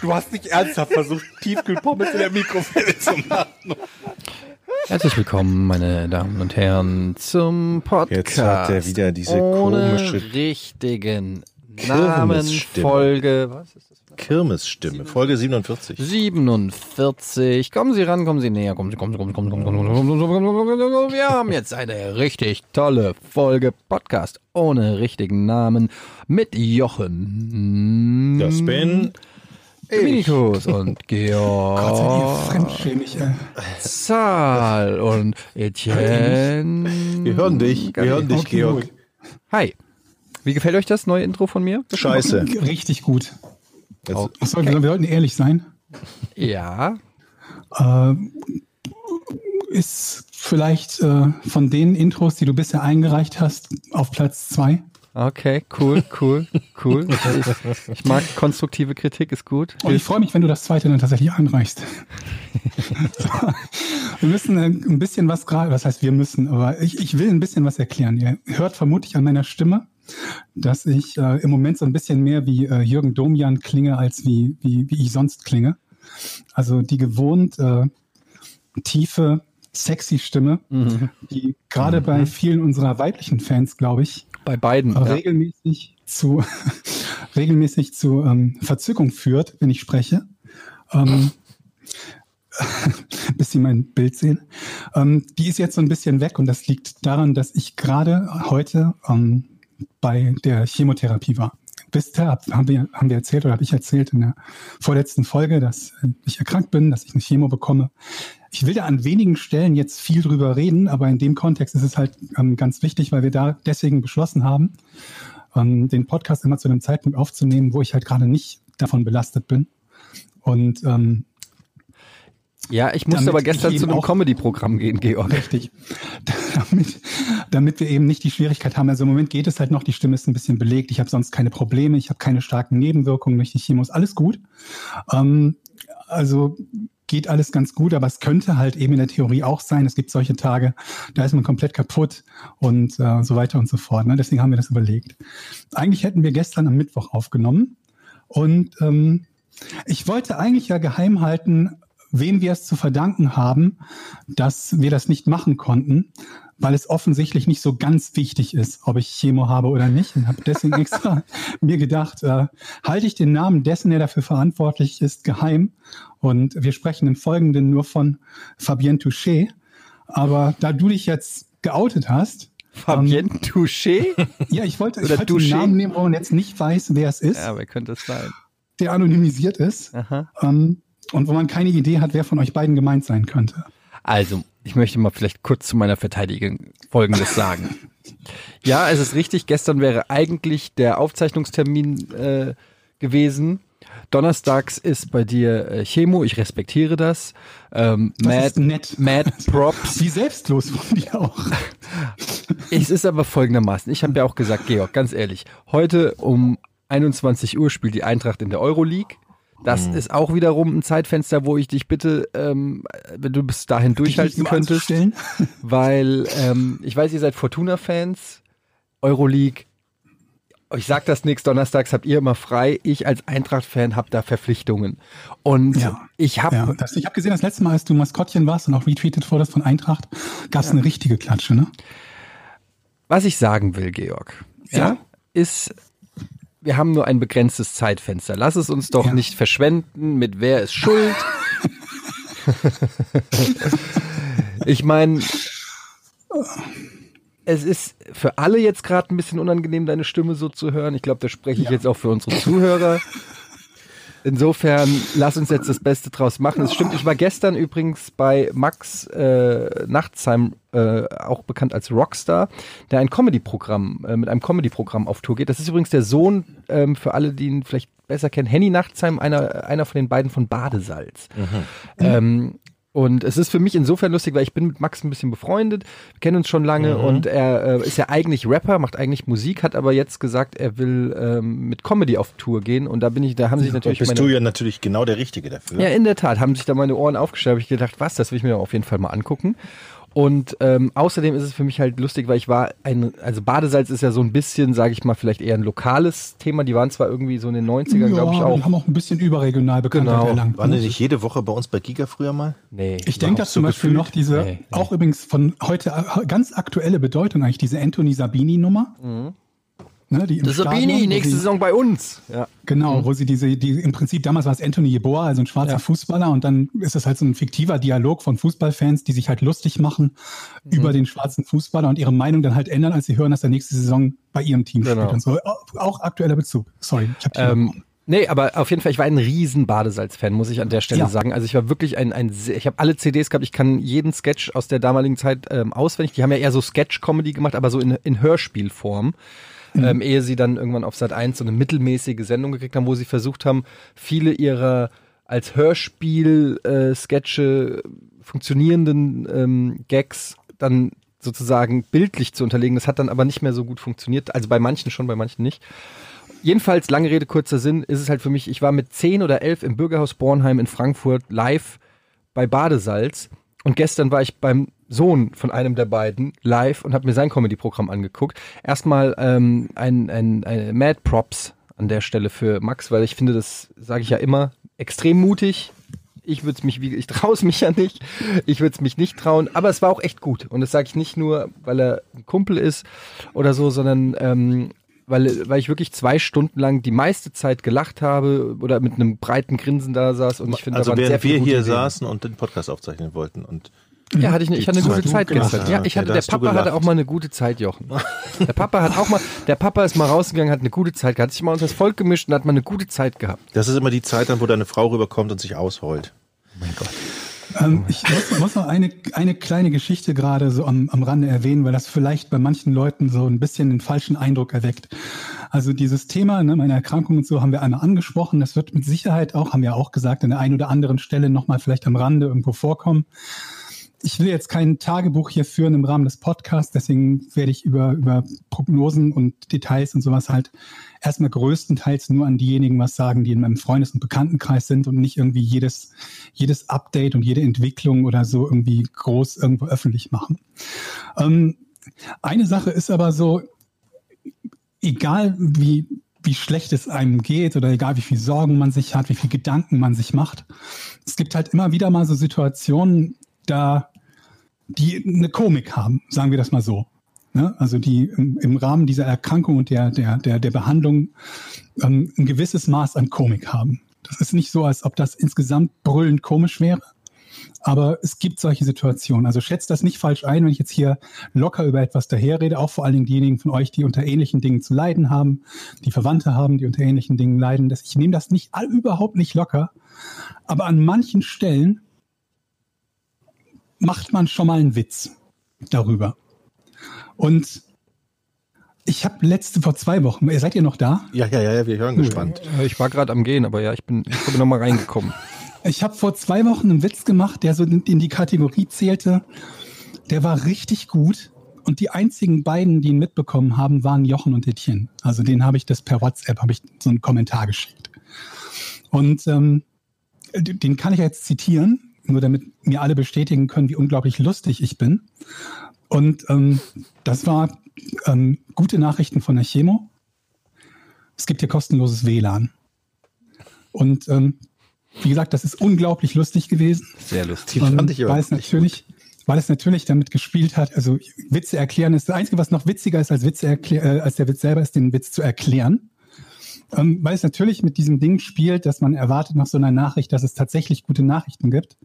Du hast nicht ernsthaft versucht, Tiefkühlpommes in der Mikrowelle zu machen. Herzlich willkommen, meine Damen und Herren, zum Podcast. Jetzt hat er wieder diese ohne komische richtigen Namen. Folge, was ist das? Kirmesstimme, Folge 47. 47. Kommen Sie ran, kommen Sie näher, kommen Sie, kommen Sie, kommen Sie, kommen Sie, kommen Sie, kommen Sie, kommen Sie, kommen Sie, kommen Sie, kommen Sie. Wir haben jetzt eine richtig tolle Folge Podcast ohne richtigen Namen mit Jochen. Das bin Dominikus und Gott sei Dank, ihr Georg. fremdschämig, ey. Zahl und Etienne. Wir hören dich, wir hören dich, Okay, Georg. gut. Hi. Wie gefällt euch das neue Intro von mir? Scheiße. Richtig gut. Achso, wir, wir sollten ehrlich sein. Ja. Äh, ist vielleicht äh, von den Intros, die du bisher eingereicht hast, auf Platz zwei. Okay, cool, cool, cool. Ich, ich mag konstruktive Kritik, ist gut. Und ich freue mich, wenn du das zweite dann tatsächlich einreichst. so. Wir müssen äh, ein bisschen was gerade, was heißt wir müssen, aber ich, ich will ein bisschen was erklären. Ihr hört vermutlich an meiner Stimme, dass ich äh, im Moment so ein bisschen mehr wie äh, Jürgen Domian klinge, als wie, wie, wie ich sonst klinge. Also die gewohnt äh, tiefe, sexy Stimme, die gerade bei vielen unserer weiblichen Fans, glaube ich, Bei beiden. Ja. regelmäßig zu, regelmäßig zu ähm, Verzückung führt, wenn ich spreche. Ähm, bis Sie mein Bild sehen. Ähm, die ist jetzt so ein bisschen weg und das liegt daran, dass ich gerade heute ähm, bei der Chemotherapie war. Wisst ihr, hab- haben wir, haben wir erzählt oder habe ich erzählt in der vorletzten Folge, dass äh, ich erkrankt bin, dass ich eine Chemo bekomme. Ich will da an wenigen Stellen jetzt viel drüber reden, aber in dem Kontext ist es halt ähm, ganz wichtig, weil wir da deswegen beschlossen haben, ähm, den Podcast immer zu einem Zeitpunkt aufzunehmen, wo ich halt gerade nicht davon belastet bin. Und ähm, ja, ich musste aber gestern zu einem Comedy-Programm gehen, Georg. Richtig. damit, damit wir eben nicht die Schwierigkeit haben. Also im Moment geht es halt noch, die Stimme ist ein bisschen belegt. Ich habe sonst keine Probleme, ich habe keine starken Nebenwirkungen durch die Chemo, ist alles gut. Ähm, also geht alles ganz gut, aber es könnte halt eben in der Theorie auch sein. Es gibt solche Tage, da ist man komplett kaputt und äh, so weiter und so fort. Ne? Deswegen haben wir das überlegt. Eigentlich hätten wir gestern am Mittwoch aufgenommen und ähm, ich wollte eigentlich ja geheim halten, wem wir es zu verdanken haben, dass wir das nicht machen konnten, weil es offensichtlich nicht so ganz wichtig ist, ob ich Chemo habe oder nicht. Und habe deswegen extra mir gedacht, äh, halte ich den Namen dessen, der dafür verantwortlich ist, geheim. Und wir sprechen im Folgenden nur von Fabienne Touché. Aber da du dich jetzt geoutet hast, Fabienne Touché? ja, ich wollte, ich Oder wollte den Touché? Namen nehmen, wo man jetzt nicht weiß, wer es ist, Ja, wer könnte es sein? der anonymisiert ist. Aha. Ähm, und wo man keine Idee hat, wer von euch beiden gemeint sein könnte. Also, ich möchte mal vielleicht kurz zu meiner Verteidigung Folgendes sagen. Ja, es ist richtig, gestern wäre eigentlich der Aufzeichnungstermin äh, gewesen. Donnerstags ist bei dir äh, Chemo, ich respektiere das. Ähm, Das Mad, ist nett. Mad Props. Wie selbstlos von dir auch. Es ist aber folgendermaßen. Ich habe ja auch gesagt, Georg, ganz ehrlich, heute um 21 Uhr spielt die Eintracht in der Euroleague. Das ist auch wiederum ein Zeitfenster, wo ich dich bitte, ähm, wenn du bis dahin durchhalten Dich könntest, weil ähm, ich weiß, ihr seid Fortuna-Fans, Euroleague. Ich sag das nächstes Donnerstags habt ihr immer frei. Ich als Eintracht-Fan habe da Verpflichtungen. Und Ja. ich habe Ja, ich habe gesehen, das letzte Mal, als du Maskottchen warst und auch retweetet wurdest von Eintracht, gab es eine richtige Klatsche, ne? Was ich sagen will, Georg, ja, Ja. ist, wir haben nur ein begrenztes Zeitfenster. Lass es uns doch Ja. nicht verschwenden mit wer ist schuld. ich meine, es ist für alle jetzt gerade ein bisschen unangenehm, deine Stimme so zu hören. Ich glaube, da spreche ich Ja. jetzt auch für unsere Zuhörer. Insofern, lass uns jetzt das Beste draus machen. Es stimmt, ich war gestern übrigens bei Max äh, Nachtsheim, äh, auch bekannt als Rockstar, der ein Comedy-Programm, äh, mit einem Comedy-Programm auf Tour geht. Das ist übrigens der Sohn, ähm, für alle, die ihn vielleicht besser kennen, Henny Nachtsheim, einer, einer von den beiden von Badesalz. Ähm, Und es ist für mich insofern lustig, weil ich bin mit Max ein bisschen befreundet, wir kennen uns schon lange Mhm. und er äh, ist ja eigentlich Rapper, macht eigentlich Musik, hat aber jetzt gesagt, er will ähm, mit Comedy auf Tour gehen und da bin ich, da haben sich Da natürlich bist meine, du ja natürlich genau der Richtige dafür. ja, in der Tat, haben sich da meine Ohren aufgestellt. Hab ich gedacht, was, das will ich mir auf jeden Fall mal angucken. Und ähm, außerdem ist es für mich halt lustig, weil ich war ein, also Badesalz ist ja so ein bisschen, sage ich mal, vielleicht eher ein lokales Thema. Die waren zwar irgendwie so in den 90ern, glaube ich, die auch. haben auch ein bisschen überregional Bekanntheit Genau. erlangt. Waren die nicht jede Woche bei uns bei Giga früher mal? Nee. Ich denke, dass zum Beispiel noch diese, Nee, nee. auch übrigens von heute äh, ganz aktuelle Bedeutung eigentlich, diese Anthony Sabini-Nummer. Ne, die im Das Sabini, nächste sie- Saison bei uns. Ja. Genau, wo sie diese, die im Prinzip damals war es Anthony Yeboah, also ein schwarzer Ja. Fußballer, und dann ist es halt so ein fiktiver Dialog von Fußballfans, die sich halt lustig machen Mhm. über den schwarzen Fußballer und ihre Meinung dann halt ändern, als sie hören, dass er nächste Saison bei ihrem Team Genau. spielt und so. Auch, auch aktueller Bezug. Sorry, ich habe Ähm, nee, aber auf jeden Fall, ich war ein riesen Badesalz-Fan, muss ich an der Stelle Ja. sagen. Also ich war wirklich ein, ein sehr- ich habe alle CDs gehabt, ich kann jeden Sketch aus der damaligen Zeit ähm, auswendig. Die haben ja eher so Sketch-Comedy gemacht, aber so in, in Hörspielform. Ähm, ehe sie dann irgendwann auf Sat 1 so eine mittelmäßige Sendung gekriegt haben, wo sie versucht haben, viele ihrer als Hörspiel-Sketche funktionierenden ähm, Gags dann sozusagen bildlich zu unterlegen. Das hat dann aber nicht mehr so gut funktioniert. Also bei manchen schon, bei manchen nicht. Jedenfalls, lange Rede, kurzer Sinn, ist es halt für mich, ich war mit 10 oder 11 im Bürgerhaus Bornheim in Frankfurt live bei Badesalz und gestern war ich beim Sohn von einem der beiden live und habe mir sein Comedy-Programm angeguckt. Erstmal ähm, ein, ein, ein Mad Props an der Stelle für Max, weil ich finde, das sage ich ja immer, extrem mutig. Ich würde es mich, wie- ich traue es mich ja nicht. Ich würde es mich nicht trauen, aber es war auch echt gut. Und das sage ich nicht nur, weil er ein Kumpel ist oder so, sondern ähm, weil, weil ich wirklich zwei Stunden lang die meiste Zeit gelacht habe oder mit einem breiten Grinsen da saß und ich finde, also während viele wir hier Ideen. saßen und den Podcast aufzeichnen wollten. Und Ja, hatte ich, eine- ich hatte eine gute Zeit gestern. Ja, ich hatte, der Papa hatte auch mal eine gute Zeit, Jochen. Der Papa hat auch mal, der Papa ist mal rausgegangen, hat eine gute Zeit gehabt, hat sich mal unter das Volk gemischt und hat mal eine gute Zeit gehabt. das ist immer die Zeit dann, wo deine Frau rüberkommt und sich ausheult. Ähm, ich muss, muss noch eine, eine kleine Geschichte gerade so am, am Rande erwähnen, weil das vielleicht bei manchen Leuten so ein bisschen den falschen Eindruck erweckt. Also dieses Thema, ne, meine Erkrankung und so haben wir einmal angesprochen. Das wird mit Sicherheit auch, haben wir auch gesagt, an der einen oder anderen Stelle nochmal vielleicht am Rande irgendwo vorkommen. Ich will jetzt kein Tagebuch hier führen im Rahmen des Podcasts, deswegen werde ich über, über Prognosen und Details und sowas halt erstmal größtenteils nur an diejenigen was sagen, die in meinem Freundes- und Bekanntenkreis sind und nicht irgendwie jedes, jedes Update und jede Entwicklung oder so irgendwie groß irgendwo öffentlich machen. Ähm, eine Sache ist aber so, egal wie, wie schlecht es einem geht oder egal wie viel Sorgen man sich hat, wie viel Gedanken man sich macht, es gibt halt immer wieder mal so Situationen, da die eine Komik haben, sagen wir das mal so. Ne? Also die im, im Rahmen dieser Erkrankung und der, der, der, der Behandlung ähm, ein gewisses Maß an Komik haben. Das ist nicht so, als ob das insgesamt brüllend komisch wäre. Aber es gibt solche Situationen. Also schätzt das nicht falsch ein, wenn ich jetzt hier locker über etwas daherrede, auch vor allen Dingen diejenigen von euch, die unter ähnlichen Dingen zu leiden haben, die Verwandte haben, die unter ähnlichen Dingen leiden. Das, ich nehme das nicht überhaupt nicht locker. Aber an manchen Stellen macht man schon mal einen Witz darüber. Und ich habe letzte vor zwei Wochen, seid ihr noch da? Ja, ja, ja, ja wir hören gespannt. Ich war gerade am Gehen, aber ja, ich bin, ich bin nochmal reingekommen. Ich habe vor zwei Wochen einen Witz gemacht, der so in in die Kategorie zählte. Der war richtig gut. Und die einzigen beiden, die ihn mitbekommen haben, waren Jochen und Etienne. Also denen habe ich das per WhatsApp, habe ich so einen Kommentar geschickt. Und ähm, den kann ich jetzt zitieren, nur damit mir alle bestätigen können, wie unglaublich lustig ich bin. Und ähm, das war ähm, gute Nachrichten von der Chemo. Es gibt hier kostenloses WLAN. Und ähm, wie gesagt, das ist unglaublich lustig gewesen. Sehr lustig. Ähm, fand ich weil es natürlich, weil es natürlich damit gespielt hat, also Witze erklären ist das Einzige, was noch witziger ist als Witze äh, als der Witz selber, ist den Witz zu erklären. Ähm, weil es natürlich mit diesem Ding spielt, dass man erwartet nach so einer Nachricht, dass es tatsächlich gute Nachrichten gibt.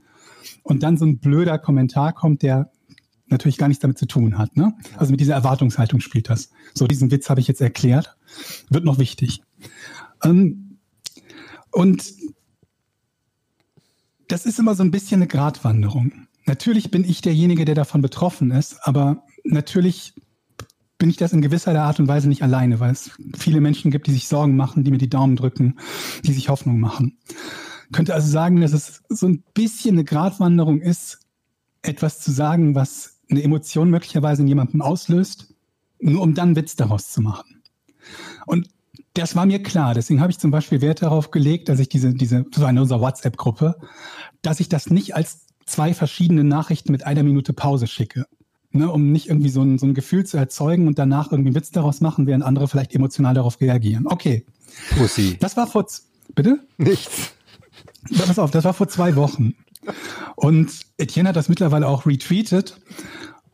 Und dann so ein blöder Kommentar kommt, der natürlich gar nichts damit zu tun hat. Ne? Also mit dieser Erwartungshaltung spielt das. So, diesen Witz habe ich jetzt erklärt. Wird noch wichtig. Ähm, und das ist immer so ein bisschen eine Gratwanderung. Natürlich bin ich derjenige, der davon betroffen ist, aber natürlich bin ich das in gewisser Art und Weise nicht alleine, weil es viele Menschen gibt, die sich Sorgen machen, die mir die Daumen drücken, die sich Hoffnung machen. Könnte also sagen, dass es so ein bisschen eine Gratwanderung ist, etwas zu sagen, was eine Emotion möglicherweise in jemandem auslöst, nur um dann Witz daraus zu machen. Und das war mir klar. Deswegen habe ich zum Beispiel Wert darauf gelegt, dass ich diese, diese, so in unserer WhatsApp-Gruppe, dass ich das nicht als zwei verschiedene Nachrichten mit einer Minute Pause schicke. Ne, um nicht irgendwie so ein, so ein Gefühl zu erzeugen und danach irgendwie einen Witz daraus machen, während andere vielleicht emotional darauf reagieren. Okay. Pussy. Das war vor, z- bitte? Nichts. Pass auf, das war vor zwei Wochen. Und Etienne hat das mittlerweile auch retweetet.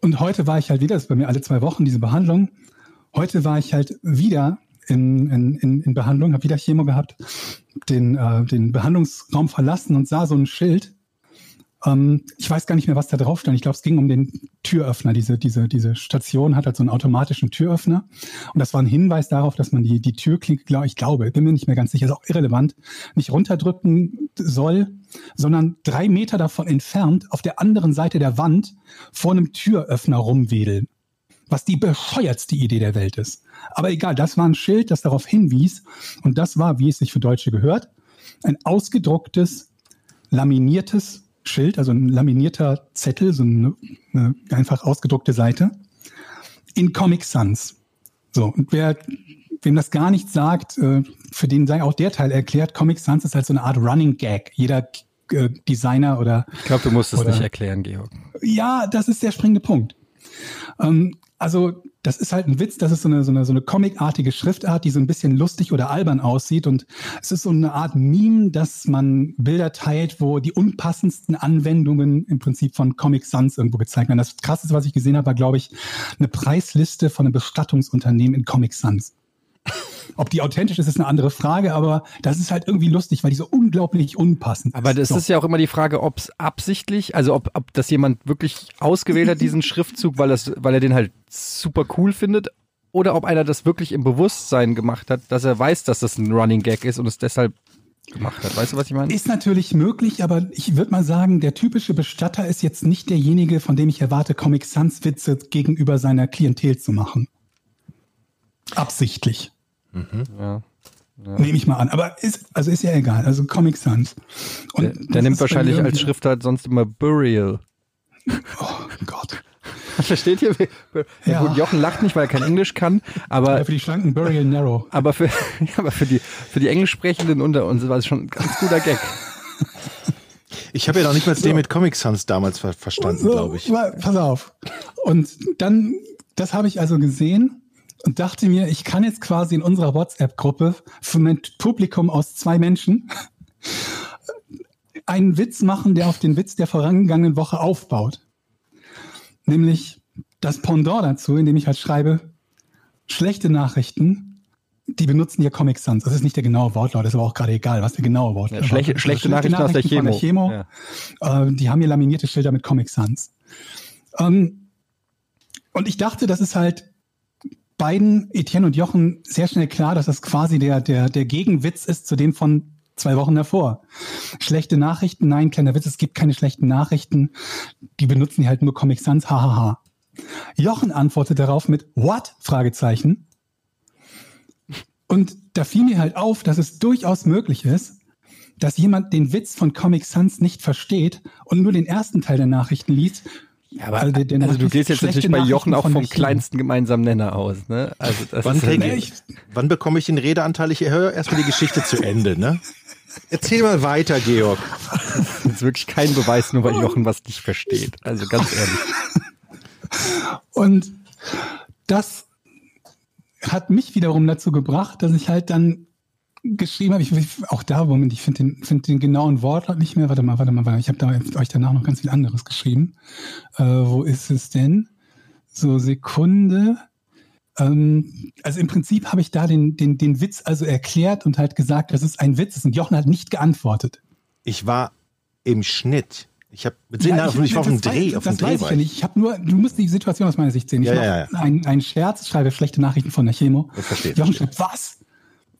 Und heute war ich halt wieder, das ist bei mir alle zwei Wochen, diese Behandlung. Heute war ich halt wieder in, in, in, Behandlung, habe wieder Chemo gehabt, den, äh, den Behandlungsraum verlassen und sah so ein Schild. Ähm, ich weiß gar nicht mehr, was da drauf stand. Ich glaube, es ging um den Türöffner. Diese, diese, diese Station hat halt so einen automatischen Türöffner. Und das war ein Hinweis darauf, dass man die, die Türklinke, glaube ich, glaube, bin mir nicht mehr ganz sicher, ist auch irrelevant, nicht runterdrücken soll, sondern drei Meter davon entfernt auf der anderen Seite der Wand vor einem Türöffner rumwedeln. Was die bescheuertste Idee der Welt ist. Aber egal, das war ein Schild, das darauf hinwies. Und das war, wie es sich für Deutsche gehört, ein ausgedrucktes, laminiertes Schild, also ein laminierter Zettel, so eine, eine einfach ausgedruckte Seite, in Comic Sans. So, und wer, wem das gar nicht sagt, äh, für den sei auch der Teil erklärt, Comic Sans ist halt so eine Art Running Gag. Jeder äh, Designer oder Ich glaube, du musst es nicht erklären, Georg. ja, das ist der springende Punkt. Ähm, also, das ist halt ein Witz, das ist so eine, so eine, so eine comicartige Schriftart, die so ein bisschen lustig oder albern aussieht. Und es ist so eine Art Meme, dass man Bilder teilt, wo die unpassendsten Anwendungen im Prinzip von Comic Sans irgendwo gezeigt werden. Das krasseste, was ich gesehen habe, war, glaube ich, eine Preisliste von einem Bestattungsunternehmen in Comic Sans. Ob die authentisch ist, ist eine andere Frage, aber das ist halt irgendwie lustig, weil die so unglaublich unpassend Aber das so. ist ja auch immer die Frage, ob es absichtlich, also ob, ob das jemand wirklich ausgewählt hat, diesen Schriftzug, weil, das, weil er den halt super cool findet, oder ob einer das wirklich im Bewusstsein gemacht hat, dass er weiß, dass das ein Running Gag ist und es deshalb gemacht hat. Weißt du, was ich meine? Ist natürlich möglich, aber ich würde mal sagen, der typische Bestatter ist jetzt nicht derjenige, von dem ich erwarte, Comic Sans Witze gegenüber seiner Klientel zu machen. Absichtlich. Ja. Nehme ich mal an. Aber ist, also ist ja egal. Also Comic Sans. Und Der, der nimmt wahrscheinlich mir als irgendwie- Schriftart sonst immer Burial. Oh Gott. Versteht ihr? Ja. Ja. Gut, Jochen lacht nicht, weil er kein Englisch kann, aber Ja, für die schlanken Burial Narrow. aber für, aber für die für die Englischsprechenden unter uns war es schon ein ganz guter Gag. Ich habe ja noch nicht mal den mit Comic Sans damals ver verstanden, So, glaube ich. Pass auf. Und dann, das habe ich also gesehen und dachte mir, ich kann jetzt quasi in unserer WhatsApp-Gruppe für mein Publikum aus zwei Menschen einen Witz machen, der auf den Witz der vorangegangenen Woche aufbaut. Nämlich das Pendant dazu, indem ich halt schreibe, schlechte Nachrichten, die benutzen hier Comic Sans. Das ist nicht der genaue Wortlaut, ist aber auch gerade egal, was der genaue Wortlaut Ja, schlechte, ist. schlechte Nachrichten aus der Nachrichten Chemo. der Chemo. Ja. Äh, die haben hier laminierte Schilder mit Comic Sans. Ähm, und ich dachte, das ist halt beiden, Etienne und Jochen, sehr schnell klar, dass das quasi der, der, der Gegenwitz ist zu dem von zwei Wochen davor. Schlechte Nachrichten, nein, kleiner Witz, es gibt keine schlechten Nachrichten. Die benutzen halt nur Comic Sans, hahaha. Jochen antwortet darauf mit What? Fragezeichen. Und da fiel mir halt auf, dass es durchaus möglich ist, dass jemand den Witz von Comic Sans nicht versteht und nur den ersten Teil der Nachrichten liest. Ja, aber Also also, du gehst jetzt natürlich bei Jochen auch vom kleinsten gemeinsamen Nenner aus, ne? Also das Wann, ist krieg halt, ich, wann bekomme ich den Redeanteil? Ich höre erstmal die Geschichte zu Ende, ne? Erzähl mal weiter, Georg. das ist wirklich kein Beweis, nur weil Jochen was nicht versteht. Also ganz ehrlich. Und das hat mich wiederum dazu gebracht, dass ich halt dann geschrieben habe, ich, auch da, Moment, ich finde den, find den genauen Wortlaut nicht mehr. Warte mal, warte mal, warte. ich habe da euch danach noch ganz viel anderes geschrieben. Äh, wo ist es denn? So, Sekunde. Ähm, also im Prinzip habe ich da den, den, den Witz also erklärt und halt gesagt, das ist ein Witz ist. und Jochen hat nicht geantwortet. Ich war im Schnitt. Ich habe ich, ich war auf dem Dreh, weiß- auf dem Das Dreh weiß ich ja ich. nicht. Ich habe nur, du musst die Situation aus meiner Sicht sehen. Ich Ja, mache ja, ja. Ein, einen Scherz, schreibe schlechte Nachrichten von der Chemo. Ich verstehe, Jochen schreibt, was?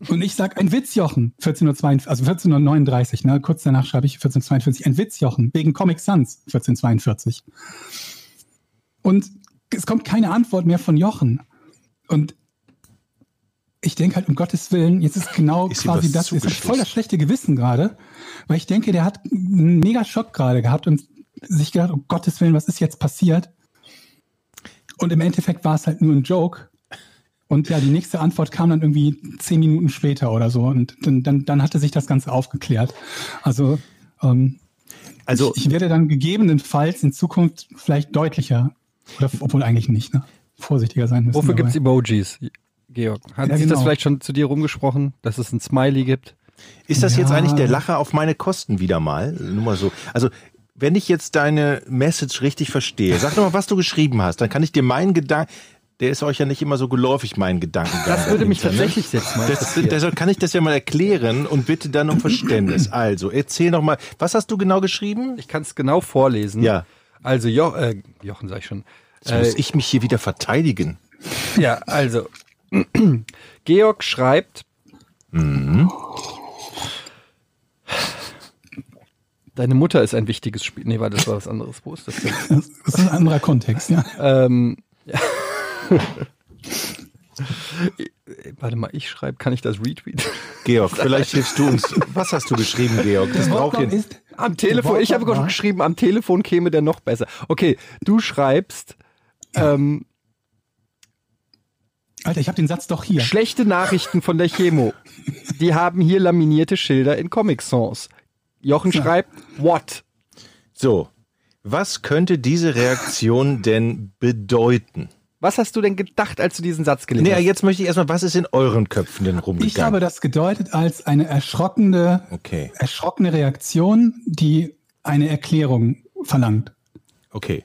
Und ich sag ein Witz, Jochen. 14.42, also 14.39 ne? Kurz danach schreibe ich 14.42, ein Witz, Jochen. Wegen Comic Sans, 14.42. Und es kommt keine Antwort mehr von Jochen. Und ich denke halt, um Gottes Willen, jetzt ist genau Ist quasi das, ich voll das schlechte Gewissen gerade, weil ich denke, der hat einen mega Schock gerade gehabt und sich gedacht, um Gottes Willen, was ist jetzt passiert? Und im Endeffekt war es halt nur ein Joke. Und ja, die nächste Antwort kam dann irgendwie zehn Minuten später oder so. Und dann, dann, dann hatte sich das Ganze aufgeklärt. Also, ähm, Also, ich, ich werde dann gegebenenfalls in Zukunft vielleicht deutlicher, oder obwohl eigentlich nicht, ne? Vorsichtiger sein müssen. Wofür gibt's dabei. Emojis, Georg? Hat Ja, sich das genau. vielleicht schon zu dir rumgesprochen, dass es ein Smiley gibt? ist das jetzt Ja. eigentlich der Lacher auf meine Kosten wieder mal? Nur mal so. Also, wenn ich jetzt deine Message richtig verstehe, sag doch mal, was du geschrieben hast, dann kann ich dir meinen Gedanken, der ist euch ja nicht immer so geläufig, mein Gedankengang. Das würde mich dahinter, ne? tatsächlich jetzt mal Das, deshalb kann ich das ja mal erklären und bitte dann um Verständnis. Also, erzähl noch mal, was hast du genau geschrieben? Ich kann es genau vorlesen. Ja. Also jo äh, Jochen sag ich schon. Jetzt muss Äh, ich mich hier wieder verteidigen. ja, also Georg schreibt. Deine Mutter ist ein wichtiges Spiel. Nee, war das war was anderes. Wo ist das denn? Das ist ein anderer Kontext, ja. ähm, ja. Warte mal, ich schreibe, kann ich das retweeten? Georg, vielleicht hilfst du uns. Was hast du geschrieben, Georg? Das braucht ihr. ist, Am Telefon, ich habe geschrieben, am Telefon käme der noch besser. Okay, du schreibst ähm, Alter, ich habe den Satz doch hier. schlechte Nachrichten von der Chemo. Die haben hier laminierte Schilder in Comic Sans. Jochen schreibt, what? So, was könnte diese Reaktion denn bedeuten? Was hast du denn gedacht, als du diesen Satz gelesen Nee, hast? jetzt möchte ich erstmal, was ist in euren Köpfen denn rumgegangen? Ich habe das gedeutet als eine erschrockene, Okay. erschrockene Reaktion, die eine Erklärung verlangt. Okay.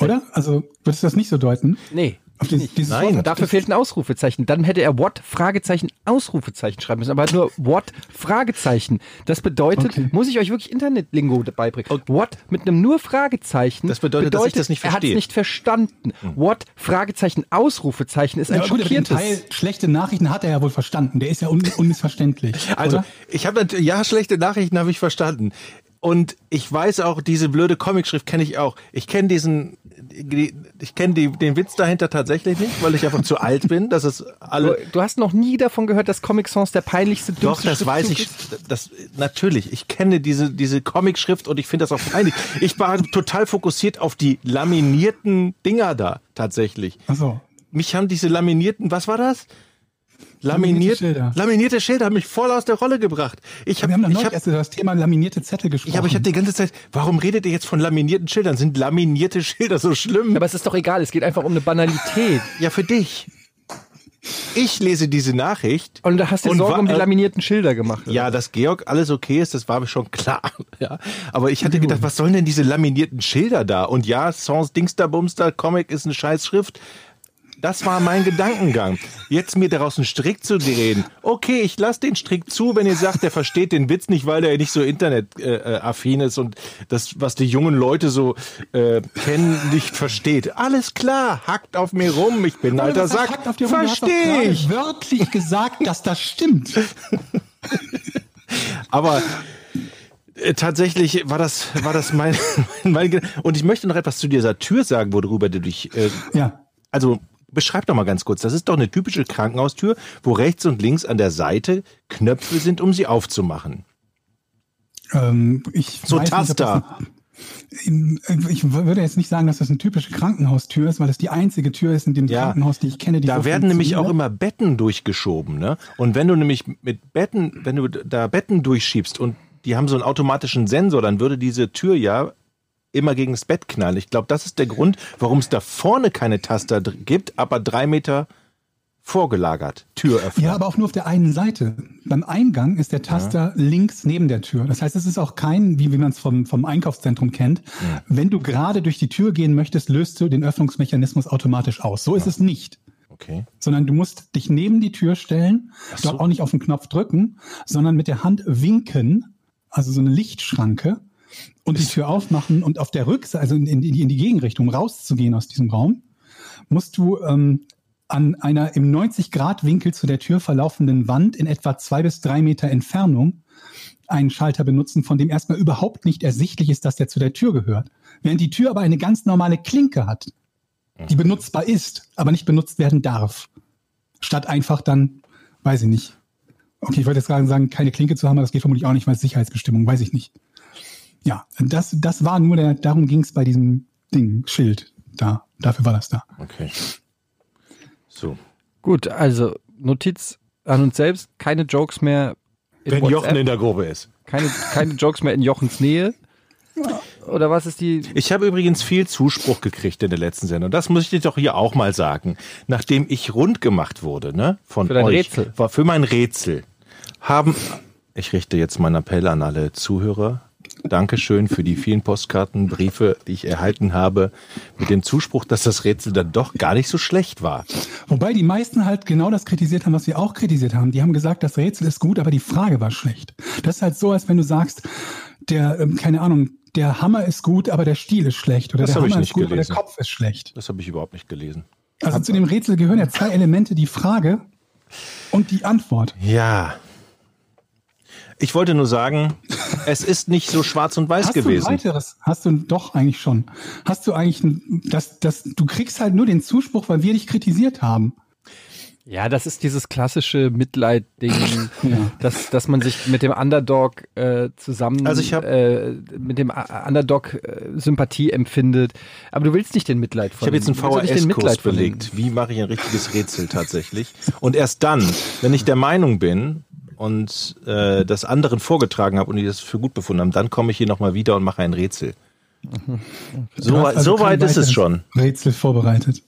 Oder? Also würdest du das nicht so deuten? Nee. Auf dieses, dieses Nein. Wort. Dafür fehlt ein Ausrufezeichen. Dann hätte er what Fragezeichen Ausrufezeichen schreiben müssen, aber nur what Fragezeichen. Das bedeutet, Okay. muss ich euch wirklich Internetlingo beibringen. What mit einem nur Fragezeichen. Das bedeutet, dass ich das nicht Er hat es verstehe. nicht verstanden. What Fragezeichen Ausrufezeichen ist ein Ja, gut, aber den schockiertes. Teil schlechte Nachrichten hat er ja wohl verstanden. Der ist ja un unmissverständlich. Also, oder? ich habe natürlich, ja, schlechte Nachrichten habe ich verstanden. Und ich weiß auch, diese blöde Comicschrift kenne ich auch. Ich kenne diesen, die- ich kenne den Witz dahinter tatsächlich nicht, weil ich einfach zu alt bin. Das ist Du, alle. du hast noch nie davon gehört, dass Comic Sans der peinlichste Doch, dümmste das weiß Schriftzug ich. ist? Das natürlich. Ich kenne diese diese Comicschrift und ich finde das auch peinlich. Ich war total fokussiert auf die laminierten Dinger da tatsächlich. Ach so. Mich haben diese laminierten, was war das? Laminiert, Laminierte Schilder. laminierte Schilder haben mich voll aus der Rolle gebracht. Ich Wir habe haben ich neulich hab, erst über das Thema laminierte Zettel gesprochen. ja, aber ich habe die ganze Zeit, warum redet ihr jetzt von laminierten Schildern? Sind laminierte Schilder so schlimm? Aber es ist doch egal, es geht einfach um eine Banalität. ja, für dich. Ich lese diese Nachricht. Und da hast du Sorgen um die laminierten Schilder gemacht. oder? Ja, dass Georg alles okay ist, das war mir schon klar. Ja, aber ich hatte gedacht, was sollen denn diese laminierten Schilder da? Und ja, Sans Dingster Bumster Comic ist eine Scheißschrift. Das war mein Gedankengang. Jetzt mir daraus einen Strick zu drehen. Okay, ich lasse den Strick zu, wenn ihr sagt, der versteht den Witz nicht, weil der nicht so internetaffin ist und das, was die jungen Leute so äh, kennen, nicht versteht. Alles klar, hackt auf mir rum, ich bin ein alter Sack. Verstehe ich. wörtlich gesagt, dass das stimmt. Aber äh, tatsächlich war das, war das mein, mein Ge- Und ich möchte noch etwas zu dieser Tür sagen, worüber du dich. Äh, Ja. also beschreib doch mal ganz kurz. Das ist doch eine typische Krankenhaustür, wo rechts und links an der Seite Knöpfe sind, um sie aufzumachen. Ähm, ich So weiß Taster. Ich würde jetzt nicht sagen, dass das eine typische Krankenhaustür ist, weil das die einzige Tür ist in dem Ja. Krankenhaus, die ich kenne, die Da so werden nämlich auch immer Betten durchgeschoben, ne? Und wenn du nämlich mit Betten, wenn du da Betten durchschiebst und die haben so einen automatischen Sensor, dann würde diese Tür ja immer gegen das Bett knallen. Ich glaube, das ist der Grund, warum es da vorne keine Taster gibt, aber drei Meter vorgelagert. Türöffner. Ja, aber auch nur auf der einen Seite. Beim Eingang ist der Taster links neben der Tür. Das heißt, es ist auch kein, wie, wie man es vom, vom Einkaufszentrum kennt. Wenn du gerade durch die Tür gehen möchtest, löst du den Öffnungsmechanismus automatisch aus. So ist es nicht. Okay. Sondern du musst dich neben die Tür stellen, so. dort auch nicht auf den Knopf drücken, sondern mit der Hand winken, also so eine Lichtschranke, und die Tür aufmachen und auf der Rückseite, also in, in, die- in die Gegenrichtung rauszugehen aus diesem Raum, musst du ähm, an einer im 90-Grad-Winkel zu der Tür verlaufenden Wand in etwa zwei bis drei Meter Entfernung einen Schalter benutzen, von dem erstmal überhaupt nicht ersichtlich ist, dass der zu der Tür gehört. Während die Tür aber eine ganz normale Klinke hat, die benutzbar ist, aber nicht benutzt werden darf. Statt einfach dann weiß ich nicht. Okay, ich wollte jetzt gerade sagen, keine Klinke zu haben, aber das geht vermutlich auch nicht, weil es Sicherheitsbestimmung, weiß ich nicht. Ja, das, das war nur der, darum ging es bei diesem Ding, Schild. Da, dafür war das da. Okay. So. Gut, also Notiz an uns selbst, keine Jokes mehr in Wenn WhatsApp, Jochen in der Gruppe ist. keine, keine Jokes mehr in Jochens Nähe. Oder was ist die? Ich habe übrigens viel Zuspruch gekriegt in der letzten Sendung. Das muss ich dir doch hier auch mal sagen. Nachdem ich rund gemacht wurde, ne, von Für dein euch, Rätsel. war für mein Rätsel, haben, ich richte jetzt meinen Appell an alle Zuhörer. Dankeschön für die vielen Postkarten, Briefe, die ich erhalten habe, mit dem Zuspruch, dass das Rätsel dann doch gar nicht so schlecht war. Wobei die meisten halt genau das kritisiert haben, was wir auch kritisiert haben. Die haben gesagt, das Rätsel ist gut, aber die Frage war schlecht. Das ist halt so, als wenn du sagst, der, ähm, keine Ahnung, der Hammer ist gut, aber der Stiel ist schlecht. Oder Das der Hammer nicht ist gut, gelesen. aber der Kopf ist schlecht. Das habe ich überhaupt nicht gelesen. Also zu dem Rätsel gehören ja zwei Elemente, die Frage und die Antwort. Ja. Ich wollte nur sagen, es ist nicht so schwarz und weiß Hast gewesen. du ein weiteres? Hast du doch eigentlich schon. Hast du eigentlich, ein, das, das, du kriegst halt nur den Zuspruch, weil wir dich kritisiert haben. Ja, das ist dieses klassische Mitleid-Ding, Ja. dass, dass man sich mit dem Underdog äh, zusammen Also ich hab- äh, mit dem A- Underdog äh, Sympathie empfindet. Aber du willst nicht den Mitleid Ich von habe jetzt einen du willst doch nicht den VHS-Kurs belegt. Wie mache ich ein richtiges Rätsel tatsächlich? Und erst dann, wenn ich der Meinung bin und äh, das anderen vorgetragen habe und die das für gut befunden haben, dann komme ich hier nochmal wieder und mache ein Rätsel. So, Du hast also so weit ist es schon. Rätsel vorbereitet.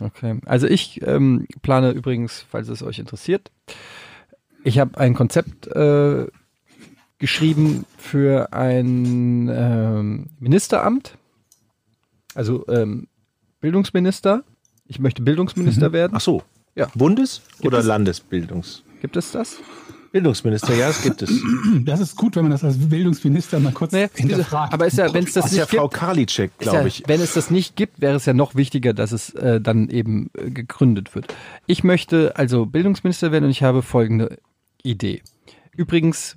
Okay. Also ich ähm, plane übrigens, falls es euch interessiert, ich habe ein Konzept äh, geschrieben für ein ähm, Ministeramt, also ähm, Bildungsminister. Ich möchte Bildungsminister werden. Ach so. Ja. Bundes- oder es- Landesbildungs? Gibt es das? Bildungsminister, ja, das gibt es. Das ist gut, wenn man das als Bildungsminister mal kurz Naja, hinterfragt. aber ist ja, wenn es das Das ist ja nicht gibt, Frau Karliczek, ja, glaube ich. Wenn es das nicht gibt, wäre es ja noch wichtiger, dass es äh, dann eben äh, gegründet wird. Ich möchte also Bildungsminister werden und ich habe folgende Idee. Übrigens,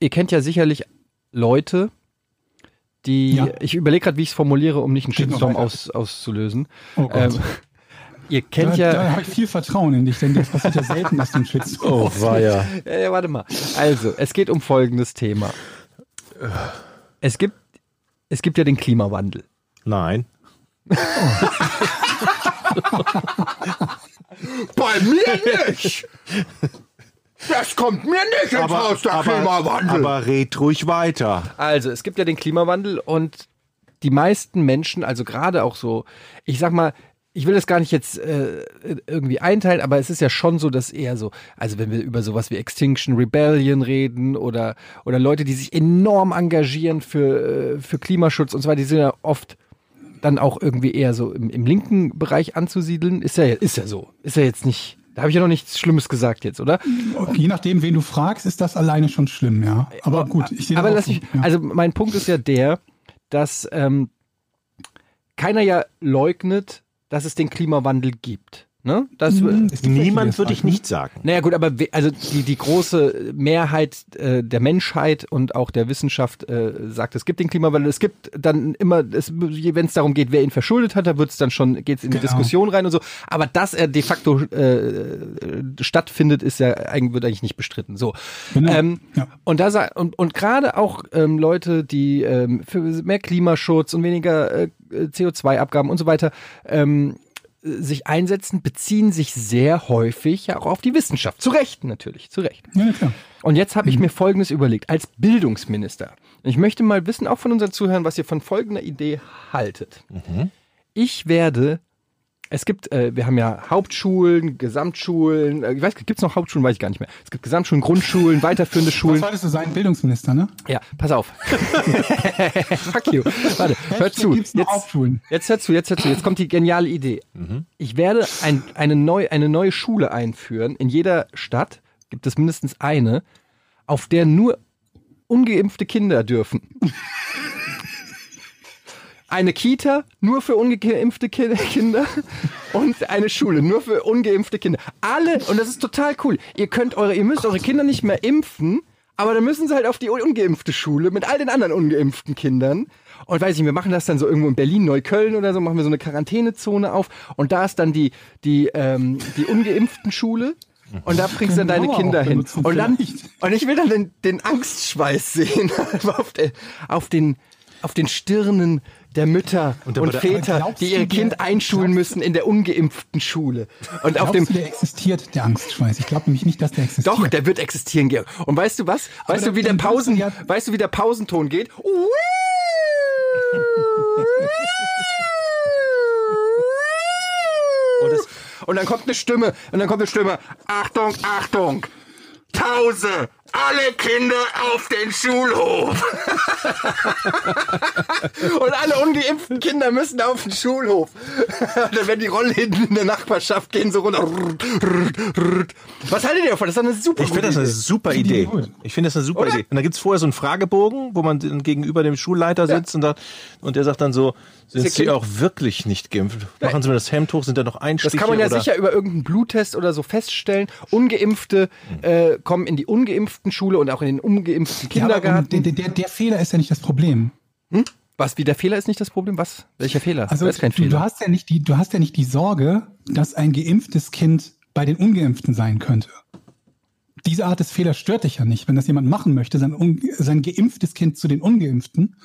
ihr kennt ja sicherlich Leute, die, Ja. ich überlege gerade, wie ich es formuliere, um nicht einen Shitstorm aus, auszulösen. Oh Gott. Ähm, ihr kennt da, ja, da habe ich viel Vertrauen in dich, denn das passiert ja selten, dass du einen Shitstorm Oh, war ja. Äh, warte mal. Also, es geht um folgendes Thema. Es gibt, es gibt ja den Klimawandel. Nein. Bei mir nicht! Das kommt mir nicht ins Haus, der Klimawandel! aber red ruhig weiter. Also, es gibt ja den Klimawandel und die meisten Menschen, also gerade auch so, ich sag mal, ich will das gar nicht jetzt äh, irgendwie einteilen, aber es ist ja schon so, dass eher so, also wenn wir über sowas wie Extinction Rebellion reden oder, oder Leute, die sich enorm engagieren für, äh, für Klimaschutz und weiter, die sind ja oft dann auch irgendwie eher so im, im linken Bereich anzusiedeln. Ist ja, ist ja so. Ist ja jetzt nicht, da habe ich ja noch nichts Schlimmes gesagt jetzt, oder? Je nachdem, wen du fragst, ist das alleine schon schlimm, ja. Aber gut, ich sehe Aber lass mich, ja. also mein Punkt ist ja der, dass ähm, keiner ja leugnet, dass es den Klimawandel gibt. Ne? Das, Mhm, die Niemand würde ich nicht sagen. Naja gut, aber we- also die, die große Mehrheit äh, der Menschheit und auch der Wissenschaft äh, sagt, es gibt den Klimawandel. Es gibt dann immer, wenn es darum geht, wer ihn verschuldet hat, da wird es dann schon, geht es in die Genau. Diskussion rein und so. Aber dass er de facto äh, stattfindet, ist ja eigentlich, wird eigentlich nicht bestritten. So. Genau. Ähm, Ja. Und da und, und gerade auch ähm, Leute, die ähm, für mehr Klimaschutz und weniger äh, CO2-Abgaben und so weiter ähm, sich einsetzen, beziehen sich sehr häufig ja auch auf die Wissenschaft. Zu Recht natürlich, zu Recht. Ja, klar. Und jetzt habe ich mir Folgendes überlegt, als Bildungsminister. Ich möchte mal wissen, auch von unseren Zuhörern, was ihr von folgender Idee haltet. Ich werde, es gibt, äh, wir haben ja Hauptschulen, Gesamtschulen, äh, ich weiß, gibt es noch Hauptschulen, weiß ich gar nicht mehr. Es gibt Gesamtschulen, Grundschulen, weiterführende Was Schulen. wolltest du sein? Bildungsminister, ne? Ja, pass auf. Fuck you. Warte, hör zu. Jetzt, Hauptschulen. jetzt hör zu, jetzt hör zu. Jetzt kommt die geniale Idee. Ich werde ein, eine, neu, eine neue Schule einführen. In jeder Stadt gibt es mindestens eine, auf der nur ungeimpfte Kinder dürfen. Eine Kita nur für ungeimpfte Ki- Kinder und eine Schule nur für ungeimpfte Kinder. Alle, und das ist total cool. Ihr könnt eure, ihr müsst eure Kinder nicht mehr impfen, Aber dann müssen sie halt auf die ungeimpfte Schule mit all den anderen ungeimpften Kindern. Und weiß ich, wir machen das dann so irgendwo in Berlin, Neukölln oder so, machen wir so eine Quarantänezone auf. Und da ist dann die, die, ähm, die ungeimpften Schule. Und da bringst du dann deine Genau, Kinder hin. Und dann, und ich will dann den, den Angstschweiß sehen auf, der, auf den, auf den Stirnen der Mütter und, aber da- Väter, die ihr der- Kind einschulen müssen in der ungeimpften Schule. Und auf dem, du, der existiert, der Angstschweiß? Ich glaube nämlich nicht, dass der existiert. doch, der wird existieren, Georg. Und weißt du was? Weißt Aber du, wie der Pausen, ja- weißt du, wie der Pausenton geht? Und das, Und dann kommt eine Stimme, und dann kommt eine Stimme. Achtung, Achtung! Pause! Alle Kinder auf den Schulhof! und alle ungeimpften Kinder müssen auf den Schulhof. dann werden die Rollen hinten in der Nachbarschaft gehen so runter. Was haltet ihr davon? Das ist eine super ich finde das eine Idee. super Idee. Ich finde das eine super Oder? Idee. Und da gibt's vorher so einen Fragebogen, wo man gegenüber dem Schulleiter sitzt und, sagt, und der sagt dann so, sind Sie Kind- auch wirklich nicht geimpft? Machen Sie mir das Hemd hoch, sind da noch Einstiche? Das kann man ja oder? sicher über irgendeinen Bluttest oder so feststellen. Ungeimpfte äh, kommen in die ungeimpften Schule und auch in den ungeimpften Ja, Kindergarten. der, der, der Fehler ist ja nicht das Problem. Was, wie der Fehler ist nicht das Problem? Was? Welcher Fehler? Also da ist kein du, Fehler. du hast ja nicht die, du hast ja nicht die Sorge, dass ein geimpftes Kind bei den Ungeimpften sein könnte. Diese Art des Fehlers stört dich ja nicht. Wenn das jemand machen möchte, sein, sein geimpftes Kind zu den Ungeimpften,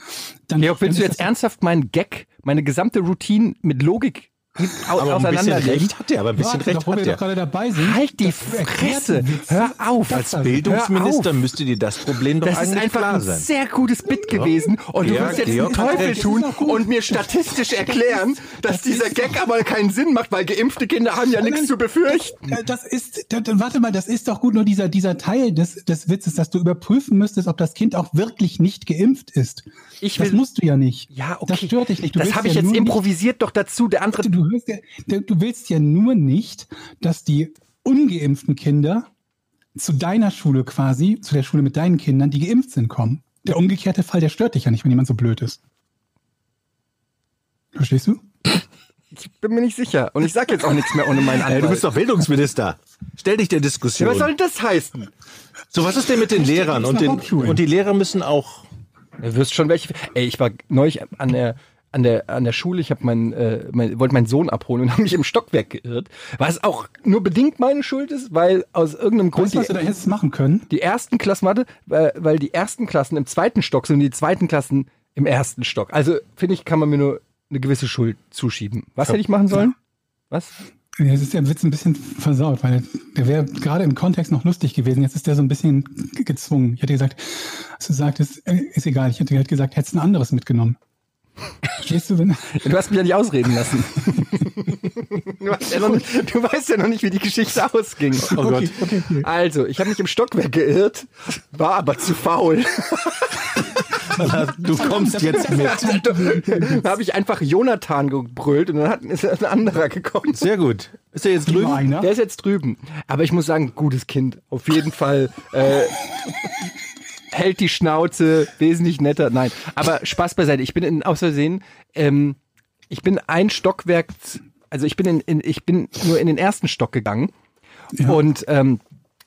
dann. Georg, willst du jetzt ernsthaft meinen Gag, meine gesamte Routine mit Logik aber ein bisschen auseinandernehmen? recht hat der, aber ein bisschen Warte recht hat dabei sind. Halt die Das Fresse! Hör auf! Das Als also. Bildungsminister auf. müsste dir das Problem doch Das ist eigentlich einfach klar ein sein. sehr gutes Bit gewesen und Georg, du willst jetzt Georg den Teufel tun Das ist und mir statistisch erklären, dass dieser Gag aber keinen Sinn macht, weil geimpfte Kinder haben ja nichts zu befürchten. Ja, Das ist, da, da, warte mal, das ist doch gut nur dieser, dieser Teil des, des Witzes, dass du überprüfen müsstest, ob das Kind auch wirklich nicht geimpft ist. Ich das will- musst du ja nicht. Ja, okay. Das stört dich nicht. Du das habe ich ja jetzt nur improvisiert doch dazu. Der andere Nicht, du, hörst ja, du willst ja nur nicht, dass die ungeimpften Kinder zu deiner Schule quasi, zu der Schule mit deinen Kindern, die geimpft sind, kommen. Der umgekehrte Fall, der stört dich ja nicht, wenn jemand so blöd ist. Verstehst du? Ich bin mir nicht sicher. Und ich sag jetzt auch nichts mehr ohne meinen Anwalt. du bist doch Bildungsminister. Stell dich der ja, Diskussion. was soll das heißen? so, was ist denn mit den Lehrern? gibt's Und, den, und die Lehrer müssen auch. Du wirst schon welche. Ey, ich war neulich an der an der an der Schule. Ich habe meinen äh, mein, wollte meinen Sohn abholen und habe mich im Stockwerk geirrt. Was auch nur bedingt meine Schuld ist, weil aus irgendeinem Grund Weißt was du da die, hättest machen können? die ersten Klassen, warte, weil, weil die ersten Klassen im zweiten Stock sind und die zweiten Klassen im ersten Stock. Also finde ich, kann man mir nur eine gewisse Schuld zuschieben. Was hätte ich machen sollen? Was? Ja, Jetzt ist der Witz ein bisschen versaut, weil der wäre gerade im Kontext noch lustig gewesen. Jetzt ist der so ein bisschen ge- gezwungen. Ich hätte gesagt, was du sagtest, äh, ist egal. Ich hätte halt gesagt, hättest ein anderes mitgenommen. Verstehst du, wenn, Du hast mich ja nicht ausreden lassen. du, weißt ja noch nicht, du weißt ja noch nicht, wie die Geschichte ausging. Oh Gott. okay, okay, okay. Also, ich habe mich im Stockwerk geirrt, war aber zu faul. Du kommst jetzt mit. da habe ich einfach Jonathan gebrüllt und dann hat, ist ein anderer gekommen. Sehr gut. Ist er jetzt drüben? Der ist jetzt drüben. Aber ich muss sagen, gutes Kind. Auf jeden Fall. Äh, hält die Schnauze, wesentlich netter. Nein, aber Spaß beiseite. Ich bin in, aus Versehen, ähm, ich bin ein Stockwerk, also ich bin in, in ich bin nur in den ersten Stock gegangen und ähm,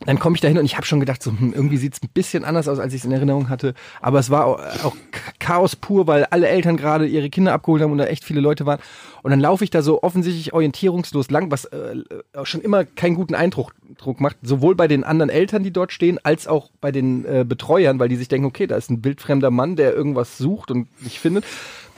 dann komme ich da hin und ich habe schon gedacht, so, hm, irgendwie sieht's ein bisschen anders aus, als ich es in Erinnerung hatte. Aber es war auch, auch Chaos pur, weil alle Eltern gerade ihre Kinder abgeholt haben und da echt viele Leute waren. Und dann laufe ich da so offensichtlich orientierungslos lang, was äh, auch schon immer keinen guten Eindruck Druck macht. Sowohl bei den anderen Eltern, die dort stehen, als auch bei den äh, Betreuern, weil die sich denken, okay, da ist ein wildfremder Mann, der irgendwas sucht und nicht findet.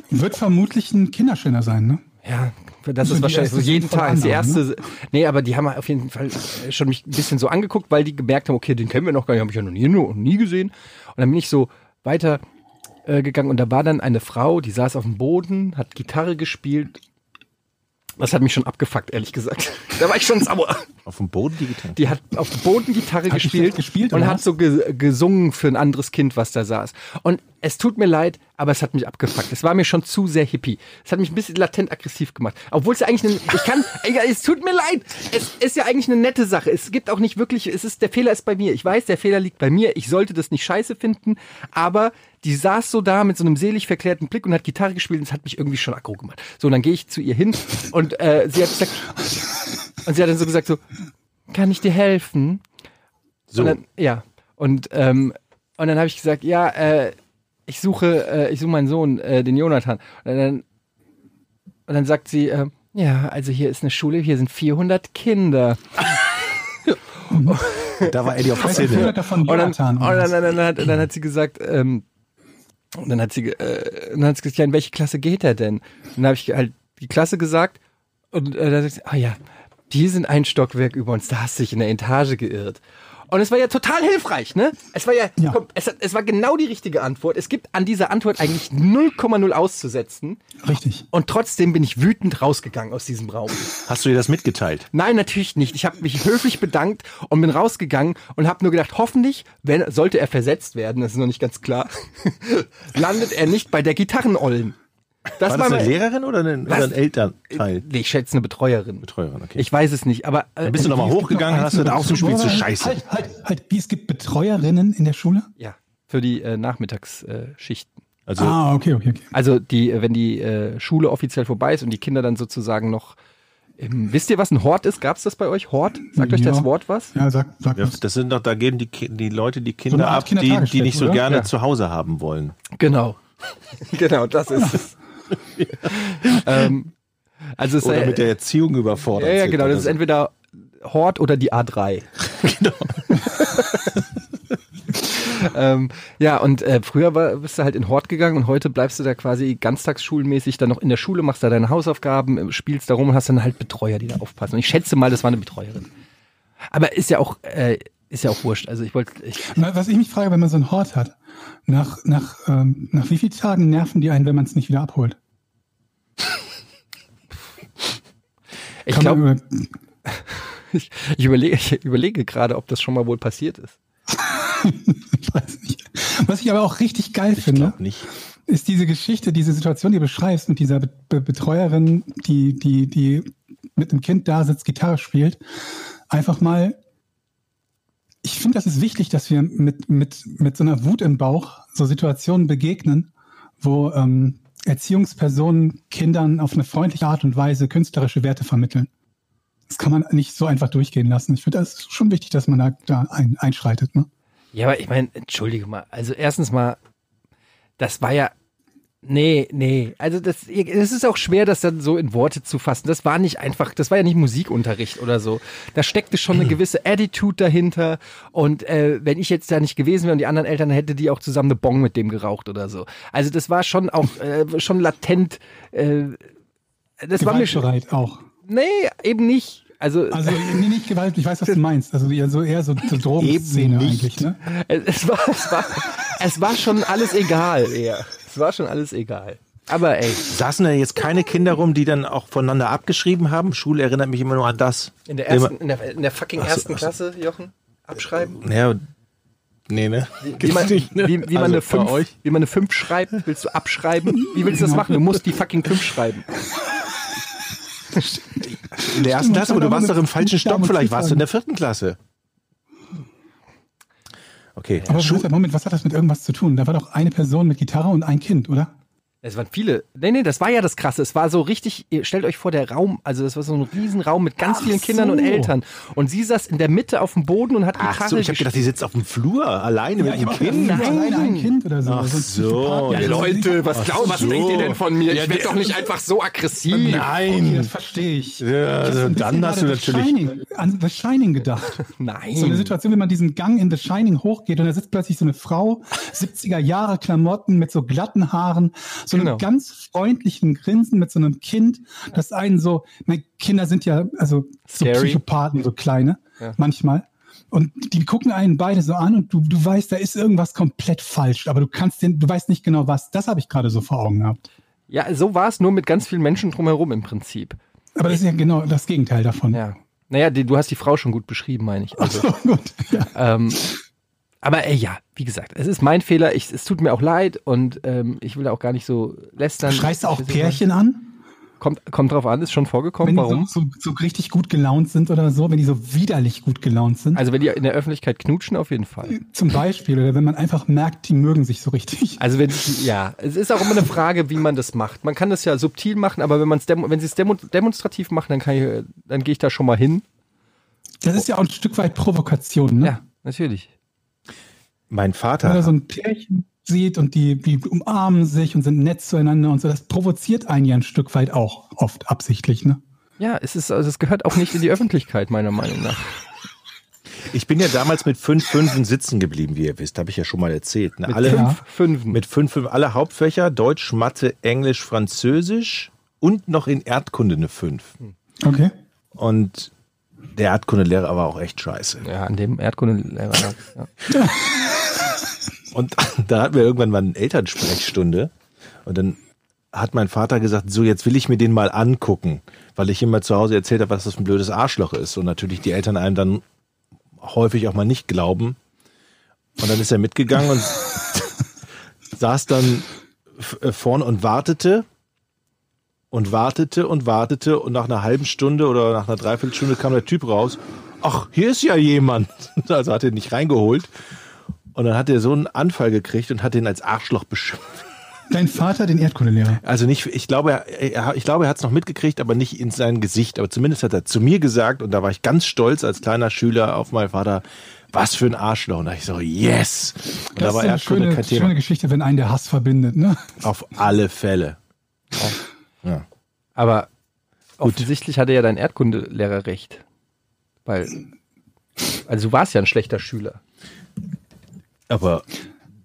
Wird vermutlich ein Kinderschänder sein, ne? Ja, das So ist die wahrscheinlich so jeden Tag. Die anderen, erste. Nee, aber die haben auf jeden Fall schon mich ein bisschen so angeguckt, weil die gemerkt haben, okay, den kennen wir noch gar nicht, habe ich ja noch nie, noch nie gesehen. Und dann bin ich so weiter äh, gegangen und da war dann eine Frau, die saß auf dem Boden, hat Gitarre gespielt. Das hat mich schon abgefuckt, ehrlich gesagt. Da war ich schon sauer. Auf dem Boden digital. Die hat auf dem Boden Gitarre Hat die gespielt, gespielt, und hat so ge gesungen für ein anderes Kind, was da saß. Und es tut mir leid, aber es hat mich abgefuckt. Es war mir schon zu sehr hippie. Es hat mich ein bisschen latent aggressiv gemacht. Obwohl es ja eigentlich, eine, ich kann, egal, es tut mir leid. Es ist ja eigentlich eine nette Sache. Es gibt auch nicht wirklich, es ist, der Fehler ist bei mir. Ich weiß, der Fehler liegt bei mir. Ich sollte das nicht scheiße finden, aber die saß so da mit so einem selig verklärten Blick und hat Gitarre gespielt und es hat mich irgendwie schon aggro gemacht. So, und dann gehe ich zu ihr hin und äh, sie hat gesagt, und sie hat dann so gesagt so, kann ich dir helfen? So. Und dann, ja. Und ähm, Und dann habe ich gesagt, ja, äh, ich suche, äh, ich suche meinen Sohn, äh, den Jonathan. Und dann, und dann sagt sie, äh, ja, also hier ist eine Schule, hier sind 400 Kinder. Da war Eddie auf der Szene. Davon Und dann, und dann, dann, dann, hat, dann hat sie gesagt, ähm, und dann hat sie, äh, dann hat sie gesagt, ja, in welche Klasse geht er denn? Und dann habe ich halt die Klasse gesagt und äh, dann sagt sie, ah ja, die sind ein Stockwerk über uns, da hast du dich in der Etage geirrt. Und es war ja total hilfreich, ne? Es war ja, Ja. komm, es, hat- es war genau die richtige Antwort. Es gibt an dieser Antwort eigentlich 0,0 auszusetzen. Richtig. Und trotzdem bin ich wütend rausgegangen aus diesem Raum. Hast du dir das mitgeteilt? Nein, natürlich nicht. Ich habe mich höflich bedankt und bin rausgegangen und habe nur gedacht, hoffentlich, wenn sollte er versetzt werden, das ist noch nicht ganz klar, landet er nicht bei der Gitarrenollen. Das War das eine Lehrerin oder ein, oder ein Elternteil? Nee, ich schätze eine Betreuerin. Betreuerin, okay. Ich weiß es nicht, aber äh, Dann bist du nochmal hochgegangen, hast du da auch so gespielt, so Halt, scheiße. Halt, halt, halt. Wie, es gibt Betreuerinnen in der Schule? ja, für die äh, Nachmittagsschichten. Also, ah, okay, okay, okay. Also die, äh, wenn die äh, Schule offiziell vorbei ist und die Kinder dann sozusagen noch im, wisst ihr, was ein Hort ist? Gab's das bei euch? Hort? Sagt euch Ja. das Wort was? Ja, sag, sag ja, das sind doch, da geben die, Ki- die Leute die eine Kinder Art ab, die, die nicht so oder? gerne Ja. zu Hause haben wollen. Genau. genau, das ist es. ähm, also es Oder mit der Erziehung überfordert Ja, ja, genau. Das ist entweder Hort oder die A3. genau. ähm, ja, und äh, früher war, bist du halt in Hort gegangen und heute bleibst du da quasi ganztagsschulmäßig dann noch in der Schule, machst da deine Hausaufgaben, äh, spielst da rum und hast dann halt Betreuer, die da aufpassen. Und ich schätze mal, das war eine Betreuerin. Aber ist ja auch, äh, ist ja auch wurscht. Also ich wollte, ich, Was ich mich frage, wenn man so einen Hort hat, nach, nach, ähm, nach wie vielen Tagen nerven die einen, wenn man es nicht wieder abholt? Ich glaube, ich, ich überlege, ich überlege gerade, ob das schon mal wohl passiert ist. ich weiß nicht. Was ich aber auch richtig geil finde, Glaub nicht. ist diese Geschichte, diese Situation, die du beschreibst mit dieser Be Be Betreuerin, die, die, die mit einem Kind da sitzt, Gitarre spielt. Einfach mal, ich finde, das ist wichtig, dass wir mit, mit, mit so einer Wut im Bauch so Situationen begegnen, wo ähm, Erziehungspersonen Kindern auf eine freundliche Art und Weise künstlerische Werte vermitteln. Das kann man nicht so einfach durchgehen lassen. Ich finde, das ist schon wichtig, dass man da, da ein, einschreitet. Ne? Ja, aber ich meine, entschuldige mal. Also erstens mal, das war ja. Nee, nee. Also das, es ist auch schwer, das dann so in Worte zu fassen. Das war nicht einfach, das war ja nicht Musikunterricht oder so. Da steckte schon eine gewisse Attitude dahinter. Und äh, wenn ich jetzt da nicht gewesen wäre und die anderen Eltern, dann hätte die auch zusammen eine Bong mit dem geraucht oder so. Also das war schon auch äh, schon latent. Äh, das war mir schon. Gewaltbereit auch. Nee, eben nicht. Also, Also nee, nicht Gewalt, ich weiß, was du meinst. Also eher so eher so, so Drogenszene Eben nicht. eigentlich, ne? Es, es, war, es, war, es war schon alles egal eher. Es war schon alles egal. Aber ey, Saßen da jetzt keine Kinder rum, die dann auch voneinander abgeschrieben haben? Schule erinnert mich immer nur an das. in der ersten, in der, in der fucking so, ersten. Klasse, Jochen, abschreiben? Ja, nee, ne? Wie man, nicht, ne? wie, wie, man Also eine bei 5, euch? wie man eine 5 schreibt, willst du abschreiben? Wie willst du das machen? Du musst die fucking 5 schreiben. In der ersten Stimmt, Klasse, aber du warst doch im falschen Stock, vielleicht warst du in der vierten Klasse. Okay. Aber Schu- Moment, was hat das mit irgendwas zu tun? Da war doch eine Person mit Gitarre und ein Kind, oder? Es waren viele. Nee, nee, das war ja das Krasse. Es war so richtig, ihr stellt euch vor, der Raum, also das war so ein Riesenraum mit ganz Ach vielen Kindern und so. Eltern. Und sie saß in der Mitte auf dem Boden und hat Ach Gitarre so, ich habe gedacht, die sitzt auf dem Flur alleine mit dem Kind. Nein. alleine ein Kind oder so. Ach ein so, ja, Ja, Leute, was, Ach glaub, was so. denkt ihr denn von mir? Ja, ich werde doch nicht einfach so aggressiv. Okay, das verstehe ich. Ja, Ich hab also so dann hast du natürlich- Shining, an The Shining gedacht. Nein. So eine Situation, wenn man diesen Gang in The Shining hochgeht und da sitzt plötzlich so eine Frau, 70er Jahre Klamotten mit so glatten Haaren, so Genau. einem ganz freundlichen Grinsen mit so einem Kind, das einen so, meine Kinder sind ja, also so Scary. Psychopathen, so kleine, Ja. manchmal. Und die gucken einen beide so an und du, du weißt, da ist irgendwas komplett falsch, aber du kannst den, du weißt nicht genau was. Das habe ich gerade so vor Augen gehabt. Ja, so war es nur mit ganz vielen Menschen drumherum im Prinzip. Aber das ist ja genau das Gegenteil davon. Ja. Naja, die, du hast die Frau schon gut beschrieben, meine ich. Also, So, gut. Ja. ähm, aber ey, ja, wie gesagt, es ist mein Fehler. Ich, es tut mir auch leid und ähm, ich will auch gar nicht so lästern. Schreist du auch Pärchen an? Kommt, kommt drauf an, ist schon vorgekommen. Wenn Warum? die so, so, so richtig gut gelaunt sind oder so, wenn die so widerlich gut gelaunt sind. Also wenn die in der Öffentlichkeit knutschen, auf jeden Fall. zum Beispiel, oder wenn man einfach merkt, die mögen sich so richtig. Also wenn ja, es ist auch immer eine Frage, wie man das macht. Man kann das ja subtil machen, aber wenn man es demo, wenn sie es demo, demonstrativ machen, dann kann ich, dann gehe ich da schon mal hin. Das ist ja auch ein Stück weit Provokation, ne? Ja, natürlich. Mein Wenn Vater. er so ein Pärchen sieht und die, die umarmen sich und sind nett zueinander und so, das provoziert einen ja ein Stück weit auch oft absichtlich, ne? Ja, es ist, also es gehört auch nicht in die Öffentlichkeit, meiner Meinung nach. Ich bin ja damals mit fünf Fünfen sitzen geblieben, wie ihr wisst, habe ich ja schon mal erzählt. Ne? Mit Alle, fünf. Fünfen. Mit fünf, fünf, alle Hauptfächer, Deutsch, Mathe, Englisch, Französisch und noch in Erdkunde eine fünf. Okay. Und der Erdkundelehrer war auch echt scheiße. ja, an dem Erdkundelehrer. Ja. Und da hatten wir irgendwann mal eine Elternsprechstunde. Und dann hat mein Vater gesagt, so jetzt will ich mir den mal angucken, weil ich immer zu Hause erzählt habe, was das für ein blödes Arschloch ist. Und natürlich die Eltern einem dann häufig auch mal nicht glauben. Und dann ist er mitgegangen und saß dann äh, vorne und wartete und wartete und wartete und nach einer halben Stunde oder nach einer Dreiviertelstunde kam der Typ raus. Ach, hier ist ja jemand. Also hat er nicht reingeholt. Und dann hat er so einen Anfall gekriegt und hat ihn als Arschloch beschimpft. Dein Vater, den Erdkundelehrer. Also nicht, ich glaube, er, ich glaube, er hat es noch mitgekriegt, aber nicht in sein Gesicht. Aber zumindest hat er zu mir gesagt, und da war ich ganz stolz als kleiner Schüler auf meinen Vater, was für ein Arschloch. Und da ich so, yes. Und da Das war ist eine Erdkunde schöne, kein Thema. schöne Geschichte, wenn einen der Hass verbindet, ne? Auf alle Fälle. Ja. Aber offensichtlich hatte ja dein Erdkundelehrer recht. Weil, also du warst ja ein schlechter Schüler. Aber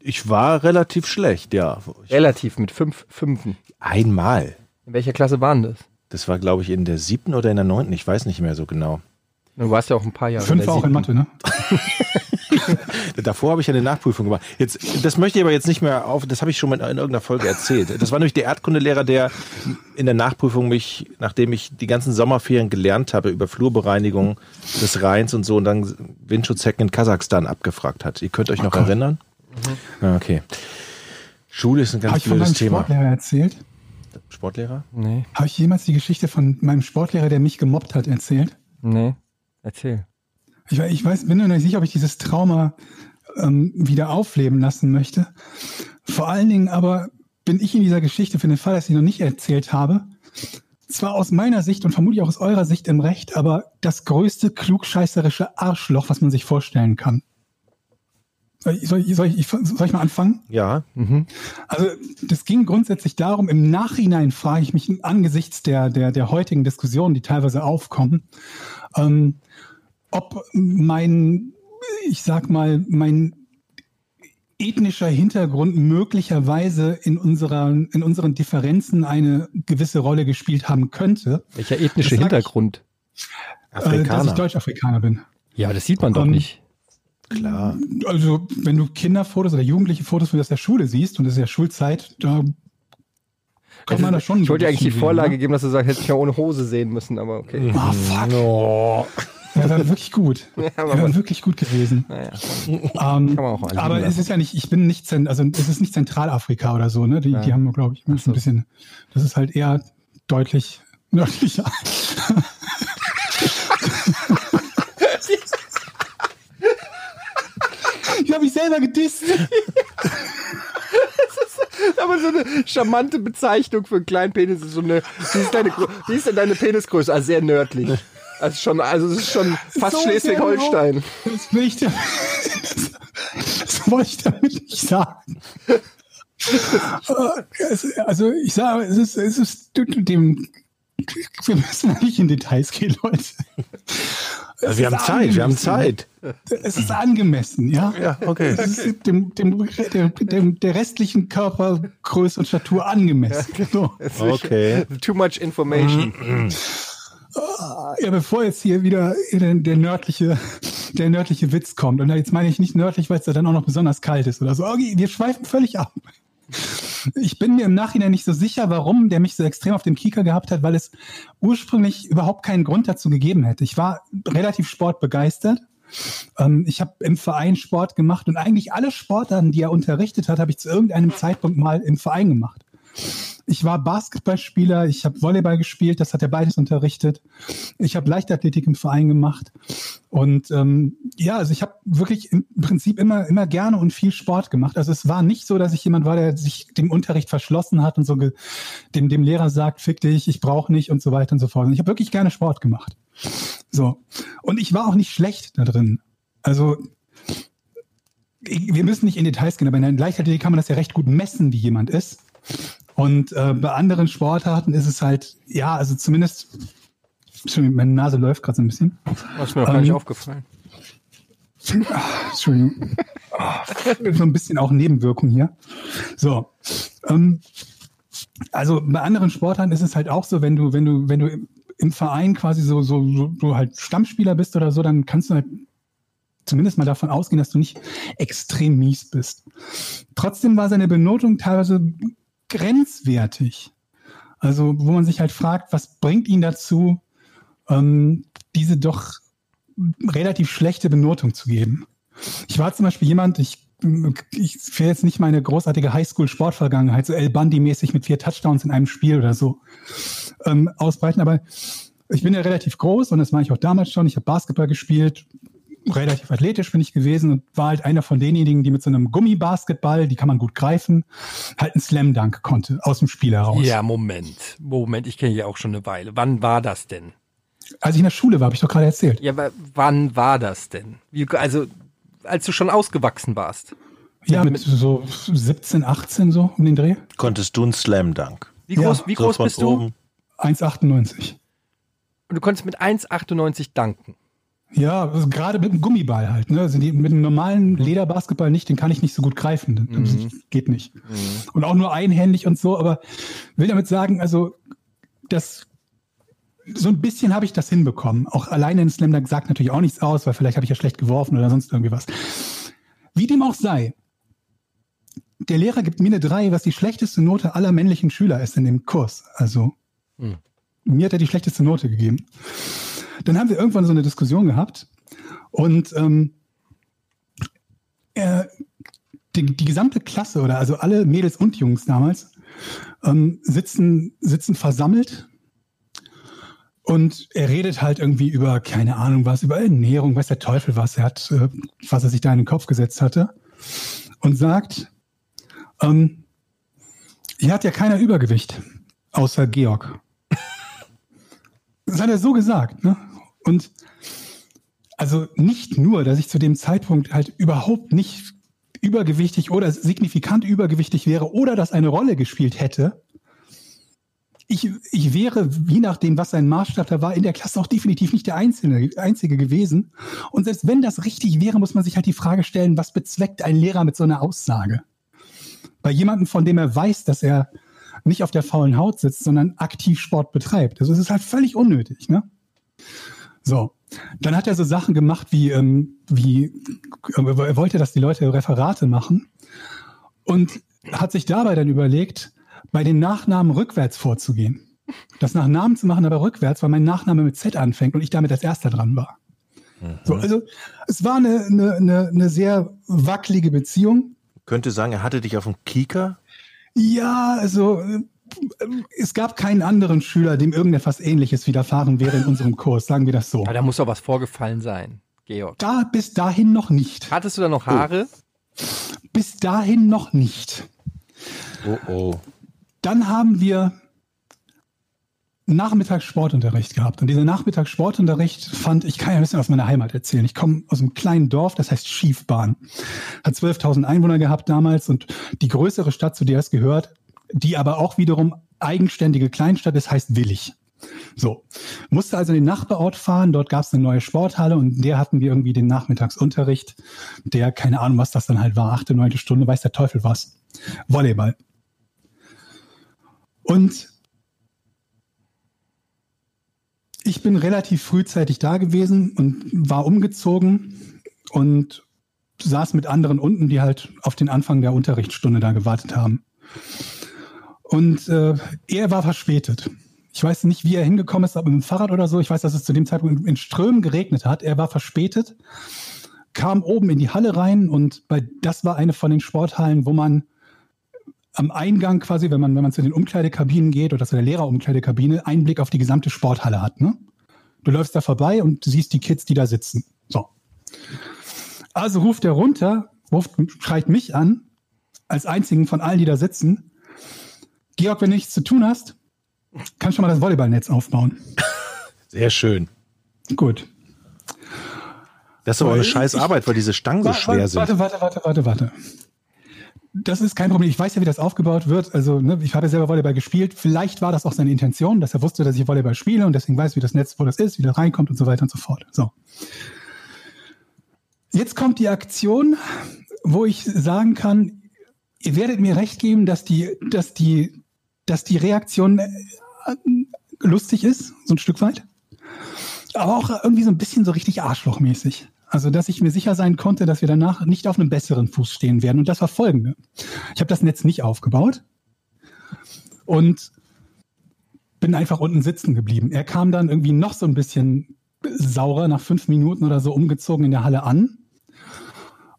ich war relativ schlecht, ja. Ich, Relativ mit fünf Fünfen. einmal. In welcher Klasse waren das? Das war, glaube ich, in der siebten oder in der neunten. Ich weiß nicht mehr so genau. Du warst ja auch ein paar Jahre. Fünf der auch in. Mathe, ne? Davor habe ich ja eine Nachprüfung gemacht. Jetzt, das möchte ich aber jetzt nicht mehr auf, das habe ich schon mal in irgendeiner Folge erzählt. Das war nämlich der Erdkundelehrer, der in der Nachprüfung mich, nachdem ich die ganzen Sommerferien gelernt habe über Flurbereinigung des Rheins und so und dann Windschutzhecken in Kasachstan abgefragt hat. Ihr könnt euch noch Gott. erinnern? Ja, okay. Schule ist ein Habe ganz ich von blödes meinem Thema. Sportlehrer erzählt? Sportlehrer? Nee, Habe ich jemals die Geschichte von meinem Sportlehrer, der mich gemobbt hat, erzählt? nee. Erzähl. Ich, ich weiß, bin mir noch nicht sicher, ob ich dieses Trauma ähm, wieder aufleben lassen möchte. Vor allen Dingen aber bin ich in dieser Geschichte für den Fall, dass ich noch nicht erzählt habe, zwar aus meiner Sicht und vermutlich auch aus eurer Sicht im Recht, aber das größte klugscheißerische Arschloch, was man sich vorstellen kann. Soll ich, soll ich, soll ich, soll ich mal anfangen? Ja. Also das ging grundsätzlich darum, im Nachhinein frage ich mich angesichts der, der, der heutigen Diskussionen, die teilweise aufkommen, ähm, ob mein, ich sag mal, mein ethnischer Hintergrund möglicherweise in, unserer, in unseren Differenzen eine gewisse Rolle gespielt haben könnte, Welcher ethnische Das sag ich- Hintergrund? äh, dass ich Afrikaner. Deutsch-Afrikaner bin. Ja, das sieht man doch Ähm, nicht. Klar. Also wenn du Kinderfotos oder jugendliche Fotos von aus der Schule siehst, und das ist ja Schulzeit, da kommt man da schon ich wollte dir eigentlich die bisschen Vorlage sehen, geben, dass du sagst, hätte ich ja ohne Hose sehen müssen, aber okay. ne? Ah, fuck. Oh. Ja, war wirklich gut. Ja, Ja, aber- war wirklich gut gewesen. Naja, Ähm, aber es ist ja nicht, ich bin nicht, also es ist nicht Zentralafrika oder so, ne? Die, die haben, glaube ich, ein bisschen, das ist halt eher deutlich nördlicher. ich habe mich selber gedisst. aber so eine charmante Bezeichnung für einen kleinen Penis ist so eine. Wie ist, deine, wie ist denn deine Penisgröße? Also sehr nördlich. Also schon, also es ist schon fast So Schleswig-Holstein. Das will ich damit, das wollte ich damit nicht sagen. Äh, Also ich sage, es ist, es ist dem, wir müssen nicht in Details gehen, Leute. Also wir haben Zeit, wir haben angemessen. Zeit. Es ist angemessen, ja. Ja, okay. Es ist dem, dem, dem, dem, der restlichen Körpergröße und Statur angemessen. So. Okay. Too much information. Ja, bevor jetzt hier wieder der, der nördliche, der nördliche Witz kommt. Und jetzt meine ich nicht nördlich, weil es da dann auch noch besonders kalt ist oder so. Okay, wir schweifen völlig ab. Ich bin mir im Nachhinein nicht so sicher, warum der mich so extrem auf dem Kieker gehabt hat, weil es ursprünglich überhaupt keinen Grund dazu gegeben hätte. Ich war relativ sportbegeistert. Ähm, ich habe im Verein Sport gemacht und eigentlich alle Sportarten, die er unterrichtet hat, habe ich zu irgendeinem Zeitpunkt mal im Verein gemacht. Ich war Basketballspieler, ich habe Volleyball gespielt, das hat er beides unterrichtet. Ich habe Leichtathletik im Verein gemacht. Und ähm, ja, also ich habe wirklich im Prinzip immer, immer gerne und viel Sport gemacht. Also es war nicht so, dass ich jemand war, der sich dem Unterricht verschlossen hat und so dem, dem Lehrer sagt, fick dich, ich brauche nicht und so weiter und so fort. Ich habe wirklich gerne Sport gemacht. So. Und ich war auch nicht schlecht da drin. Also wir müssen nicht in Details gehen, aber in der Leichtathletik kann man das ja recht gut messen, wie jemand ist. Und äh, bei anderen Sportarten ist es halt, ja, also zumindest, Entschuldigung, meine Nase läuft gerade so ein bisschen. Das ist mir noch gar nicht Ähm, aufgefallen. Ah, Entschuldigung. So ein bisschen auch Nebenwirkung hier. So. Ähm, also bei anderen Sportarten ist es halt auch so, wenn du, wenn du, wenn du im, Verein quasi so, so, so, so halt Stammspieler bist oder so, dann kannst du halt zumindest mal davon ausgehen, dass du nicht extrem mies bist. Trotzdem war seine Benotung teilweise grenzwertig. Also, wo man sich halt fragt, was bringt ihn dazu, ähm, diese doch relativ schlechte Benotung zu geben. Ich war zum Beispiel jemand, ich, ich will jetzt nicht meine großartige Highschool-Sportvergangenheit, so El Bundy-mäßig mit vier Touchdowns in einem Spiel oder so ähm, ausbreiten, aber ich bin ja relativ groß und das war ich auch damals schon. Ich habe Basketball gespielt, relativ athletisch bin ich gewesen und war halt einer von denjenigen, die mit so einem Gummibasketball, die kann man gut greifen, halt einen Slam Dunk konnte aus dem Spiel heraus. Ja, Moment. Moment, ich kenne ja auch schon eine Weile. Wann war das denn? Als ich in der Schule war, habe ich doch gerade erzählt. Ja, aber wann war das denn? Wie, also, als du schon ausgewachsen warst. Ja, mit so 17, 18 so um den Dreh. Konntest du einen Slam Dunk? Wie groß, Ja, wie So groß von bist du? oben. 1,98. Und du konntest mit 1,98 danken. Ja, also gerade mit dem Gummiball halt. Ne? Also die, mit einem normalen Lederbasketball nicht, den kann ich nicht so gut greifen. Das Mhm. geht nicht. Und auch nur einhändig und so, aber will damit sagen, also das so ein bisschen habe ich das hinbekommen. Auch alleine in Slam Dunk sagt natürlich auch nichts aus, weil vielleicht habe ich ja schlecht geworfen oder sonst irgendwie was. Wie dem auch sei, der Lehrer gibt mir eine 3, was die schlechteste Note aller männlichen Schüler ist in dem Kurs. Also Hm. mir hat er die schlechteste Note gegeben. Dann haben wir irgendwann so eine Diskussion gehabt und ähm, äh, die, die gesamte Klasse oder also alle Mädels und Jungs damals ähm, sitzen, sitzen versammelt und er redet halt irgendwie über, keine Ahnung was, über Ernährung, weiß der Teufel was, er hat, äh, was er sich da in den Kopf gesetzt hatte und sagt, ähm, hier hat ja keiner Übergewicht, außer Georg. Das hat er so gesagt, ne? Und also nicht nur, dass ich zu dem Zeitpunkt halt überhaupt nicht übergewichtig oder signifikant übergewichtig wäre oder das eine Rolle gespielt hätte. Ich, ich wäre, je nachdem, was sein Maßstab da war, in der Klasse auch definitiv nicht der Einzige, Einzige gewesen. Und selbst wenn das richtig wäre, muss man sich halt die Frage stellen, was bezweckt ein Lehrer mit so einer Aussage? Bei jemandem, von dem er weiß, dass er nicht auf der faulen Haut sitzt, sondern aktiv Sport betreibt. Also es ist halt völlig unnötig, ne? So. Dann hat er so Sachen gemacht wie, ähm, wie, er wollte, dass die Leute Referate machen und hat sich dabei dann überlegt, bei den Nachnamen rückwärts vorzugehen. Das nach Namen zu machen, aber rückwärts, weil mein Nachname mit Z anfängt und ich damit als erster dran war. So, also es war eine, eine, eine, eine sehr wackelige Beziehung. Könnte sagen, er hatte dich auf dem Kieker. Ja, also äh, es gab keinen anderen Schüler, dem irgendetwas ähnliches widerfahren wäre in unserem Kurs, sagen wir das so. Aber da muss doch was vorgefallen sein, Georg. Da bis dahin noch nicht. Hattest du da noch Haare? Bis dahin noch nicht. Oh oh. Dann haben wir Nachmittagssportunterricht gehabt. Und dieser Nachmittagssportunterricht fand, ich kann ja ein bisschen aus meiner Heimat erzählen. Ich komme aus einem kleinen Dorf, das heißt Schiefbahn. Hat 12.000 Einwohner gehabt damals und die größere Stadt, zu der es gehört, die aber auch wiederum eigenständige Kleinstadt ist, heißt Willig. So, musste also in den Nachbarort fahren, dort gab es eine neue Sporthalle und in der hatten wir irgendwie den Nachmittagsunterricht, der, keine Ahnung, was das dann halt war, achte, neunte Stunde, weiß der Teufel was. Volleyball. Und ich bin relativ frühzeitig da gewesen und war umgezogen und saß mit anderen unten, die halt auf den Anfang der Unterrichtsstunde da gewartet haben. Und äh, er war verspätet. Ich weiß nicht, wie er hingekommen ist, ob mit dem Fahrrad oder so. Ich weiß, dass es zu dem Zeitpunkt in Strömen geregnet hat. Er war verspätet, kam oben in die Halle rein und bei, das war eine von den Sporthallen, wo man am Eingang quasi, wenn man, wenn man zu den Umkleidekabinen geht oder zu der Lehrerumkleidekabine, Einblick auf die gesamte Sporthalle hat. Ne? Du läufst da vorbei und siehst die Kids, die da sitzen. So. Also ruft er runter, ruft, schreit mich an, als einzigen von allen, die da sitzen. Georg, wenn du nichts zu tun hast, kannst du mal das Volleyballnetz aufbauen. Sehr schön. Gut. Das ist aber eine scheiß Arbeit, weil diese Stangen so schwer sind. Warte, warte, warte, warte, warte. Das ist kein Problem. Ich weiß ja, wie das aufgebaut wird. Also, ne, ich habe ja selber Volleyball gespielt. Vielleicht war das auch seine Intention, dass er wusste, dass ich Volleyball spiele und deswegen weiß, wie das Netz, wo das ist, wie das reinkommt und so weiter und so fort. So. Jetzt kommt die Aktion, wo ich sagen kann, ihr werdet mir recht geben, dass die, dass die, dass die Reaktion äh, lustig ist, so ein Stück weit. Aber auch irgendwie so ein bisschen so richtig arschlochmäßig. Also, dass ich mir sicher sein konnte, dass wir danach nicht auf einem besseren Fuß stehen werden. Und das war folgende. Ich habe das Netz nicht aufgebaut und bin einfach unten sitzen geblieben. Er kam dann irgendwie noch so ein bisschen saurer nach fünf Minuten oder so umgezogen in der Halle an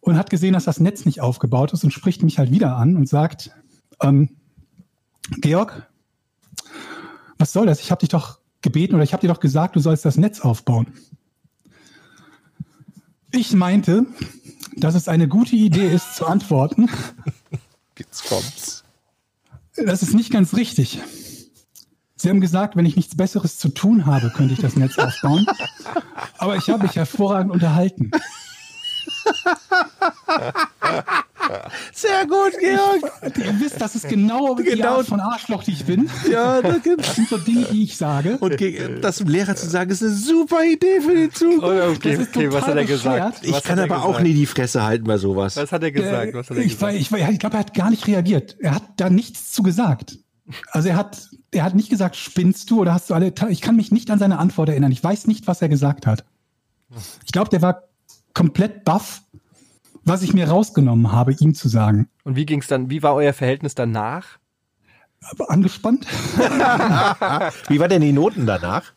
und hat gesehen, dass das Netz nicht aufgebaut ist und spricht mich halt wieder an und sagt, ähm, Georg, was soll das? Ich habe dich doch gebeten oder ich habe dir doch gesagt, du sollst das Netz aufbauen. Ich meinte, dass es eine gute Idee ist zu antworten. Jetzt kommt's. Das ist nicht ganz richtig. Sie haben gesagt, wenn ich nichts Besseres zu tun habe, könnte ich das Netz aufbauen. Aber ich habe mich hervorragend unterhalten. Sehr gut, Georg. Ihr wisst, das ist genau, die Genau. Art von Arschloch, die ich bin. Ja, da gibt's. Das sind so Dinge, die ich sage. Und das dem Lehrer zu sagen, ist eine super Idee für die Zukunft. Okay, Das ist okay, was hat er gesagt? Ich Was kann er aber auch gesagt? nie die Fresse halten bei sowas. Was hat er gesagt? Was hat er ich, ich, ich glaube, er hat gar nicht reagiert. Er hat da nichts zu gesagt. Also er hat, er hat nicht gesagt, spinnst du oder hast du alle. Ich kann mich nicht an seine Antwort erinnern. Ich weiß nicht, was er gesagt hat. Ich glaube, der war komplett baff, was ich mir rausgenommen habe, ihm zu sagen. Und wie ging's dann? Wie war euer Verhältnis danach? Aber angespannt. Wie war denn die Noten danach?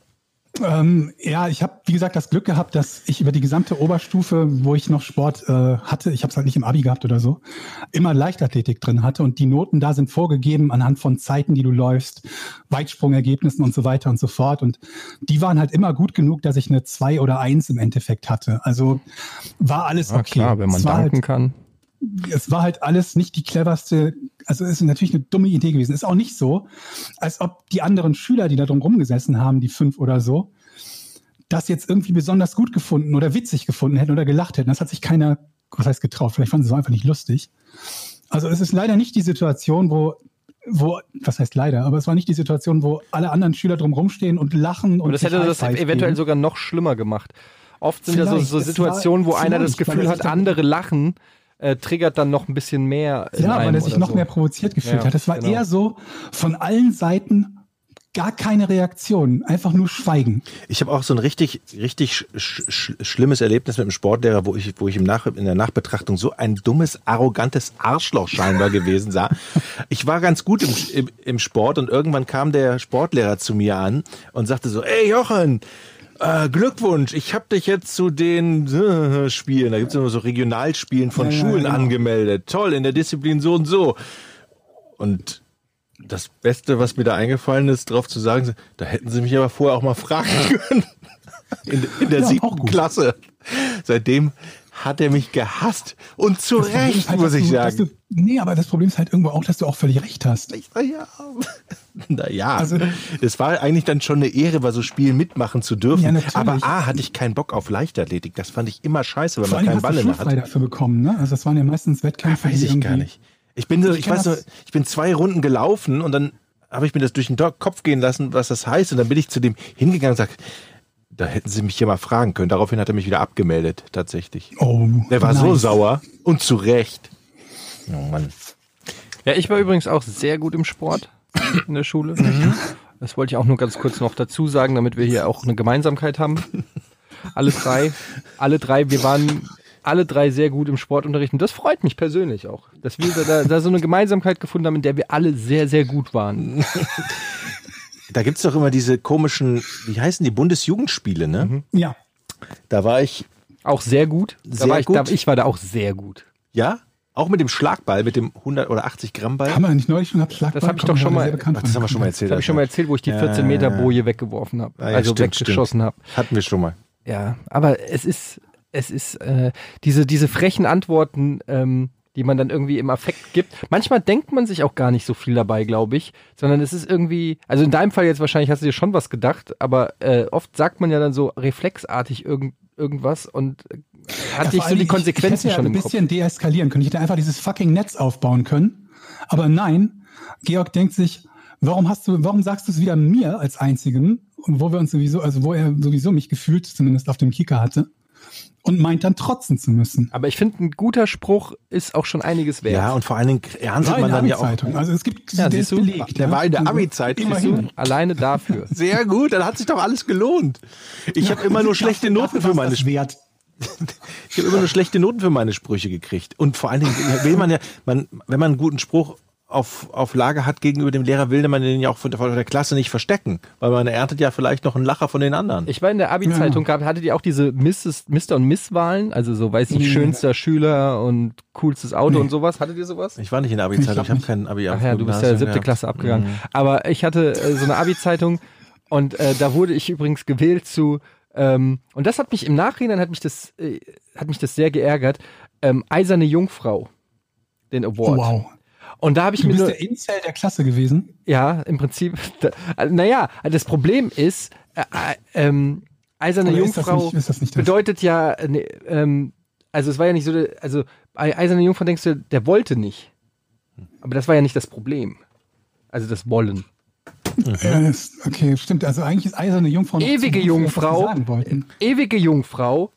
Ähm, ja, ich habe, wie gesagt, das Glück gehabt, dass ich über die gesamte Oberstufe, wo ich noch Sport äh, hatte, ich habe es halt nicht im Abi gehabt oder so, immer Leichtathletik drin hatte und die Noten da sind vorgegeben anhand von Zeiten, die du läufst, Weitsprungergebnissen und so weiter und so fort. Und die waren halt immer gut genug, dass ich eine zwei oder eins im Endeffekt hatte. Also war alles okay. klar, wenn man danken halt, kann. Es war halt alles nicht die cleverste, also es ist natürlich eine dumme Idee gewesen. Ist auch nicht so, als ob die anderen Schüler, die da drum rumgesessen haben, die fünf oder so, das jetzt irgendwie besonders gut gefunden oder witzig gefunden hätten oder gelacht hätten. Das hat sich keiner, was heißt getraut, vielleicht fanden sie es auch einfach nicht lustig. Also es ist leider nicht die Situation, wo, wo, was heißt leider, aber es war nicht die Situation, wo alle anderen Schüler drum rumstehen und lachen und Und das hätte das eventuell geben. sogar noch schlimmer gemacht. Oft sind ja so, Vielleicht. so Situationen, wo einer das vielleicht, Gefühl hat, andere lachen, äh, triggert dann noch ein bisschen mehr. Ja, weil er sich noch so. mehr provoziert gefühlt Ja, hat. Es war genau. eher so von allen Seiten gar keine Reaktion, einfach nur Schweigen. Ich habe auch so ein richtig, richtig sch sch schlimmes Erlebnis mit einem Sportlehrer, wo ich, wo ich im Nach in der Nachbetrachtung so ein dummes, arrogantes Arschloch scheinbar gewesen sah. Ich war ganz gut im, im, im Sport und irgendwann kam der Sportlehrer zu mir an und sagte so, ey Jochen, äh, Glückwunsch, ich habe dich jetzt zu den äh, Spielen, da gibt's immer so Regionalspielen von Ja, ja, Schulen genau. angemeldet. Toll, in der Disziplin so und so. Und das Beste, was mir da eingefallen ist, drauf zu sagen, da hätten sie mich aber vorher auch mal fragen können. In, in der Ja, siebten. Klasse. Seitdem hat er mich gehasst. Und zu Das Recht, muss ich sagen. Nee, aber das Problem ist halt irgendwo auch, dass du auch völlig recht hast. Ich sag, ja. Naja, Also- das war eigentlich dann schon eine Ehre, bei so Spielen mitmachen zu dürfen. Ja, aber A, hatte ich keinen Bock auf Leichtathletik. Das fand ich immer scheiße, wenn man keinen Ball du in der schulfrei Hand. dafür bekommen, ne? Also das waren ja meistens Wettkämpfe, Weiß die ich gar nicht. Ich bin so, Ich ich, kenn weiß so, ich bin zwei Runden gelaufen und dann habe ich mir das durch den Kopf gehen lassen, was das heißt. Und dann bin ich zu dem hingegangen und sag, da hätten sie mich hier mal fragen können. Daraufhin hat er mich wieder abgemeldet, tatsächlich. Oh, Der war so nice. sauer und zu Recht. Oh Mann. Ja, ich war übrigens auch sehr gut im Sport in der Schule. Das wollte ich auch nur ganz kurz noch dazu sagen, damit wir hier auch eine Gemeinsamkeit haben. Alle drei, alle drei, wir waren alle drei sehr gut im Sportunterricht und das freut mich persönlich auch, dass wir da, da so eine Gemeinsamkeit gefunden haben, in der wir alle sehr, sehr gut waren. Da gibt's doch immer diese komischen, wie heißen die, Bundesjugendspiele, ne? Ja, Da war ich, Auch sehr gut. Da Sehr war ich, gut. Da, ich war da auch sehr gut. ja, auch mit dem Schlagball, mit dem 100 oder 80 Gramm Ball. haben wir nicht neulich schon gehabt, Schlagball? Das hab ich doch schon mal- Ach, das haben wir schon mal erzählt. Das habe ich schon mal erzählt, wo ich die 14 Meter Boje weggeworfen habe. Ah, ja, also stimmt, weggeschossen habe. Hatten wir schon mal. Ja, aber es ist, es ist äh, diese, diese frechen Antworten, ähm, die man dann irgendwie im Affekt gibt. Manchmal denkt man sich auch gar nicht so viel dabei, glaube ich, sondern es ist irgendwie, also in deinem Fall jetzt wahrscheinlich hast du dir schon was gedacht, aber äh, oft sagt man ja dann so reflexartig irgend, irgendwas und äh, Ja, hatte vor ich so die Konsequenzen ich, ich hätte schon ja im ein Kopf. bisschen deeskalieren können. Ich hätte einfach dieses fucking Netz aufbauen können. Aber nein, Georg denkt sich, warum hast du, warum sagst du es wieder mir als einzigen, wo wir uns sowieso, also wo er sowieso mich gefühlt zumindest auf dem Kicker hatte und meint dann trotzen zu müssen. Aber ich finde, ein guter Spruch ist auch schon einiges wert. Ja, und vor allen Dingen erntet man dann ja auch. Also es gibt, Ja, der ist du? belegt. Der ja. war in der Also Abi-Zeit. Alleine dafür. Sehr gut, dann hat sich doch alles gelohnt. Ich habe immer nur schlechte Noten für meine wert. Ich habe immer nur schlechte Noten für meine Sprüche gekriegt. Und vor allen Dingen will man ja, man, wenn man einen guten Spruch auf, auf Lager hat gegenüber dem Lehrer, will man den ja auch von der, von der Klasse nicht verstecken. Weil man erntet ja vielleicht noch einen Lacher von den anderen. Ich war in der Abi-Zeitung, gab, hattet ihr auch diese Mrs., Mr. und Miss-Wahlen? Also so, weiß ich, schönster Schüler und coolstes Auto und sowas. Hattet ihr sowas? Ich war nicht in der Abi-Zeitung, glaub ich habe nicht. kein Abi Ach ja, du bist ja siebte Klasse abgegangen. Aber ich hatte äh, so eine Abi-Zeitung und äh, da wurde ich übrigens gewählt zu ähm, und das hat mich im Nachhinein hat mich das äh, hat mich das sehr geärgert. Ähm, Eiserne Jungfrau, den Award. Oh, wow. Und da habe ich Du mir bist nur, der Incel der Klasse gewesen. ja im Prinzip, da, also, naja, das Problem ist, äh, äh, ähm, Eiserne Oder Jungfrau nicht- ist das nicht bedeutet ja, ne, ähm, also es war ja nicht so, also bei Eiserne Jungfrau denkst du, der wollte nicht. Aber das war ja nicht das Problem. Also das Wollen. Ja, das, okay, stimmt. Also eigentlich ist eiserne Jungfrau Ewige Jungfrau. Ewige Jungfrau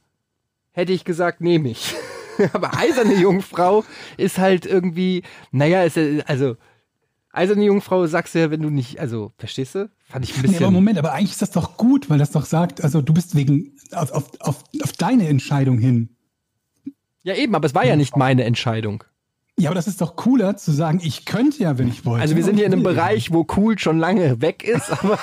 hätte ich gesagt, nehme ich. Aber eiserne Jungfrau ist halt irgendwie, naja, ist, ja- also eiserne Jungfrau sagst du ja, wenn du nicht, also verstehst du? Fand ich ein Nee, aber bisschen. Moment, aber eigentlich ist das doch gut, weil das doch sagt, also du bist wegen auf, auf, auf, auf deine Entscheidung hin. ja eben, aber es war ja nicht meine Entscheidung. Ja, aber das ist doch cooler zu sagen, ich könnte ja, wenn ich wollte. Also wir sind hier in einem Bereich, wo cool schon lange weg ist, aber,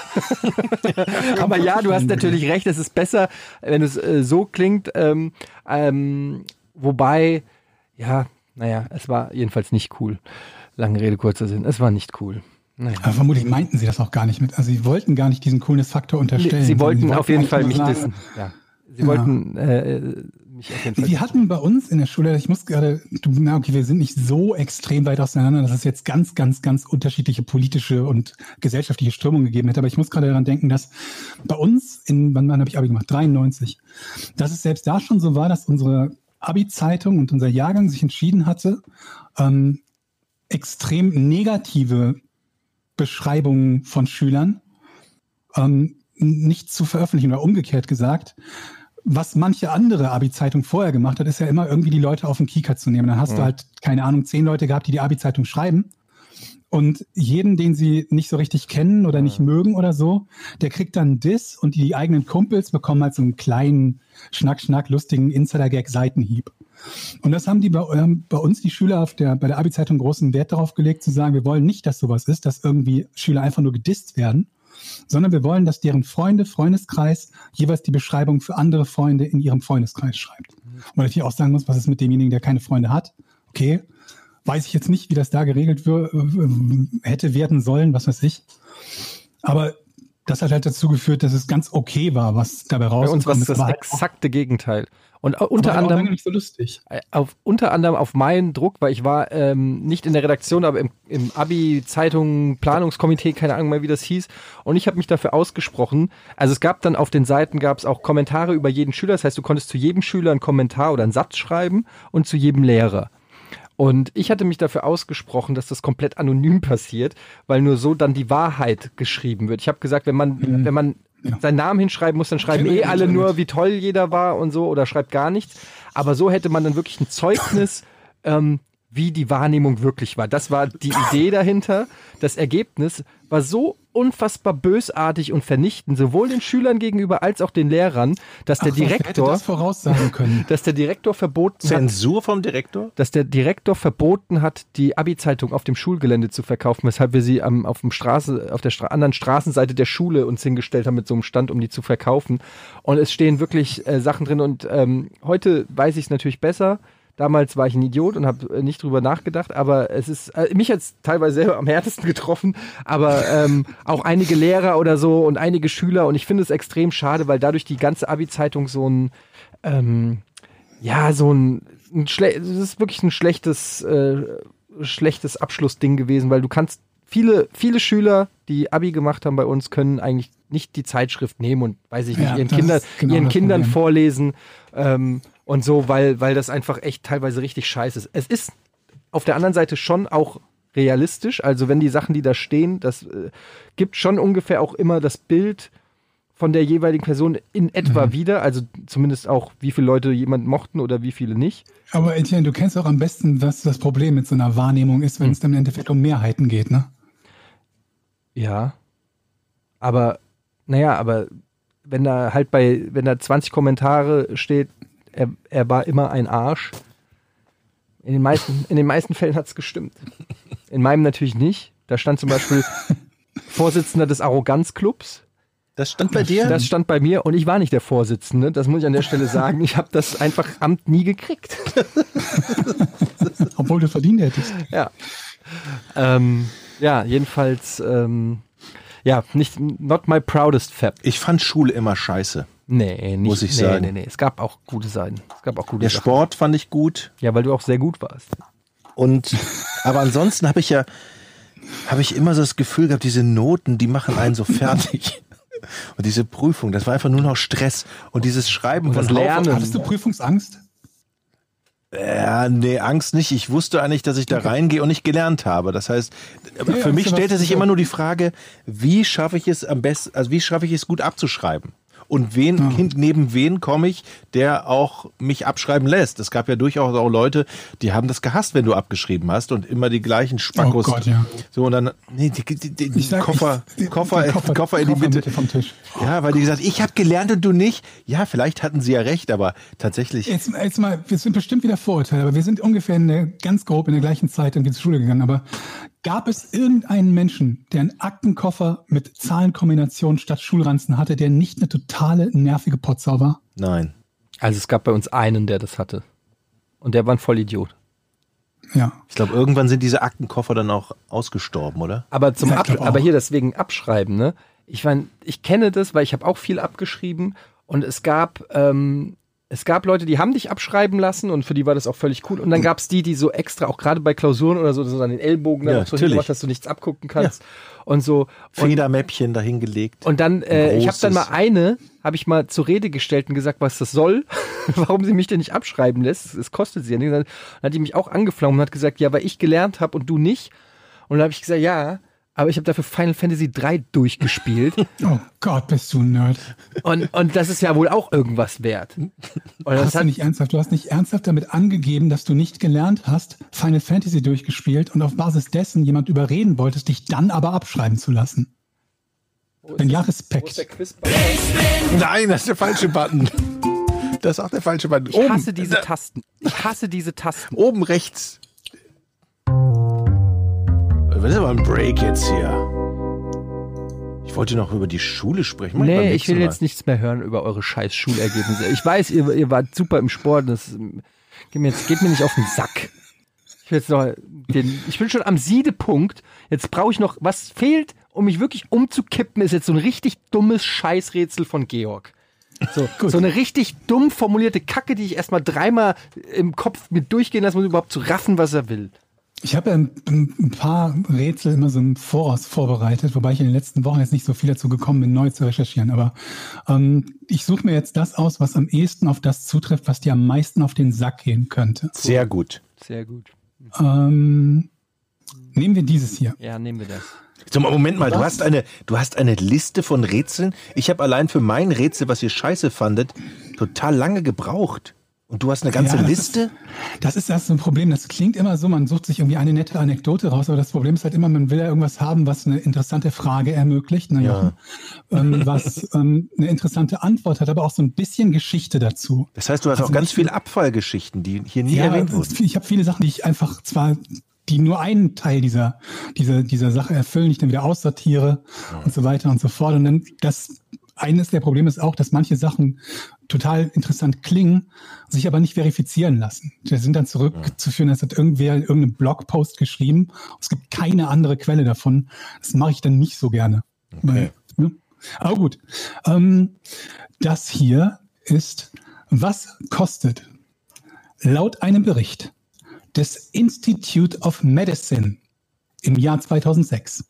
aber ja, du hast natürlich recht, es ist besser, wenn es äh, so klingt. Ähm, ähm, wobei, ja, naja, es war jedenfalls nicht cool. Lange Rede, kurzer Sinn, es war nicht cool. Naja. Aber vermutlich meinten sie das auch gar nicht mit. Also sie wollten gar nicht diesen Coolness-Faktor unterstellen. Sie sondern wollten auf jeden Fall mich dissen. Ja. Sie Ja. wollten äh, mich auf jeden Fall Wir hatten bei uns in der Schule, ich muss gerade, du, na okay, wir sind nicht so extrem weit auseinander, dass es jetzt ganz, ganz, ganz unterschiedliche politische und gesellschaftliche Strömungen gegeben hätte. Aber ich muss gerade daran denken, dass bei uns, in, wann, wann habe ich Abi gemacht? 93, dass es selbst da schon so war, dass unsere Abi-Zeitung und unser Jahrgang sich entschieden hatte, ähm, extrem negative Beschreibungen von Schülern ähm, nicht zu veröffentlichen oder umgekehrt gesagt, was manche andere Abi-Zeitung vorher gemacht hat, ist ja immer irgendwie die Leute auf den Kieker zu nehmen. Dann hast du halt, keine Ahnung, zehn Leute gehabt, die die Abi-Zeitung schreiben. Und jeden, den sie nicht so richtig kennen oder nicht mögen oder so, der kriegt dann Diss und die eigenen Kumpels bekommen halt so einen kleinen, schnack, schnack, lustigen Insider-Gag-Seitenhieb. Und das haben die bei, ähm, bei uns, die Schüler auf der, bei der Abi-Zeitung großen Wert darauf gelegt, zu sagen, wir wollen nicht, dass sowas ist, dass irgendwie Schüler einfach nur gedisst werden, sondern wir wollen, dass deren Freunde, Freundeskreis jeweils die Beschreibung für andere Freunde in ihrem Freundeskreis schreibt. Und weil ich hier auch sagen muss, was ist mit demjenigen, der keine Freunde hat? Okay, weiß ich jetzt nicht, wie das da geregelt äh, hätte werden sollen, was weiß ich. Aber das hat halt dazu geführt, dass es ganz okay war, was dabei Bei rausgekommen uns war es das halt exakte Gegenteil. Und äh, unter halt anderem nicht so lustig. Äh, auf, unter anderem auf meinen Druck, weil ich war ähm, nicht in der Redaktion, aber im, im Abi-Zeitung, Planungskomitee, keine Ahnung mehr, wie das hieß. Und ich habe mich dafür ausgesprochen. Also es gab dann auf den Seiten gab es auch Kommentare über jeden Schüler. Das heißt, du konntest zu jedem Schüler einen Kommentar oder einen Satz schreiben und zu jedem Lehrer. Und ich hatte mich dafür ausgesprochen, dass das komplett anonym passiert, weil nur so dann die Wahrheit geschrieben wird. Ich habe gesagt, wenn man, wenn man seinen Namen hinschreiben muss, dann schreiben eh alle nur, wie toll jeder war und so oder schreibt gar nichts. Aber so hätte man dann wirklich ein Zeugnis, ähm, wie die Wahrnehmung wirklich war. Das war die Idee dahinter. Das Ergebnis war so unfassbar bösartig und vernichtend, sowohl den Schülern gegenüber als auch den Lehrern, dass der Ach, Direktor, das voraussagen können. dass der Direktor verboten hat, Zensur vom Direktor? dass der Direktor verboten hat, die Abi-Zeitung auf dem Schulgelände zu verkaufen, weshalb wir sie am, auf, dem Straße, auf der Stra anderen Straßenseite der Schule uns hingestellt haben mit so einem Stand, um die zu verkaufen. Und es stehen wirklich äh, Sachen drin und ähm, heute weiß ich es natürlich besser. Damals war ich ein Idiot und habe äh, nicht drüber nachgedacht, aber es ist, äh, mich es teilweise selber am härtesten getroffen, aber ähm, auch einige Lehrer oder so und einige Schüler und ich finde es extrem schade, weil dadurch die ganze Abi-Zeitung so ein, ähm, ja, so ein, ein schle das ist wirklich ein schlechtes, äh, schlechtes Abschlussding gewesen, weil du kannst viele, viele Schüler, die Abi gemacht haben bei uns, können eigentlich nicht die Zeitschrift nehmen und, weiß ich nicht, Ja, ihren, Kinder, genau ihren Kindern vorlesen ähm, und so, weil, weil das einfach echt teilweise richtig scheiße ist. Es ist auf der anderen Seite schon auch realistisch. Also wenn die Sachen, die da stehen, das äh, gibt schon ungefähr auch immer das Bild von der jeweiligen Person in etwa Mhm. wieder. Also zumindest auch, wie viele Leute jemanden mochten oder wie viele nicht. Aber Etienne, du kennst auch am besten, was das Problem mit so einer Wahrnehmung ist, wenn Hm. es dann im Endeffekt um Mehrheiten geht, ne? Ja. Aber, naja, aber wenn da halt bei, wenn da 20 Kommentare steht, er, er war immer ein Arsch. In den meisten, in den meisten Fällen hat es gestimmt. In meinem natürlich nicht. Da stand zum Beispiel Vorsitzender des Arroganzclubs. Das stand bei dir? Das stand bei mir und ich war nicht der Vorsitzende. Das muss ich an der Stelle sagen. Ich habe das einfach Amt nie gekriegt. Obwohl du verdient hättest. Ja. Ähm, ja, jedenfalls, ähm, ja, nicht, not my proudest Fab. ich fand Schule immer scheiße. Nee, nicht, Muss ich nee, sagen. Nee, nee, es gab auch gute Seiten. Es gab auch gute Der Sachen. Sport fand ich gut. Ja, weil du auch sehr gut warst. Und aber ansonsten habe ich ja habe ich immer so das Gefühl gehabt, diese Noten, die machen einen so fertig. Und diese Prüfung, das war einfach nur noch Stress. Und dieses Schreiben Und von das Lernen. Hattest du Prüfungsangst? Ja, nee, Angst nicht. Ich wusste eigentlich, dass ich da reingehe und nicht gelernt habe. Das heißt, für ja, mich stellte sich so. immer nur die Frage, wie schaffe ich es am besten, also wie schaffe ich es gut abzuschreiben? Und wen, hin, neben wen komme ich, der auch mich abschreiben lässt? Es gab ja durchaus auch Leute, die haben das gehasst, wenn du abgeschrieben hast und immer die gleichen Spackos. Oh Gott, ja. So, und dann, nee, die, die, die, die sag, Koffer, ich, Koffer, die Koffer, in die Mitte. vom Tisch. Ja, weil die gesagt, ich habe gelernt und du nicht. Ja, vielleicht hatten sie ja recht, aber tatsächlich. Jetzt, jetzt mal, wir sind bestimmt wieder Vorurteile, aber wir sind ungefähr in der, ganz grob in der gleichen Zeit irgendwie zur Schule gegangen. Aber gab es irgendeinen Menschen, der einen Aktenkoffer mit Zahlenkombinationen statt Schulranzen hatte, der nicht eine totale nervige Potsau war? Nein. Also es gab bei uns einen, der das hatte. Und der war ein Vollidiot. Ja. Ich glaube, irgendwann sind diese Aktenkoffer dann auch ausgestorben, oder? Aber zum Ja, aber hier deswegen abschreiben, ne? Ich meine, ich kenne das, weil ich habe auch viel abgeschrieben und es gab ähm, es gab Leute, die haben dich abschreiben lassen und für die war das auch völlig cool. Und dann gab es die, die so extra, auch gerade bei Klausuren oder so, so an den Ellbogen Ja, so hingemacht, dass du nichts abgucken kannst und so. Federmäppchen dahingelegt. und dann, äh, ich habe dann mal eine, habe ich mal zur Rede gestellt und gesagt, was das soll, warum sie mich denn nicht abschreiben lässt. Es kostet sie ja nicht. Dann hat die mich auch angeflogen und hat gesagt, ja, weil ich gelernt habe und du nicht. Und dann habe ich gesagt, ja, aber ich habe dafür Final Fantasy 3 durchgespielt. Oh Gott, bist du ein Nerd. und, und das ist ja wohl auch irgendwas wert. Und das Hast du nicht ernsthaft, du hast nicht ernsthaft damit angegeben, dass du nicht gelernt hast, Final Fantasy durchgespielt und auf Basis dessen jemand überreden wolltest, dich dann aber abschreiben zu lassen. Dann ja, Respekt. Nein, das ist der falsche Button. Das ist auch der falsche Button. ich hasse diese Tasten. Ich hasse diese Tasten. Oben rechts. Was ist aber ein Break jetzt hier? Ich wollte noch über die Schule sprechen. Mach Nee, ich will Mal. jetzt nichts mehr hören über eure scheiß Schulergebnisse. Ich weiß, ihr, ihr wart super im Sport. Das ähm, geht mir, jetzt, geht mir nicht auf den Sack. Ich, will jetzt noch den, ich bin schon am Siedepunkt. Jetzt brauche ich noch, was fehlt, um mich wirklich umzukippen, ist jetzt so ein richtig dummes Scheißrätsel von Georg. So, so eine richtig dumm formulierte Kacke, die ich erstmal dreimal im Kopf mit durchgehen lassen muss, um überhaupt zu raffen, was er will. Ich habe ja ein, ein paar Rätsel immer so im Voraus vorbereitet, wobei ich in den letzten Wochen jetzt nicht so viel dazu gekommen bin, neu zu recherchieren. Aber ähm, ich suche mir jetzt das aus, was am ehesten auf das zutrifft, was dir am meisten auf den Sack gehen könnte. Sehr gut. Sehr gut. Ähm, nehmen wir dieses hier. Ja, nehmen wir das. So, Moment mal, du hast eine, du hast eine Liste von Rätseln. Ich habe allein für mein Rätsel, was ihr scheiße fandet, total lange gebraucht. Und du hast eine ganze Ja, das Liste? Ist, das ist das so ein Problem. Das klingt immer so, man sucht sich irgendwie eine nette Anekdote raus, aber das Problem ist halt immer, man will ja irgendwas haben, was eine interessante Frage ermöglicht, ne, Jochen? ähm, was ähm, eine interessante Antwort hat, aber auch so ein bisschen Geschichte dazu. Das heißt, du hast Also auch ganz viele Abfallgeschichten, die hier nie Ja, erwähnt wurden. ich habe viele Sachen, die ich einfach zwar, die nur einen Teil dieser, dieser, dieser Sache erfüllen, ich dann wieder aussortiere und so weiter und so fort. Und dann das eines der Probleme ist auch, dass manche Sachen total interessant klingen, sich aber nicht verifizieren lassen. Die sind dann zurückzuführen, das hat irgendwer in irgendeinem Blogpost geschrieben. Es gibt keine andere Quelle davon. Das mache ich dann nicht so gerne. Weil, ne? Aber gut. Ähm, das hier ist, was kostet laut einem Bericht des Institute of Medicine im Jahr 2006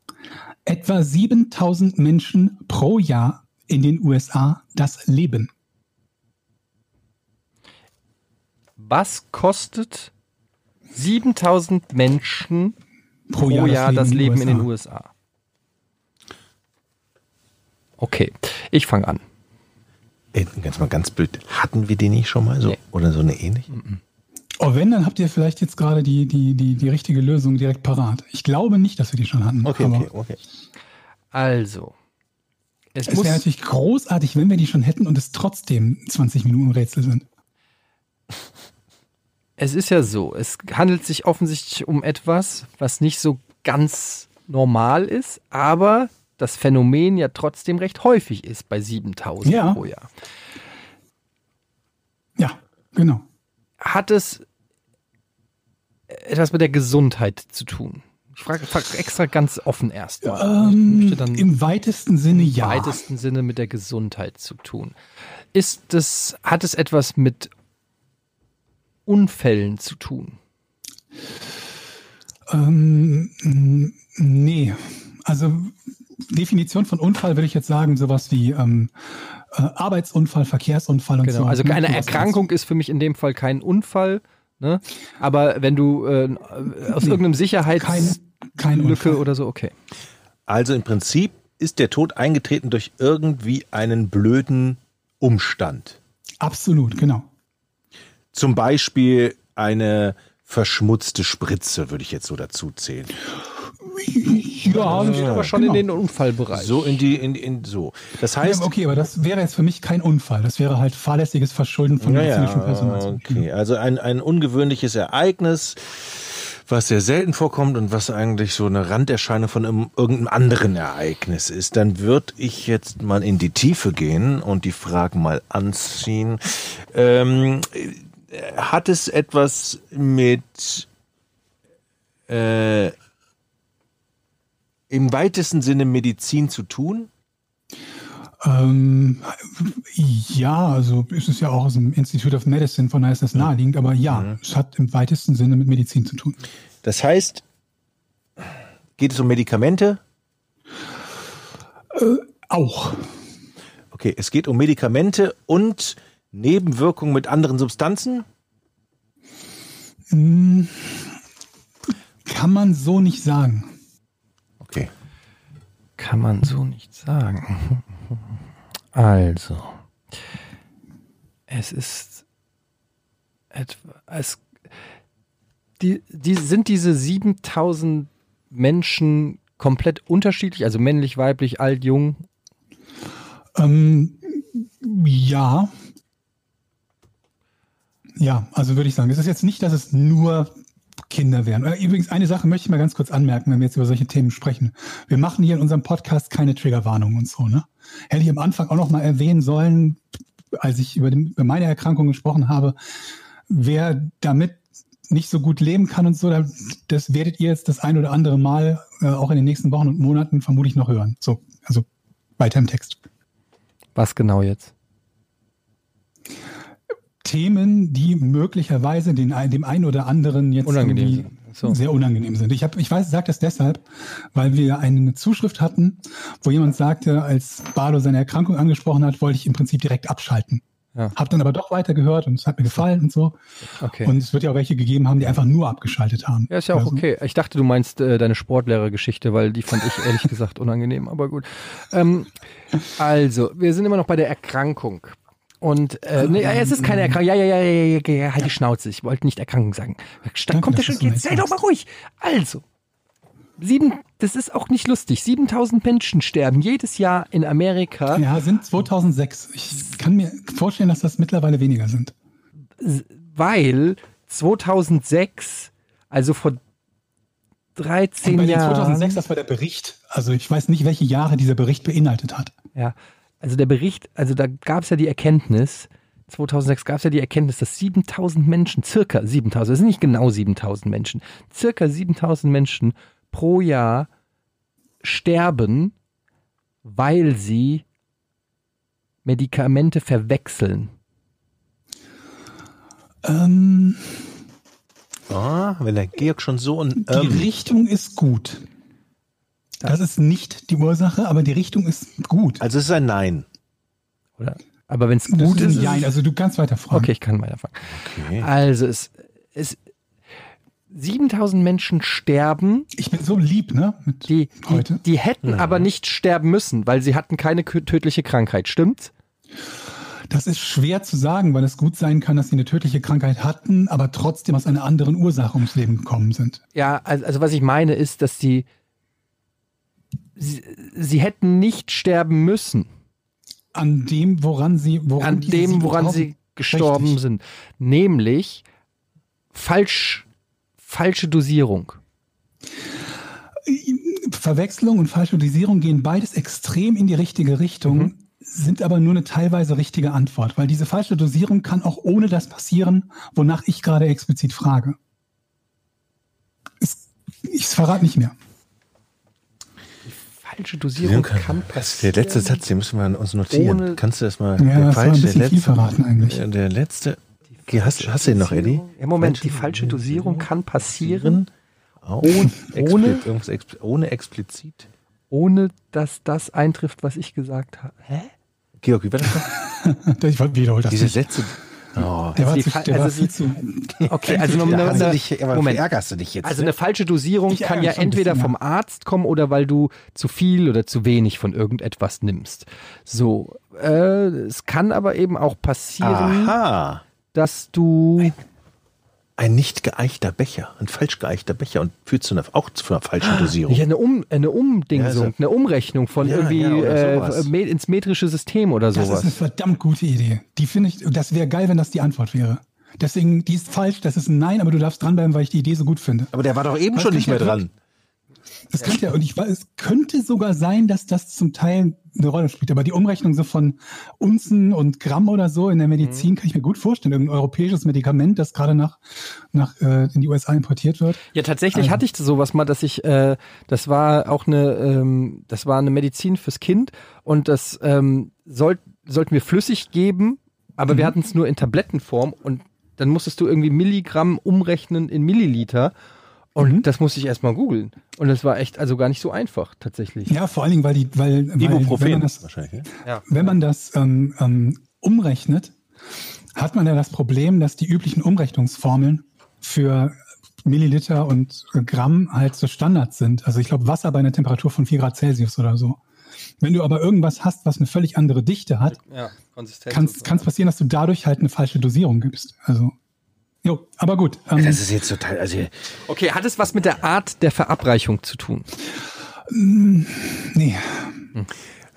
etwa 7000 Menschen pro Jahr in den USA das Leben? Was kostet 7000 Menschen pro, Jahr, das Leben in den USA? Okay, ich fange an. Ey, Ganz mal ganz blöd. Hatten wir den nicht schon mal so? Nee. Oder so eine ähnliche? Oh, wenn, dann habt ihr vielleicht jetzt gerade die, die, die, die richtige Lösung direkt parat. Ich glaube nicht, dass wir die schon hatten. Okay, aber okay, okay. Also, es, Es muss, wäre natürlich großartig, wenn wir die schon hätten und es trotzdem 20 Minuten Rätsel sind. Es ist ja so, es handelt sich offensichtlich um etwas, was nicht so ganz normal ist, aber das Phänomen ja trotzdem recht häufig ist bei 7000 Ja. pro Jahr. Ja, genau. Hat es etwas mit der Gesundheit zu tun? Ich frage frag extra ganz offen erst mal. ich Ähm, Im weitesten Sinne im ja. weitesten Sinne mit der Gesundheit zu tun. Ist es, hat es etwas mit Unfällen zu tun? Ähm, nee. Also Definition von Unfall würde ich jetzt sagen, sowas wie ähm, äh, Arbeitsunfall, Verkehrsunfall und Genau. so. Also ne? eine Sowas Erkrankung ist für mich in dem Fall kein Unfall. Ne? Aber wenn du äh, aus Nee, irgendeinem Kein, Sicherheitslücke kein Unfall. oder so, okay. Also im Prinzip ist der Tod eingetreten durch irgendwie einen blöden Umstand. Absolut, genau. Zum Beispiel eine verschmutzte Spritze, würde ich jetzt so dazu zählen. Ja, Das aber schon genau. in den Unfallbereich. So in die, in, in so. Das heißt, ja, okay, aber das wäre jetzt für mich kein Unfall. Das wäre halt fahrlässiges Verschulden von Ja, medizinischen ja, Personal. okay. Also ein, ein ungewöhnliches Ereignis, was sehr selten vorkommt und was eigentlich so eine Randerscheinung von einem, irgendeinem anderen Ereignis ist, dann würde ich jetzt mal in die Tiefe gehen und die Fragen mal anziehen. Ähm, äh, hat es etwas mit äh, im weitesten Sinne Medizin zu tun? Ähm, ja, also ist es ja auch aus dem Institute of Medicine, von daher ist das naheliegend, aber ja, es hat im weitesten Sinne mit Medizin zu tun. Das heißt, geht es um Medikamente? Auch. Okay, es geht um Medikamente und Nebenwirkungen mit anderen Substanzen? Kann man so nicht sagen. Okay. Kann man so nicht sagen. Also, es ist etwa, es, die, die, sind diese 7000 Menschen komplett unterschiedlich, also männlich, weiblich, alt, jung? Ähm, ja. Ja, also würde ich sagen, es ist jetzt nicht, dass es nur Kinder wären. Äh, Übrigens, eine Sache möchte ich mal ganz kurz anmerken, wenn wir jetzt über solche Themen sprechen. Wir machen hier in unserem Podcast keine Triggerwarnung und so, ne? Hätte ich am Anfang auch noch mal erwähnen sollen, als ich über, den, über meine Erkrankung gesprochen habe, wer damit nicht so gut leben kann und so, da- das werdet ihr jetzt das ein oder andere Mal äh, auch in den nächsten Wochen und Monaten vermutlich noch hören. So, also weiter im Text. Was genau jetzt? Themen, die möglicherweise den, dem einen oder anderen jetzt Unangenehm. So. sehr unangenehm sind. Ich, hab, ich weiß, sage das deshalb, weil wir eine Zuschrift hatten, wo jemand sagte, als Barlo seine Erkrankung angesprochen hat, wollte ich im Prinzip direkt abschalten. Ja. Hab dann aber doch weitergehört und es hat mir gefallen und so. Okay. Und es wird ja auch welche gegeben haben, die einfach nur abgeschaltet haben. Ja, ist ja auch Also, okay. Ich dachte, du meinst äh, deine Sportlehrergeschichte, weil die fand ich ehrlich gesagt unangenehm, aber gut. Ähm, also, wir sind immer noch bei der Erkrankung. Und äh, nee, es ist keine Erkrankung. Ja, ja, ja, ja, ja, ja, halt die Schnauze. Ich wollte nicht Erkrankung sagen. Dann kommt ja du schon. Jetzt sei doch mal ruhig. Also, sieben, das ist auch nicht lustig. 7000 Menschen sterben jedes Jahr in Amerika. Ja, sind 2006. Ich kann mir vorstellen, dass das mittlerweile weniger sind. weil 2006, also vor 13 Und bei den Jahren. 2006, das war der Bericht. Also ich weiß nicht, welche Jahre dieser Bericht beinhaltet hat. Ja, also der Bericht, also da gab es ja die Erkenntnis, 2006 gab es ja die Erkenntnis, dass 7000 Menschen, circa 7000, das sind nicht genau 7000 Menschen, circa 7000 Menschen pro Jahr sterben, weil sie Medikamente verwechseln. Ähm, Ah, wenn der Georg schon so ein Die ähm, Richtung ist gut. Das ist nicht die Ursache, aber die Richtung ist gut. Also es ist ein Nein. Oder? Aber wenn es gut ist, ist Jein. es, Also du kannst weiter fragen. okay, ich kann weiterfangen. Okay. Also es, es 7000 Menschen sterben, Ich bin so lieb, ne? Mit die, die, heute. die hätten aber nicht sterben müssen, weil sie hatten keine tödliche Krankheit, stimmt's? Das ist schwer zu sagen, weil es gut sein kann, dass sie eine tödliche Krankheit hatten, aber trotzdem aus einer anderen Ursache ums Leben gekommen sind. Ja, also, also was ich meine ist, dass die sie, sie hätten nicht sterben müssen An dem, woran sie, woran an dem, woran 7000 sie gestorben Richtig. sind, nämlich falsch falsche Dosierung. Verwechslung und falsche Dosierung gehen beides extrem in die richtige Richtung, Mhm. sind aber nur eine teilweise richtige Antwort, weil diese falsche Dosierung kann auch ohne das passieren, wonach ich gerade explizit frage. Ich verrate nicht mehr. Falsche Dosierung kann Der passieren. letzte Satz, den müssen wir uns notieren. Ohne- Kannst du das mal? Ja, der das war ein falsche, bisschen der viel letzte, verraten eigentlich. Der letzte. Hast, hast du ihn noch, Eddie? Ja, Moment, die falsche Dosierung kann passieren, Ohne- ohne- ohne explizit. ohne dass das eintrifft, was ich gesagt habe. Hä? Georg, wie war das noch? Ich wiederhole das Diese nicht. Sätze. Oh. Der war, die zu, der war also viel es zu. Okay, also Da eine, eine, dich, Moment. ärgerst du dich jetzt. Also ne? eine falsche Dosierung Ich kann ja entweder vom Arzt kommen oder weil du zu viel oder zu wenig von irgendetwas nimmst. So, äh, es kann aber eben auch passieren, Aha. dass du Ein nicht geeichter Becher, ein falsch geeichter Becher und führt zu einer, auch zu einer falschen Dosierung. ja, eine, um, eine Umdingsung, Ja, also- eine Umrechnung von Ja, irgendwie ja, sowas. äh, ins metrische System oder Das ist sowas. eine verdammt gute Idee. Die finde ich, das wäre geil, wenn das die Antwort wäre. Deswegen, die ist falsch, das ist ein Nein, aber du darfst dranbleiben, weil ich die Idee so gut finde. Aber der war doch eben Was schon nicht mehr der dran. Es könnte ja, und ich weiß, es könnte sogar sein, dass das zum Teil eine Rolle spielt. Aber die Umrechnung so von Unzen und Gramm oder so in der Medizin kann ich mir gut vorstellen. Irgendein europäisches Medikament, das gerade nach, nach äh, in die USA importiert wird. Ja, tatsächlich Also- hatte ich sowas mal, dass ich, äh, das war auch eine, ähm, das war eine Medizin fürs Kind und das ähm, soll, sollten wir flüssig geben, aber wir hatten es nur in Tablettenform und dann musstest du irgendwie Milligramm umrechnen in Milliliter und das musste ich erstmal googeln und das war echt also gar nicht so einfach tatsächlich. Ja, vor allen Dingen, weil die, weil, weil wenn man das, wahrscheinlich. Ne? wenn man das ähm, ähm, umrechnet, hat man ja das Problem, dass die üblichen Umrechnungsformeln für Milliliter und Gramm halt so Standard sind. Also ich glaube Wasser bei einer Temperatur von 4 Grad Celsius oder so. Wenn du aber irgendwas hast, was eine völlig andere Dichte hat, Ja, kann es passieren, dass du dadurch halt eine falsche Dosierung gibst. Also, jo, aber gut. Ähm, Das ist jetzt total, also Okay, hat es was mit der Art der Verabreichung zu tun? nee.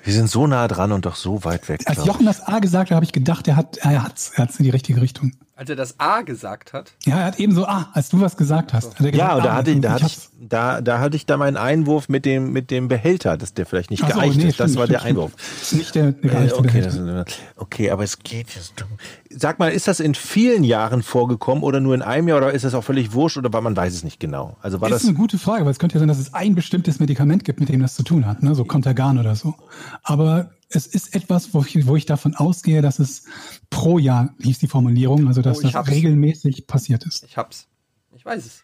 wir sind so nah dran und doch so weit weg. Als. Jochen das A gesagt hat, habe ich gedacht, er hat er hat's, er hat's in die richtige Richtung. Als er das A gesagt hat. Ja, er hat eben so, ah, als du was gesagt hast. Hat gesagt, Ja, und da hatte, ich, da, hatte ich, da, da hatte ich da meinen Einwurf mit dem, mit dem Behälter, dass der vielleicht nicht so, geeicht nee, ist. Das stimmt, war der stimmt, Einwurf. Ist nicht der, Äh, geeichte okay, Behälter. das, okay, aber es geht jetzt. Sag mal, ist das in vielen Jahren vorgekommen oder nur in einem Jahr oder ist das auch völlig wurscht oder war man weiß es nicht genau? Also war Das das ist eine gute Frage, weil es könnte ja sein, dass es ein bestimmtes Medikament gibt, mit dem das zu tun hat, ne? so Contergan oder so. Aber es ist etwas, wo ich, wo ich davon ausgehe, dass es pro Jahr, hieß die Formulierung, also dass Oh, das hab's. regelmäßig passiert ist. Ich hab's. Ich weiß es.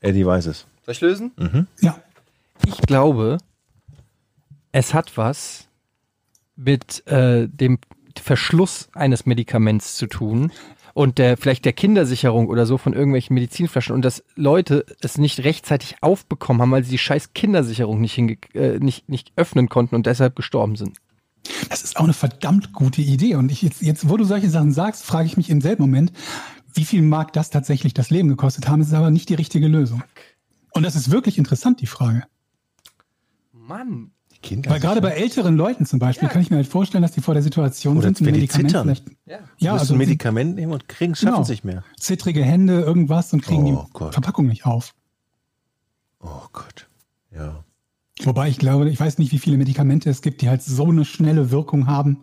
Eddie weiß es. Soll ich lösen? Ja, Ich glaube, es hat was mit äh, dem Verschluss eines Medikaments zu tun und der vielleicht der Kindersicherung oder so von irgendwelchen Medizinflaschen und dass Leute es nicht rechtzeitig aufbekommen haben, weil sie die scheiß Kindersicherung nicht, hinge äh, nicht, nicht öffnen konnten und deshalb gestorben sind. Das ist auch eine verdammt gute Idee. Und ich jetzt, jetzt, wo du solche Sachen sagst, frage ich mich im selben Moment, wie viel mag das tatsächlich das Leben gekostet haben? Es ist aber nicht die richtige Lösung. Und das ist wirklich interessant, die Frage. Mann. Die Kinder Weil gerade bei älteren Leuten zum Beispiel kann ich mir halt vorstellen, dass die vor der Situation Oder sind, ein wenn die Medikament zittern. vielleicht. Ja. Ja, müssen also ein Medikament nehmen und kriegen, schaffen genau, sich mehr. Zittrige Hände, irgendwas und kriegen Oh die Gott. Verpackung nicht auf. Oh Gott. Ja. Wobei ich glaube, ich weiß nicht, wie viele Medikamente es gibt, die halt so eine schnelle Wirkung haben,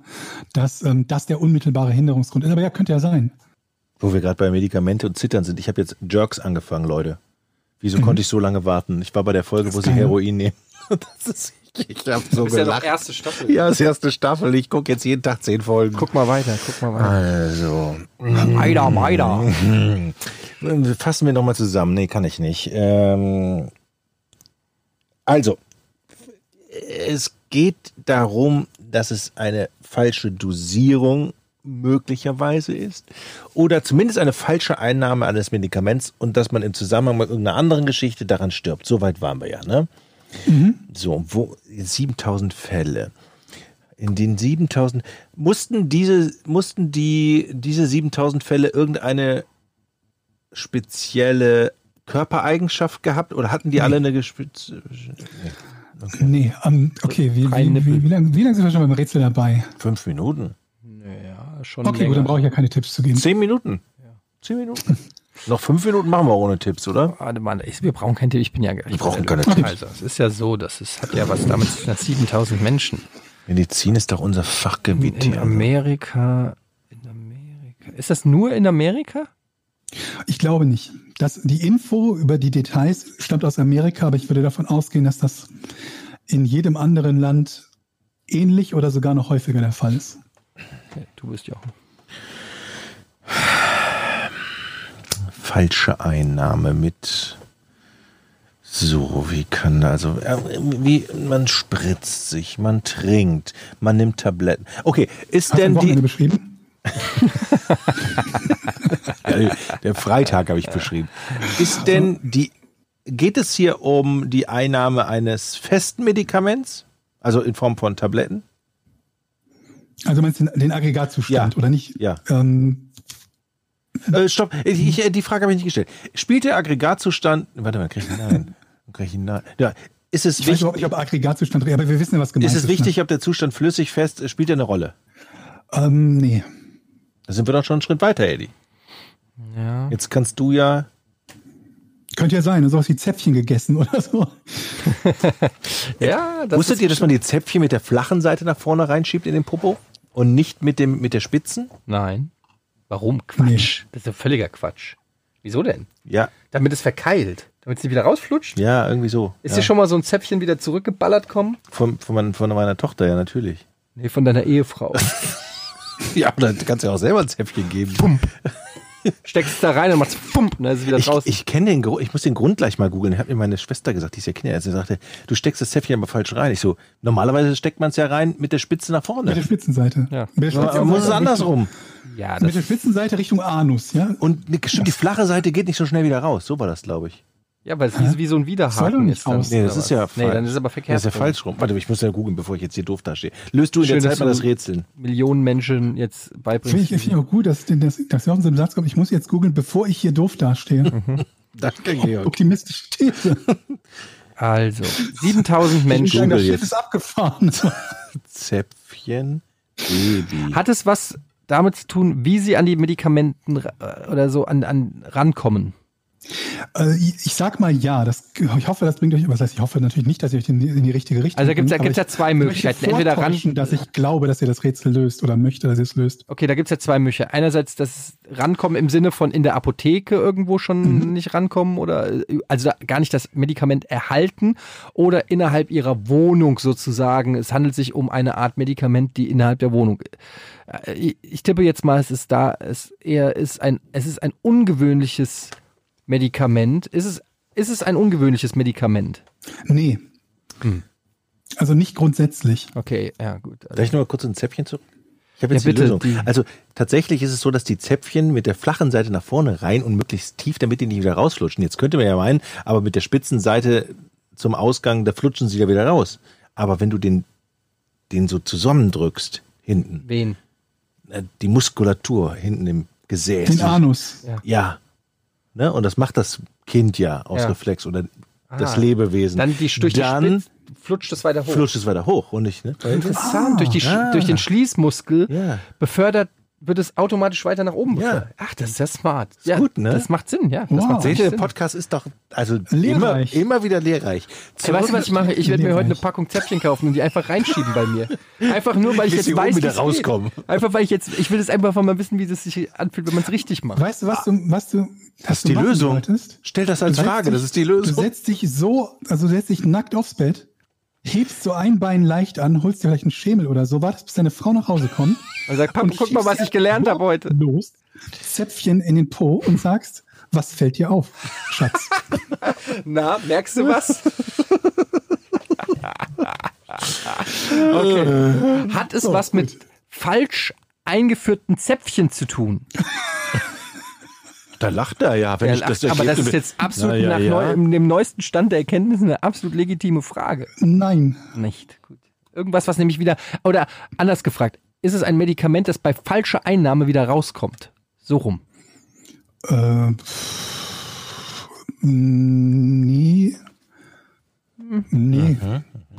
dass ähm, das der unmittelbare Hinderungsgrund ist. Aber ja, könnte ja sein. Wo wir gerade bei Medikamente und Zittern sind. Ich habe jetzt Jerks angefangen, Leute. Wieso Mhm. konnte ich so lange warten? Ich war bei der Folge, Das wo ist sie? Heroin nehmen. Das ist, ich habe so gelacht. erste Staffel. Ja, das erste Staffel. Ich gucke jetzt jeden Tag zehn Folgen. Guck mal weiter, guck mal weiter. Also, Weiter, weiter. Fassen wir nochmal zusammen. Nee, kann ich nicht. Ähm, also, es geht darum, dass es eine falsche Dosierung möglicherweise ist oder zumindest eine falsche Einnahme eines Medikaments und dass man im Zusammenhang mit irgendeiner anderen Geschichte daran stirbt. Soweit waren wir ja, ne? So, wo 7000 Fälle. In den 7000 mussten diese mussten die diese 7000 Fälle irgendeine spezielle Körpereigenschaft gehabt oder hatten die alle eine gespitze Nee, ähm, okay, wie, wie, wie, wie lange wie lang sind wir schon beim Rätsel dabei? fünf Minuten? Ja, schon Okay, gut, dann brauche ich ja keine Tipps zu geben. Zehn Minuten. Zehn Minuten. Noch fünf Minuten machen wir ohne Tipps, oder? Warte mal, ich, wir brauchen keinen Tipp, ich bin ja Wir brauchen keine Tipps. Also, es ist ja so, dass es hat ja was damit zu tun, dass 7000 Menschen Medizin ist doch unser Fachgebiet in hier. Amerika, in Amerika. Ist das nur in Amerika? Ich glaube nicht. Das, die Info über die Details stammt aus Amerika, aber ich würde davon ausgehen, dass das in jedem anderen Land ähnlich oder sogar noch häufiger der Fall ist. Okay, du bist ja auch. Falsche Einnahme mit. So, wie kann da, also, äh, wie, man spritzt sich, man trinkt, man nimmt Tabletten. Okay, ist Hast du denn Wochenende die, beschrieben? Ja, der Freitag habe ich beschrieben. Ist denn die, geht es hier um die Einnahme eines festen Medikaments? Also in Form von Tabletten? Also meinst du den, Aggregatzustand Ja. oder nicht? Ja. Ähm, Äh, stopp, ich, ich, die Frage habe ich nicht gestellt. Spielt der Aggregatzustand, warte mal, krieg ich nein. Krieg ich nein. Ja, ist es ich weiß wichtig, überhaupt nicht, ob Aggregatzustand, aber wir wissen ja, was gemeint ist ist. es wichtig, ob der Zustand flüssig, fest, spielt er eine Rolle? Ne? Ähm, nee. Da sind wir doch schon einen Schritt weiter, Eddie. Ja. Jetzt kannst du ja, Könnte ja sein, sowas wie Zäpfchen gegessen oder so. Ja, das wusstet ist ihr, dass man die Zäpfchen mit der flachen Seite nach vorne reinschiebt in den Popo? Und nicht mit dem, mit der Spitzen? Nein. Warum? Quatsch. Das ist ja völliger Quatsch. Wieso denn? Ja, Damit es verkeilt. Damit es nicht wieder rausflutscht? ja, irgendwie so. Ist ja. dir schon mal so ein Zäpfchen wieder zurückgeballert kommen? Von, von, mein, von meiner Tochter, ja, natürlich. Nee, von deiner Ehefrau. Ja, aber dann kannst du ja auch selber ein Zäpfchen geben. Steckst es da rein und machst pump und dann ist es wieder Ich, draußen. ich kenne den Grund, ich muss den Grund gleich mal googeln. Hat mir meine Schwester gesagt, die ist ja Kinderärztin, sie sagte, du steckst das Zäpfchen aber falsch rein. Ich so, normalerweise steckt man es ja rein mit der Spitze nach Mit der vorne. Spitzenseite. Ja. Mit der Aber Spitzenseite muss es andersrum. ja, Mit der Spitzenseite Richtung Anus, ja? Und stimmt, die flache Seite geht nicht so schnell wieder raus. So war das, glaube ich. Ja, weil es wie, wie so ein Soll doch Widerhaken nicht ist. Dann, raus. Nee, das ist ja was? Nee, dann ist es aber verkehrt. Das ist ja falsch rum. Warte, ich muss ja googeln, bevor ich jetzt hier doof dastehe. Löst du in Schön, der Zeit mal das Rätseln. Millionen Menschen jetzt Finde beibringst. ich, finde ich auch gut, dass, dass, dass Jochen so im Satz kommt, ich muss jetzt googeln, bevor ich hier doof dastehe. Danke, Georg. Optimistische These. Also, 7000 Menschen. Das Schiff ist abgefahren. Zäpfchen, Baby. Hat es was damit zu tun, wie sie an die Medikamenten oder so an, an rankommen? Äh, ich sag mal ja, das, ich hoffe, das bringt euch, was heißt, ich hoffe natürlich nicht, dass ihr euch in die, in die richtige Richtung Also da ja- bringt, gibt's ja zwei Möglichkeiten. Entweder ran- dass ich glaube, dass ihr das Rätsel löst oder möchte, dass ihr es löst. Okay, da gibt's ja zwei Möglichkeiten. Einerseits das Rankommen im Sinne von in der Apotheke irgendwo schon nicht rankommen oder also gar nicht das Medikament erhalten oder innerhalb ihrer Wohnung sozusagen. Es handelt sich um eine Art Medikament, die innerhalb der Wohnung. Äh, Ich, ich tippe jetzt mal, es ist da, es eher ist ein, es ist ein ungewöhnliches Medikament. Ist es, ist es ein ungewöhnliches Medikament? Nee. Hm. Also nicht grundsätzlich. Okay, ja gut. Also, Darf ich nur mal kurz ein Zäpfchen zurück? Ich habe Ja, jetzt bitte, die Lösung. die- also tatsächlich ist es so, dass die Zäpfchen mit der flachen Seite nach vorne rein und möglichst tief, damit die nicht wieder rausflutschen. Jetzt könnte man ja meinen, aber mit der spitzen Seite zum Ausgang, da flutschen sie ja wieder raus. Aber wenn du den, den so zusammendrückst, hinten, wen? äh, die Muskulatur hinten im Gesäß. Den Anus. Ja. Ne? Und das macht das Kind ja aus Ja. Reflex oder das Ah. Lebewesen. Dann die, durch die Dann Spitz flutscht es weiter hoch. flutscht es weiter hoch und nicht, ne? Interessant. durch, die, Ah. durch den Schließmuskel Ja. befördert, wird es automatisch weiter nach oben Ja. befördert. Ach, das ist ja smart. ja, gut, ne? Das macht Sinn, ja. Das Wow. macht Seht ihr, Sinn. der Podcast ist doch also immer, Lehrreich. immer wieder lehrreich. Ey, weißt du, was ich mache? Ich werde mir heute eine Packung Zäpfchen kaufen und die einfach reinschieben bei mir. Einfach nur, weil ich Bis jetzt weiß, wieder geht. rauskommen. Einfach, weil ich jetzt, ich will es einfach mal wissen, wie das sich anfühlt, wenn man es richtig macht. Weißt du, was du, was du, Das ist du die Lösung. solltest? Stell das als Du Frage, dich- das ist die Du Lösung. setzt dich so, also du setzt dich nackt aufs Bett, hebst so ein Bein leicht an, holst dir vielleicht einen Schemel oder so, wartest, bis deine Frau nach Hause kommt. Und sag, Papa, und guck mal, was ich gelernt habe heute. Los, Zäpfchen in den Po und sagst, Was fällt dir auf, Schatz? Na, merkst du was? okay. Hat es So, was mit gut. falsch eingeführten Zäpfchen zu tun? Da lacht er ja. Wenn Ja, ich das aber das ist jetzt absolut ja, nach ja. Neu, dem neuesten Stand der Erkenntnis eine absolut legitime Frage. Nein. Nicht. Gut. Irgendwas, was nämlich wieder, oder anders gefragt, ist es ein Medikament, das bei falscher Einnahme wieder rauskommt? So rum. Äh, pff, nee. Nee.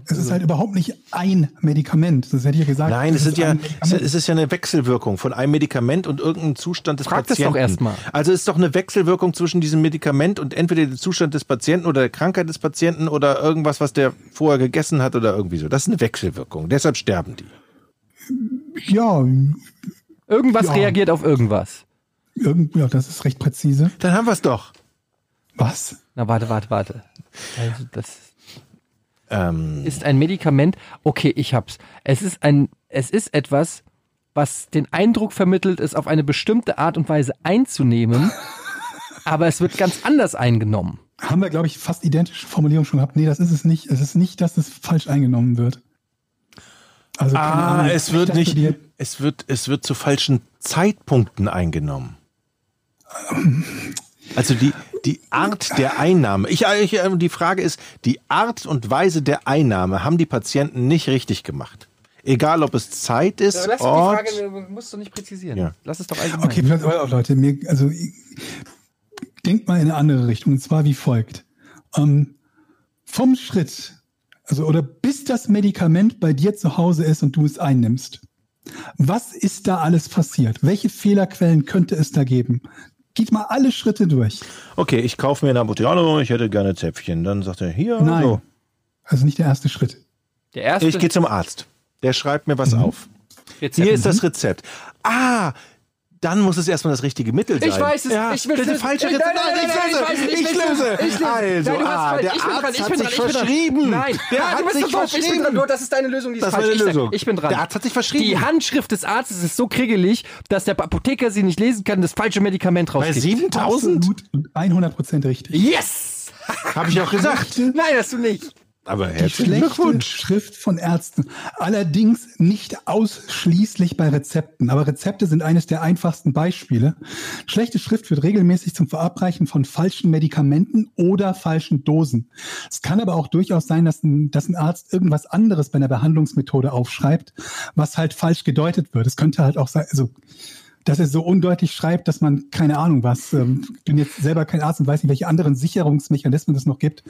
Es ist halt überhaupt nicht ein Medikament. Das hätte ich ja gesagt. Nein, es, ist sind ja, es es ist ja eine Wechselwirkung von einem Medikament und irgendeinem Zustand des Frag das Patienten. doch erst mal. Also es ist doch eine Wechselwirkung zwischen diesem Medikament und entweder dem Zustand des Patienten oder der Krankheit des Patienten oder irgendwas, was der vorher gegessen hat oder irgendwie so. Das ist eine Wechselwirkung. Deshalb sterben die. Ja, Irgendwas Ja. reagiert auf irgendwas. irgend, ja, das ist recht präzise. Dann haben wir es doch. Was? Na, warte, warte, warte. Also, das Ähm, ist ein Medikament. Okay, ich hab's. Es ist ein, es ist etwas, was den Eindruck vermittelt, es auf eine bestimmte Art und Weise einzunehmen, aber es wird ganz anders eingenommen. Haben wir, glaube ich, fast identische Formulierungen schon gehabt. Nee, das ist es nicht. Es ist nicht, dass es falsch eingenommen wird. Also, ah, Ahnung. es wird nicht, dir- es wird, es wird zu falschen Zeitpunkten eingenommen. Also die, die Art der Einnahme. Ich, ich, äh, die Frage ist, die Art und Weise der Einnahme haben die Patienten nicht richtig gemacht. Egal, ob es Zeit ist, Ort. musst du nicht präzisieren. Ja. Lass es doch allgemein. Okay, pass auf, Leute, mir, also ich- denkt mal in eine andere Richtung, und zwar wie folgt. Ähm, vom Schritt, also oder bis das Medikament bei dir zu Hause ist und du es einnimmst. Was ist da alles passiert? Welche Fehlerquellen könnte es da geben? Geht mal alle Schritte durch. Okay, ich kaufe mir eine Apotheker, ich hätte gerne Zäpfchen. Dann sagt er, hier, Nein. so. Also nicht der erste Schritt. Der erste Ich gehe zum Arzt. Der schreibt mir was auf. Rezept. Hier ist das Rezept. Ah, dann muss es erstmal das richtige Mittel sein. Ich weiß es. Ja, ich will das ist falsche Rezept. Nein, nein, nein, ich nein, ich Ich weiß es. löse. Ich löse. Also, Nein, du hast ah, falsch. der Ich bin dran, Arzt ich hat bin sich dran, ich dran. verschrieben. Nein, Der ja, hat du bist sich doof. Ich bin verschrieben. dran. Nur, das ist deine Lösung, die ist Das ist falsch. meine Ich sag, Lösung. Ich bin dran. Der Arzt hat sich verschrieben. Die Handschrift des Arztes ist so kriegelig, dass der Apotheker sie nicht lesen kann, das falsche Medikament Bei rausgibt. 7000? Absolut und 100 Prozent richtig. Yes! Habe ich auch gesagt. Nein, hast du nicht. Aber Die herzlichen schlechte Glückwunsch. Schrift von Ärzten. Allerdings nicht ausschließlich bei Rezepten. Aber Rezepte sind eines der einfachsten Beispiele. Schlechte Schrift führt regelmäßig zum Verabreichen von falschen Medikamenten oder falschen Dosen. Es kann aber auch durchaus sein, dass ein, dass ein Arzt irgendwas anderes bei einer Behandlungsmethode aufschreibt, was halt falsch gedeutet wird. Es könnte halt auch sein, also dass er so undeutlich schreibt, dass man keine Ahnung was. Ähm, bin jetzt selber kein Arzt und weiß nicht, welche anderen Sicherungsmechanismen es noch gibt,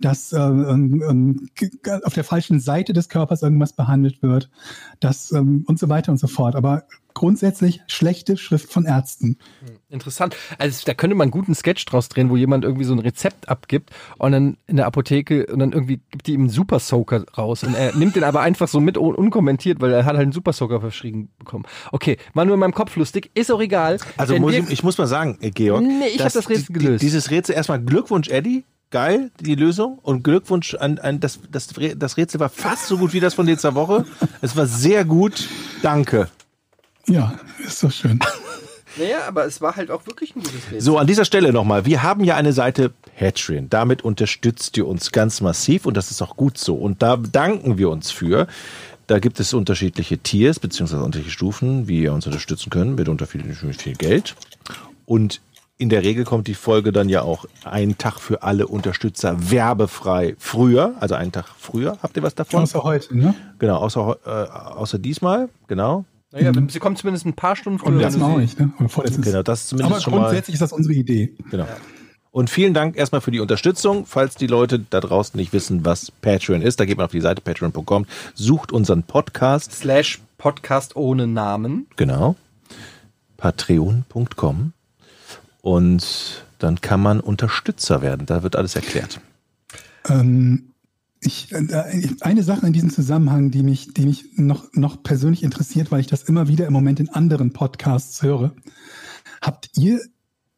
dass ähm, ähm, g- auf der falschen Seite des Körpers irgendwas behandelt wird, dass ähm, und so weiter und so fort. Aber grundsätzlich schlechte Schrift von Ärzten. Interessant. Also da könnte man einen guten Sketch draus drehen, wo jemand irgendwie so ein Rezept abgibt und dann in der Apotheke und dann irgendwie gibt die ihm einen Super Soaker raus und er nimmt den aber einfach so mit un unkommentiert, weil er hat halt einen Super Soaker verschrieben bekommen. Okay, war nur in meinem Kopf lustig, ist auch egal. Also muss ich, ich muss mal sagen, äh, Georg. Nee, ich hab dass das Rätsel gelöst. Die, dieses Rätsel erstmal Glückwunsch, Eddie. Geil, die Lösung. Und Glückwunsch an, an das, das, das Rätsel war fast so gut wie das von letzter Woche. Es war sehr gut. Danke. Ja, ist doch schön. Naja, aber es war halt auch wirklich ein gutes Rätsel. So, an dieser Stelle nochmal. Wir haben ja eine Seite Patreon. Damit unterstützt ihr uns ganz massiv und das ist auch gut so. Und da bedanken wir uns für. Da gibt es unterschiedliche Tiers beziehungsweise unterschiedliche Stufen, wie ihr uns unterstützen könnt, mit unterschiedlich viel Geld. Und in der Regel kommt die Folge dann ja auch einen Tag für alle Unterstützer werbefrei früher, also einen Tag früher. Habt ihr was davon? Außer heute, ne? Genau, außer, äh, außer diesmal, genau. Naja, sie kommt zumindest ein paar Stunden früher. Und Mal auch nicht, ne? Oder vorletztes. Genau, das ist zumindest Aber schon mal. grundsätzlich ist das unsere Idee. Genau. Und vielen Dank erstmal für die Unterstützung. Falls die Leute da draußen nicht wissen, was Patreon ist, da geht man auf die Seite patreon.com, sucht unseren Podcast, Slash Podcast ohne Namen. genau, patreon.com und dann kann man Unterstützer werden. Da wird alles erklärt. Ähm, ich, äh, eine Sache in diesem Zusammenhang, die mich, die mich noch, noch persönlich interessiert, weil ich das immer wieder im Moment in anderen Podcasts höre. Habt ihr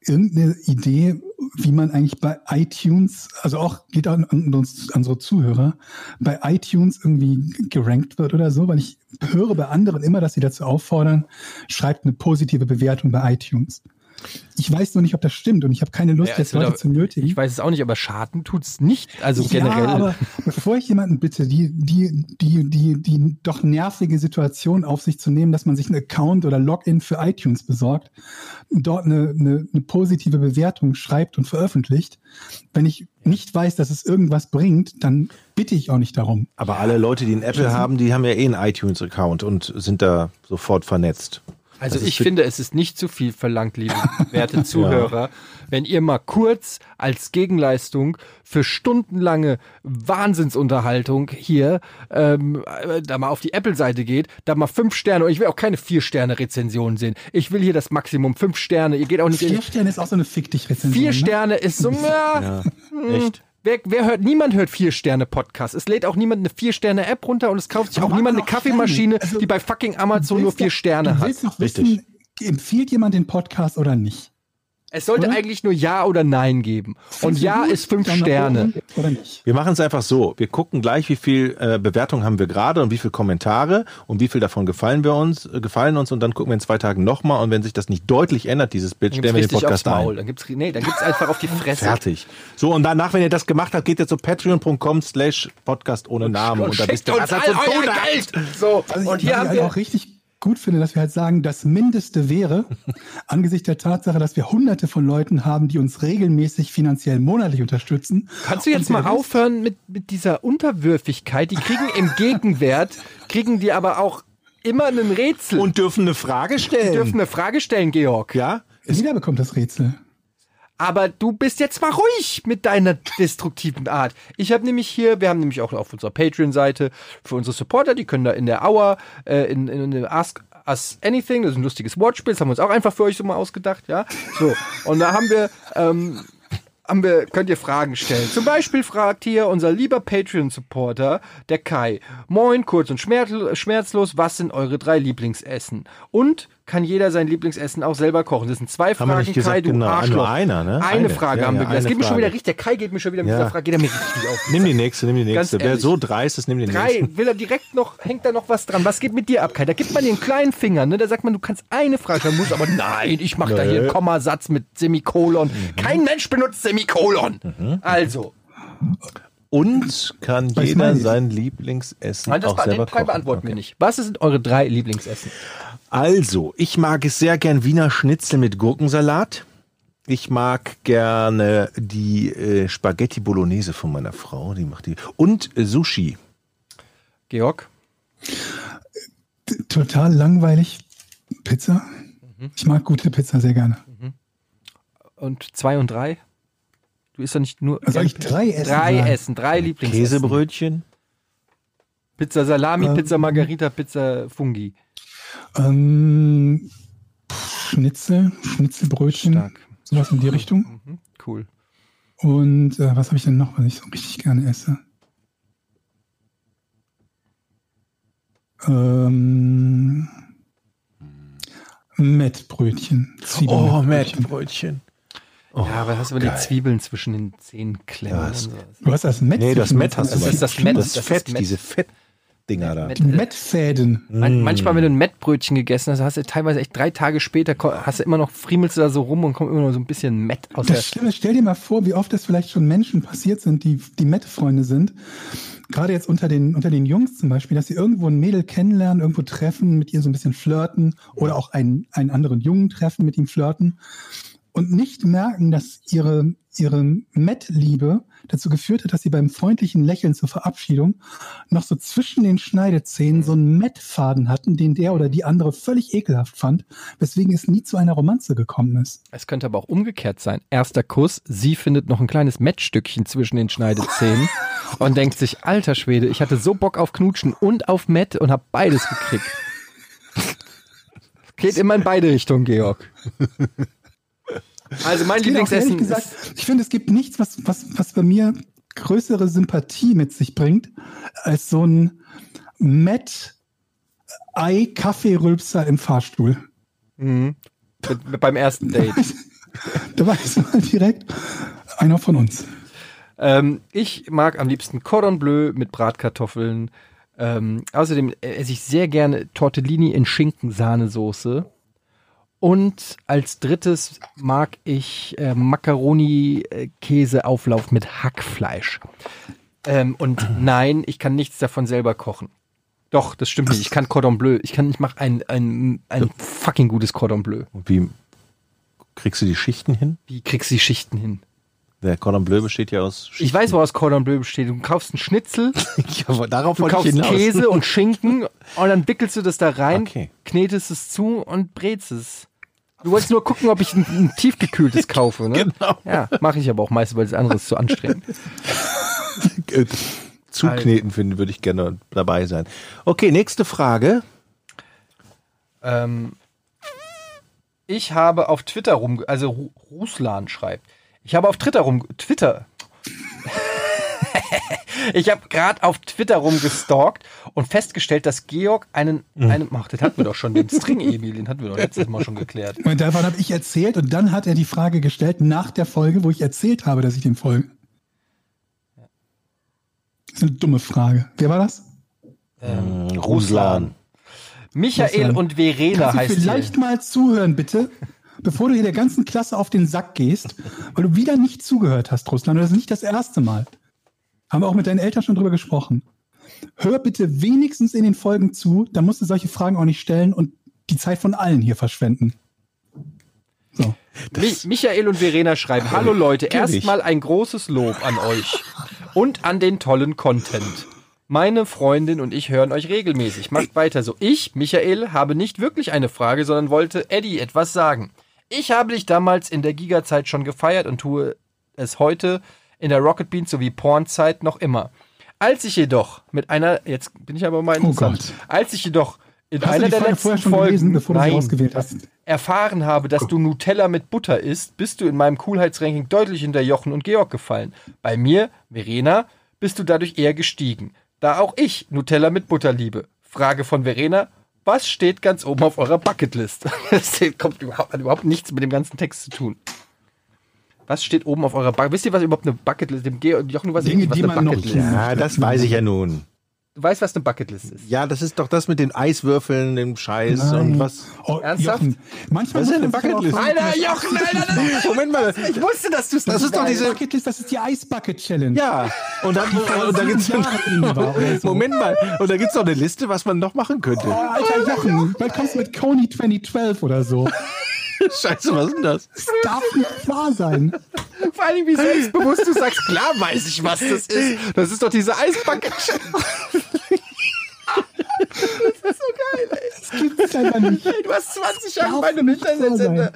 irgendeine Idee, wie man eigentlich bei iTunes, also auch geht an, an uns, an unsere Zuhörer, bei iTunes irgendwie gerankt wird oder so? Weil ich höre bei anderen immer, dass sie dazu auffordern, schreibt eine positive Bewertung bei iTunes. Ich weiß nur nicht, ob das stimmt und ich habe keine Lust, Ja, es jetzt Leute auch- zu nötigen. Ich weiß es auch nicht, aber Schaden tut's nicht. Also generell. Ja, aber bevor ich jemanden bitte, die, die, die, die, die doch nervige Situation auf sich zu nehmen, dass man sich einen Account oder Login für iTunes besorgt, dort eine, eine, eine positive Bewertung schreibt und veröffentlicht, wenn ich nicht weiß, dass es irgendwas bringt, dann bitte ich auch nicht darum. Aber alle Leute, die einen Apple haben, die haben ja eh einen iTunes-Account und sind da sofort vernetzt. Also Das ist ich finde, es ist nicht zu viel verlangt, liebe werte Zuhörer, wenn ihr mal kurz als Gegenleistung für stundenlange Wahnsinnsunterhaltung hier ähm, äh, da mal auf die Apple-Seite geht, da mal fünf Sterne, und ich will auch keine vier Sterne Rezension sehen. Ich will hier das Maximum fünf Sterne. Ihr geht auch nicht in Vier Sterne ist auch so eine Fick dich Rezension. vier ne? Sterne ist so, ja, Echt? Wer, wer hört, niemand hört vier Sterne Podcast. Es lädt auch niemand eine vier Sterne App runter und es kauft sich auch man niemand eine Kaffeemaschine. Also, die bei fucking Amazon nur vier Sterne du hat. doch Richtig. wissen, empfiehlt jemand den Podcast oder nicht? Es sollte Oder? eigentlich nur Ja oder Nein geben. Und du Ja gut? ist fünf Sterne. Wir machen es einfach so. Wir gucken gleich, wie viel äh, Bewertungen haben wir gerade und wie viel Kommentare und wie viel davon gefallen wir uns, äh, gefallen uns und dann gucken wir in zwei Tagen nochmal und wenn sich das nicht deutlich ändert, dieses Bild, Dann stellen wir den Podcast Maul. ein. Dann gibt's, nee, dann gibt's einfach auf die Fresse. Fertig. So, und danach, wenn ihr das gemacht habt, geht ihr zu patreon.com slash podcast ohne Namen und, da schickt wisst ihr. So, Also und hier haben wir... auch richtig gut finde, dass wir halt sagen, das Mindeste wäre, angesichts der Tatsache, dass wir hunderte von Leuten haben, die uns regelmäßig finanziell monatlich unterstützen. Kannst du jetzt mal aufhören mit, mit dieser Unterwürfigkeit? Die kriegen im Gegenwert, kriegen die aber auch immer ein Rätsel. Und dürfen eine Frage stellen. die dürfen eine Frage stellen, Georg. ja? Jeder bekommt das Rätsel. Aber du bist jetzt mal ruhig mit deiner destruktiven Art. Ich habe nämlich hier, wir haben nämlich auch auf unserer Patreon-Seite für unsere Supporter, die können da in der Hour, äh, in, in, in Ask Us Anything, das ist ein lustiges Wortspiel, das haben wir uns auch einfach für euch so mal ausgedacht, ja. So, und da haben wir, ähm, haben wir, könnt ihr Fragen stellen. Zum Beispiel fragt hier unser lieber Patreon-Supporter, der Kai. Moin, kurz und schmerz- schmerzlos, was sind eure drei Lieblingsessen? Und kann jeder sein Lieblingsessen auch selber kochen? Das sind zwei Haben Fragen, nicht gesagt, Kai, du genau. Arschloch. Nur einer, ne? Eine, Eine. Frage Ja, haben ja, wir. Das eine geht mir schon wieder richtig, der Kai geht mir schon wieder mit Ja. dieser Frage, geht er mir richtig auf. Nimm die nächste, nimm die nächste. Wer so dreist ist, nimm die Drei, nächste. will er direkt noch, hängt da noch was dran? Was geht mit dir ab, Kai? Da gibt man dir einen kleinen Finger, ne? Da sagt man, du kannst eine Frage stellen, musst aber nein, ich mache da hier einen Kommasatz mit Semikolon. Mhm. Kein Mensch benutzt Semikolon. Also, Und kann Was jeder sein Lieblingsessen nein, das auch be- selber den Frage kochen? beantworten wir nicht. Was sind eure drei Lieblingsessen? Also, ich mag es sehr gern Wiener Schnitzel mit Gurkensalat. Ich mag gerne die äh, Spaghetti Bolognese von meiner Frau, die macht die. Und äh, Sushi. Georg? Total langweilig. Pizza. Mhm. Ich mag gute Pizza sehr gerne. Und zwei und drei? Du isst doch nicht nur. Soll ich drei essen? Drei sagen? Essen, drei Lieblingsessen. Käsebrötchen. Pizza Salami, Ähm. Pizza Margarita, Pizza Fungi. Ähm, Schnitzel, Schnitzelbrötchen, Stark. sowas in die Richtung. Mhm, cool. Und äh, was habe ich denn noch, was ich so richtig gerne esse? Ähm, Mettbrötchen. Oh. Mettbrötchen. ja, aber hast du immer die Zwiebeln zwischen den Zähnen klemmen. Ja. Du hast das Mett. Nee, das Mett hast du. Das ist das Fett, diese Fettdinger da. Mett. Mettfäden. Man, manchmal, wenn du ein Mettbrötchen gegessen hast, hast du teilweise echt drei Tage später, hast du immer noch, friemelst du da so rum und kommt immer noch so ein bisschen Mett aus der. Das Schlimme, ist, stell dir mal vor, wie oft es vielleicht schon Menschen passiert sind, die, die Mette-Freunde sind. Gerade jetzt unter den, unter den Jungs zum Beispiel, dass sie irgendwo ein Mädel kennenlernen, irgendwo treffen, mit ihr so ein bisschen flirten oder auch einen, einen anderen Jungen treffen, mit ihm flirten und nicht merken, dass ihre, ihre Met-Liebe dazu geführt hat, dass sie beim freundlichen Lächeln zur Verabschiedung noch so zwischen den Schneidezähnen so einen Met-Faden hatten, den der oder die andere völlig ekelhaft fand, weswegen es nie zu einer Romanze gekommen ist. Es könnte aber auch umgekehrt sein. Erster Kuss, sie findet noch ein kleines Mettstückchen zwischen den Schneidezähnen und denkt sich, alter Schwede, ich hatte so Bock auf Knutschen und auf Mett und hab beides gekriegt. Geht immer in beide Richtungen, Georg. Also mein Lieblingsessen gesagt, ist, ich finde, es gibt nichts, was, was, was bei mir größere Sympathie mit sich bringt, als so ein Matt Ei Kaffeerülpser im Fahrstuhl. mhm, beim ersten Date. Da weiß man direkt einer von uns. Ähm, ich mag am liebsten Cordon Bleu mit Bratkartoffeln. Ähm, außerdem esse ich sehr gerne Tortellini in Schinkensahnesoße. Und als drittes mag ich äh, Macaroni-Käseauflauf mit Hackfleisch. Ähm, und nein, ich kann nichts davon selber kochen. Doch, das stimmt nicht. Ich kann Cordon Bleu. Ich kann, ich mache ein, ein, ein fucking gutes Cordon Bleu. Und wie kriegst du die Schichten hin? Wie kriegst du die Schichten hin? Der Cordon Bleu besteht ja aus Schichten. Ich weiß, woraus Cordon Bleu besteht. Du kaufst einen Schnitzel, ja, darauf du kaufst. Käse und Schinken und dann wickelst du das da rein, Okay. knetest es zu und brätst es. Du wolltest nur gucken, ob ich ein, ein tiefgekühltes kaufe, ne? Genau. Ja, mache ich aber auch meistens, weil das andere ist zu anstrengend. Äh, Zukneten finden würde ich gerne dabei sein. Okay, nächste Frage. Ähm, ich habe auf Twitter rum, also Ru- Ruslan schreibt, ich habe auf Twitter rum, Twitter. ich habe gerade auf Twitter rumgestalkt und festgestellt, dass Georg einen, einen, ach, den hatten wir doch schon, den String-Emil, den hatten wir doch letztes Mal schon geklärt. Und davon habe ich erzählt und dann hat er die Frage gestellt nach der Folge, wo ich erzählt habe, dass ich dem folge. Das ist eine dumme Frage. Wer war das? Ruslan. Michael Ruslan. und Verena Kannst du heißt vielleicht hier. mal zuhören, bitte? Bevor du hier der ganzen Klasse auf den Sack gehst, weil du wieder nicht zugehört hast, Russland. Und das ist nicht das erste Mal. Haben wir auch mit deinen Eltern schon drüber gesprochen. Hör bitte wenigstens in den Folgen zu, dann musst du solche Fragen auch nicht stellen und die Zeit von allen hier verschwenden. So. Mi Michael und Verena schreiben, hallo Leute, erstmal ein großes Lob an euch und an den tollen Content. Meine Freundin und ich hören euch regelmäßig. Macht weiter so. Ich, Michael, habe nicht wirklich eine Frage, sondern wollte Eddie etwas sagen. Ich habe dich damals in der Giga-Zeit schon gefeiert und tue es heute in der Rocket Beans sowie Porn-Zeit noch immer. Als ich jedoch mit einer, jetzt bin ich aber mal interessant, Gott. als ich jedoch in Hast einer du der Frage letzten Folgen, gelesen, bevor du nein, ausgewählt hast? erfahren habe, dass du Nutella mit Butter isst, bist du in meinem Coolheitsranking deutlich hinter Jochen und Georg gefallen. Bei mir, Verena, bist du dadurch eher gestiegen. Da auch ich Nutella mit Butter liebe. Frage von Verena, was steht ganz oben auf eurer Bucketlist? Das kommt überhaupt, hat überhaupt nichts mit dem ganzen Text zu tun. Was steht oben auf eurer Bucketlist? Wisst ihr, was überhaupt eine Bucketlist ist? Dem Jochen, weißt Dinge, was die eine man noch Bucketlist ist. Ja, das weiß ich ja nun. Du weißt, was eine Bucketlist ist. Ja, das ist doch das mit den Eiswürfeln, dem Scheiß Nein. und was. Oh, Ernsthaft? Jochen, manchmal Was ist man eine Bucketlist? Alter, Jochen, Alter, Moment mal. ich wusste, dass du es Das ist doch diese. Bucketlist, das ist die Eisbucket Challenge. Ja, und dann, und da gibt's so. Moment mal, und da gibt's doch eine Liste, was man noch machen könnte. Oh, Alter Jochen, bald kommst du mit Coney 2012 oder so. Scheiße, was ist denn das? Das darf nicht wahr sein. Vor allem, wie selbstbewusst du sagst, klar weiß ich, was das ist. Das ist doch diese Eisbacke. Das ist einfach nicht. Du hast 20 Jahre bei einem Internetsender.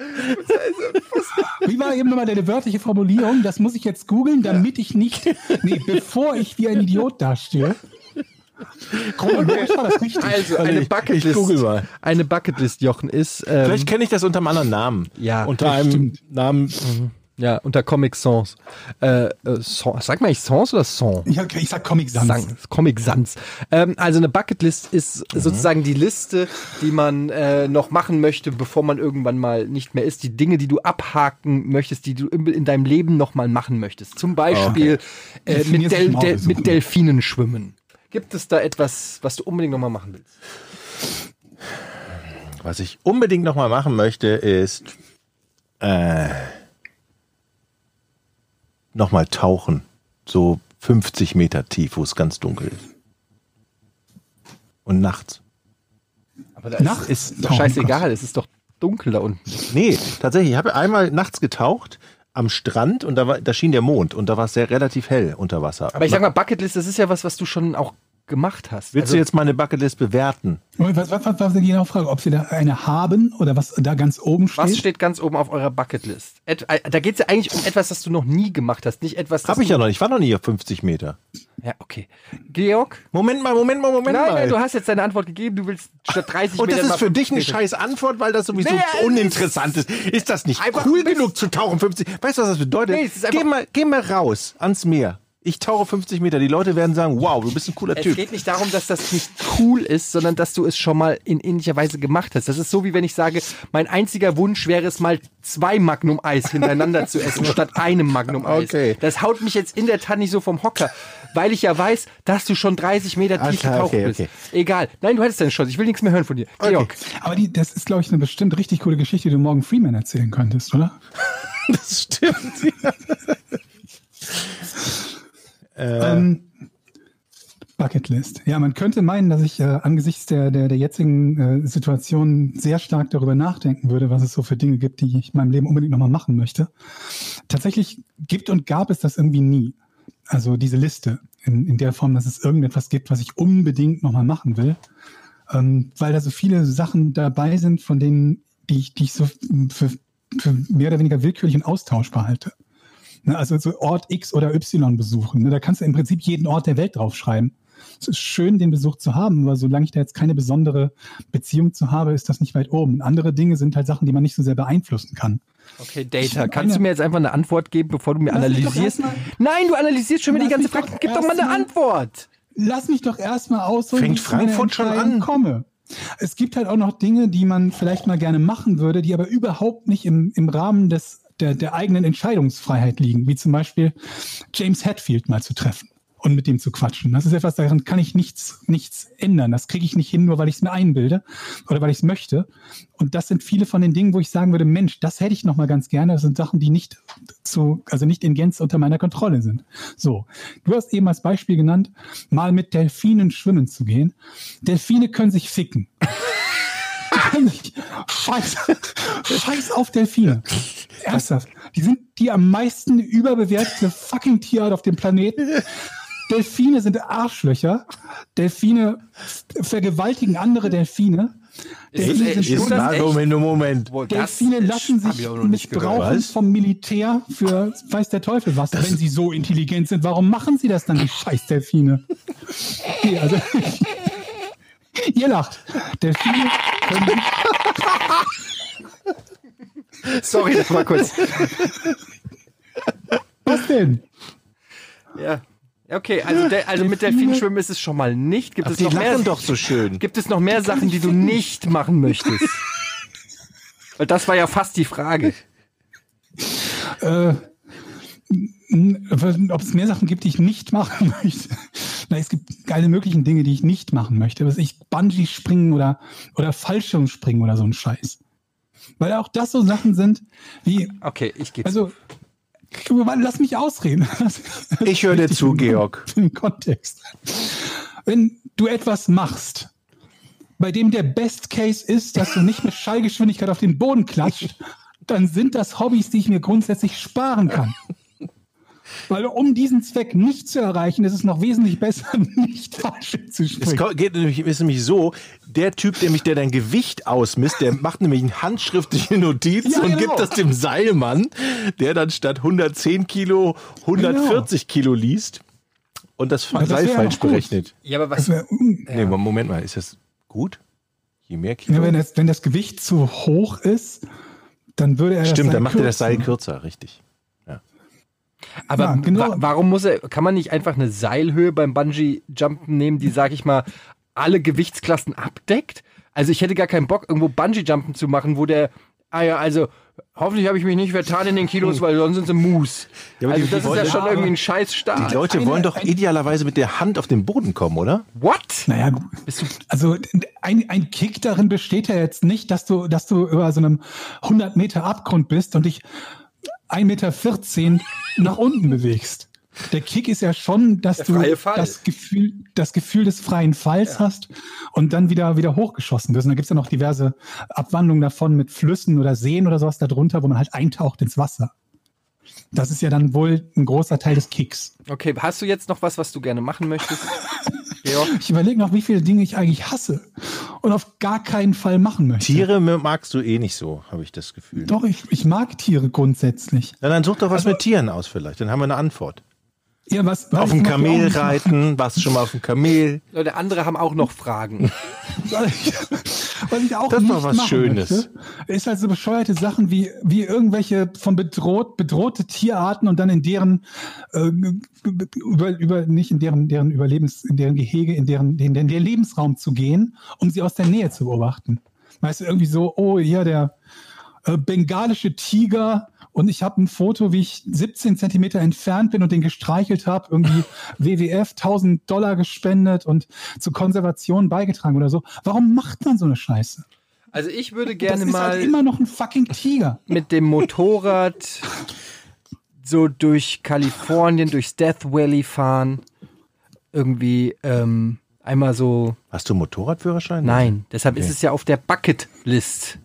Wie war eben nochmal deine wörtliche Formulierung? Das muss ich jetzt googeln, damit ich nicht, nee, bevor ich wie ein Idiot dastehe. Chronologisch war das richtig. Also, eine Bucketlist. ich google mal. Eine Bucketlist, Jochen, ist, ähm, Vielleicht kenne ich das unter einem anderen Namen. Ja, Unter einem stimmt. Namen. ja, unter Comic Sans. Äh, äh, Sans. Sag mal ich Sans oder Sans? Ich, ich sag Comic Sans. Sans, Comic Sans. Ähm, also eine Bucketlist ist Mhm. sozusagen die Liste, die man äh, noch machen möchte, bevor man irgendwann mal nicht mehr ist. Die Dinge, die du abhaken möchtest, die du in, in deinem Leben noch mal machen möchtest. Zum Beispiel äh, Definier mit, Del mal Del mit Delfinen schwimmen. Gibt es da etwas, was du unbedingt noch mal machen willst? Was ich unbedingt nochmal machen möchte, ist äh, nochmal tauchen. So 50 Meter tief, wo es ganz dunkel ist. Und nachts. Aber da Nachts? ist, ist doch scheißegal, es ist doch dunkel da unten. Nee, tatsächlich. Ich habe einmal nachts getaucht am Strand und da, war, da schien der Mond und da war es sehr relativ hell unter Wasser. Aber ich sag mal, Bucketlist, das ist ja was, was du schon auch gemacht hast. Willst Also- du jetzt meine Bucketlist bewerten? Was, was, was, was die genau Frage? Ob sie da eine haben oder was da ganz oben steht? Was steht ganz oben auf eurer Bucketlist? Et, äh, da geht es ja eigentlich um etwas, das du noch nie gemacht hast, nicht etwas, das Habe ich ja noch nicht. Ich war noch nie auf 50 Meter. Ja, okay. Georg? Moment mal, Moment mal, Moment Nein, mal. nein, du hast jetzt deine Antwort gegeben, du willst statt 30 und das ist für dich eine 50 Meter. scheiß Antwort, weil das sowieso Nee, es uninteressant ist. Ist das nicht cool genug zu tauchen 50? Weißt du, was das bedeutet? Nee, es ist einfach- geh, mal, geh mal raus ans Meer. Ich tauche 50 Meter. Die Leute werden sagen, wow, du bist ein cooler Es Typ. geht nicht darum, dass das nicht cool ist, sondern dass du es schon mal in ähnlicher Weise gemacht hast. Das ist so, wie wenn ich sage, mein einziger Wunsch wäre es mal zwei Magnum Eis hintereinander zu essen, statt einem Magnum Eis. Okay. Das haut mich jetzt in der Tat nicht so vom Hocker, weil ich ja weiß, dass du schon 30 Meter tief getaucht okay, bist. okay. Egal. Nein, du hattest deine Chance. Ich will nichts mehr hören von dir. Georg. Aber die, das ist, glaube ich, eine bestimmt richtig coole Geschichte, die du morgen Freeman erzählen könntest, oder? Das stimmt. Ähm, Bucketlist. Ja, man könnte meinen, dass ich äh, angesichts der, der, der jetzigen äh, Situation sehr stark darüber nachdenken würde, was es so für Dinge gibt, die ich in meinem Leben unbedingt nochmal machen möchte. Tatsächlich gibt und gab es das irgendwie nie. Also diese Liste in, in der Form, dass es irgendetwas gibt, was ich unbedingt nochmal machen will. Ähm, weil da so viele Sachen dabei sind, von denen, die ich, die ich so für, für mehr oder weniger willkürlich und austauschbar halte. Ne, also so Ort X oder Y besuchen. Ne, da kannst du im Prinzip jeden Ort der Welt draufschreiben. Es ist schön, den Besuch zu haben, aber solange ich da jetzt keine besondere Beziehung zu habe, ist das nicht weit oben. Und andere Dinge sind halt Sachen, die man nicht so sehr beeinflussen kann. Okay, Data. Kannst du eine- mir jetzt einfach eine Antwort geben, bevor du mir analysierst? Nein, du analysierst schon wieder die ganze Frage. Gib doch mal eine Antwort. Lass mich doch erstmal ausholen, Fängt Frankfurt schon an? komme. Es gibt halt auch noch Dinge, die man vielleicht mal gerne machen würde, die aber überhaupt nicht im, im Rahmen des, der, der eigenen Entscheidungsfreiheit liegen, wie zum Beispiel James Hetfield mal zu treffen und mit dem zu quatschen. Das ist etwas, daran kann ich nichts, nichts ändern. Das kriege ich nicht hin, nur weil ich es mir einbilde oder weil ich es möchte. Und das sind viele von den Dingen, wo ich sagen würde, Mensch, das hätte ich noch mal ganz gerne. Das sind Sachen, die nicht zu, also nicht in Gänze unter meiner Kontrolle sind. So. Du hast eben als Beispiel genannt, mal mit Delfinen schwimmen zu gehen. Delfine können sich ficken. Scheiß, scheiß auf Delfine. Ernsthaft. Die sind die am meisten überbewertete fucking Tierart auf dem Planeten. Delfine sind Arschlöcher. Delfine vergewaltigen andere Delfine. Delfine ist- Ist Ist das na, echt? Moment, Moment. Das Delfine lassen sich missbrauchen vom Militär für weiß der Teufel was. Wenn sie so intelligent sind, warum machen sie das dann, die scheiß Delfine? Nee, also, ihr lacht. Delfine können Sorry, das war kurz. Was denn? Ja. Okay, also, de, also mit Delfinschwimmen ist es schon mal nicht. Gibt Ach, es die noch mehr, doch so schön. Gibt es noch mehr Sachen, die du nicht machen möchtest? Weil das war ja fast die Frage. Äh, ob es mehr Sachen gibt, die ich nicht machen möchte. Na, es gibt geile möglichen Dinge, die ich nicht machen möchte. Was ich Bungee springen oder, oder Fallschirm springen oder so ein Scheiß. Weil auch das so Sachen sind, wie, Okay, ich gebe also, lass mich ausreden. Ich höre dir zu, Georg. Im Kontext. Wenn du etwas machst, bei dem der Best Case ist, dass du nicht mit Schallgeschwindigkeit auf den Boden klatscht, dann sind das Hobbys, die ich mir grundsätzlich sparen kann. Weil um diesen Zweck nicht zu erreichen, ist es noch wesentlich besser, nicht falsch zu Es springen. ko- geht nämlich, ist nämlich so, der Typ, nämlich, der dein Gewicht ausmisst, der macht nämlich eine handschriftliche Notiz Ja, und genau. gibt das dem Seilmann, der dann statt 110 Kilo 140 Kilo liest und das das Seil ja falsch berechnet. Ja, aber Das was. wär, Nee, Moment mal, ist das gut? Je mehr Kilo? ja, wenn, das, wenn das Gewicht zu hoch ist, dann würde er das Stimmt, Seil dann macht er das kürzen. Seil kürzer, richtig. Aber Ja, genau. wa warum muss er, kann man nicht einfach eine Seilhöhe beim Bungee-Jumpen nehmen, die, sag ich mal, alle Gewichtsklassen abdeckt? Also ich hätte gar keinen Bock, irgendwo Bungee-Jumpen zu machen, wo der, ah ja, also hoffentlich habe ich mich nicht vertan in den Kilos, weil sonst sind sie Mus. Ja, also die- das die ist ja schon irgendwie ein scheiß Start. Die Leute eine- wollen doch ein- idealerweise mit der Hand auf den Boden kommen, oder? What? Naja, gut. also ein, ein Kick darin besteht ja jetzt nicht, dass du, dass du über so einem 100 Meter Abgrund bist und dich 1,14 Meter nach unten bewegst. Der Kick ist ja schon, dass du das Gefühl, das Gefühl des freien Falls hast und dann wieder, wieder hochgeschossen wirst. Und da gibt's ja noch diverse Abwandlungen davon mit Flüssen oder Seen oder sowas darunter, wo man halt eintaucht ins Wasser. Das ist ja dann wohl ein großer Teil des Kicks. Okay, hast du jetzt noch was, was du gerne machen möchtest? Georg? Ich überlege noch, wie viele Dinge ich eigentlich hasse und auf gar keinen Fall machen möchte. Tiere magst du eh nicht so, habe ich das Gefühl. Doch, ich, ich mag Tiere grundsätzlich. Na, dann such doch was mit Tieren aus vielleicht, dann haben wir eine Antwort. Ja, was, was Auf dem Kamel reiten, warst du schon mal auf dem Kamel? Leute, andere haben auch noch Fragen. Was ich auch Das ist doch was Schönes. Möchte, ist halt so bescheuerte Sachen wie, wie irgendwelche von bedroht, bedrohte Tierarten und dann in deren, äh, über, über, nicht in deren, deren Überlebens, in deren Gehege, in deren, in deren, deren Lebensraum zu gehen, um sie aus der Nähe zu beobachten. Weißt du, irgendwie so, oh, ja, der äh, bengalische Tiger und ich habe ein Foto, wie ich 17 Zentimeter entfernt bin und den gestreichelt habe, irgendwie WWF 1000 Dollar gespendet und zur Konservation beigetragen oder so. Warum macht man so eine Scheiße? Also ich würde Das gerne ist mal halt immer noch ein fucking Tiger. mit dem Motorrad so durch Kalifornien, durchs Death Valley fahren. Irgendwie ähm, einmal so. Hast du einen Motorradführerschein? Nein, deshalb ist es ja auf der Bucket-List.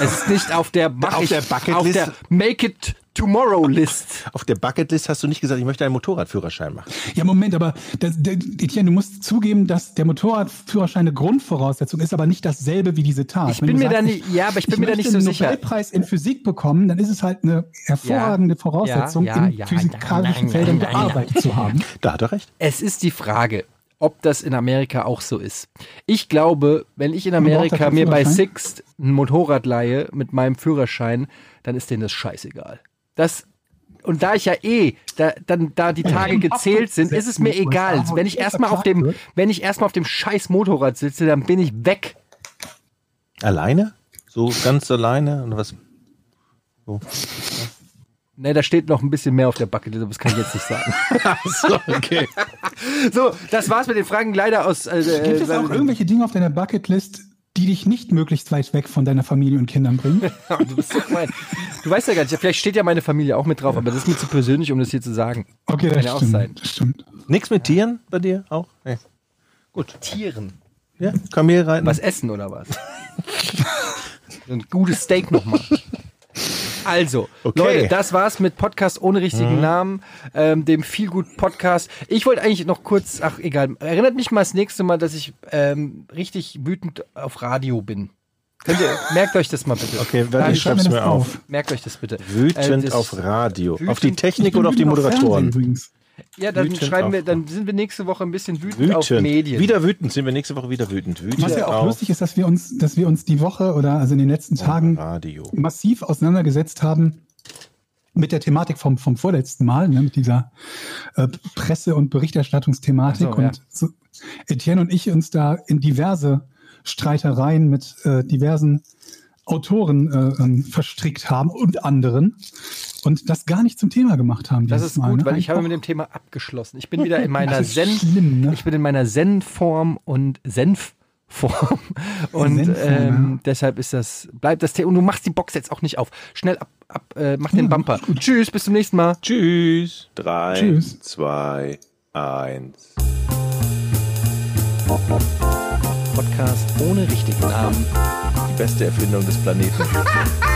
Es ist nicht auf der, mach Auf ich, der Bucketlist? auf der Make It Tomorrow List. Auf der Bucketlist hast du nicht gesagt, ich möchte einen Motorradführerschein machen. Ja, Moment, aber das, der, Etienne, du musst zugeben, dass der Motorradführerschein eine Grundvoraussetzung ist, aber nicht dasselbe wie diese Tat. Ich bin mir da nicht- ja, aber ich bin mir da nicht so einen sicher. Nobelpreis in Physik bekommen, dann ist es halt eine hervorragende Ja, Voraussetzung, ja, in ja, physikalischen nein, Feldern nein, nein, gearbeitet zu haben. Da hat er recht. Es ist die Frage, ob das in Amerika auch so ist. Ich glaube, wenn ich in Amerika mir bei? Sixt ein Motorrad leihe mit meinem Führerschein, dann ist denen das scheißegal. Das und da ich ja eh, da, dann, da die Tage gezählt sind, ist es mir egal. Wenn ich erstmal auf dem, wenn ich erstmal auf dem scheiß Motorrad sitze, dann bin ich weg. Alleine? So ganz alleine? Und was? Ne, da steht noch ein bisschen mehr auf der Backe, das kann ich jetzt nicht sagen. so, okay. So, das war's mit den Fragen leider aus. Äh, Gibt es auch irgendwelche Dinge auf deiner Bucketlist, die dich nicht möglichst weit weg von deiner Familie und Kindern bringen? du bist so gemein. Du weißt ja gar nicht, vielleicht steht ja meine Familie auch mit drauf, aber das ist mir zu persönlich, um das hier zu sagen. Okay, Kann das ja auch stimmt. sein. Das stimmt. Nichts mit Tieren bei dir auch? Nee. Tieren. Ja, Kamel reiten. Was essen oder was? Ein gutes Steak nochmal. Also, Okay. Leute, das war's mit Podcast ohne richtigen Namen, ähm, dem Feelgood Podcast. Ich wollte eigentlich noch kurz, ach egal, erinnert mich mal das nächste Mal, dass ich ähm, richtig wütend auf Radio bin. Könnt ihr, merkt euch das mal bitte. Okay, warte, ich schreib schreib's mir auf. auf. Merkt euch das bitte. Wütend Äh, das- auf Radio. wütend- auf die Technik oder auf die Fernsehen Moderatoren? Übrigens. Ja, dann wütend schreiben wir, auf- dann sind wir nächste Woche ein bisschen wütend, auf Wütend. Medien. Wieder wütend. Sind wir nächste Woche wieder wütend. Wütend Was ja auch auf lustig ist, dass wir uns, dass wir uns die Woche oder also in den letzten Tagen Radio. massiv auseinandergesetzt haben mit der Thematik vom, vom vorletzten Mal, ne, mit dieser äh, Presse- und Berichterstattungsthematik. So, ja. und so, Etienne und ich uns da in diverse Streitereien mit äh, diversen Autoren äh, ähm, verstrickt haben und anderen und das gar nicht zum Thema gemacht haben. Das ist Mal, gut, ne? weil ich habe mit dem Thema abgeschlossen. Ich bin wieder in meiner Zen, schlimm, ne? ich bin in meiner Zen-Form und Senf-Form und ähm, ja. deshalb ist das bleibt das Thema und du machst die Box jetzt auch nicht auf. Schnell ab, ab äh, mach den Bumper. Tschüss, bis zum nächsten Mal. Tschüss. Drei, Tschüss. zwei, eins. Podcast ohne richtigen Namen. Die beste Erfindung des Planeten.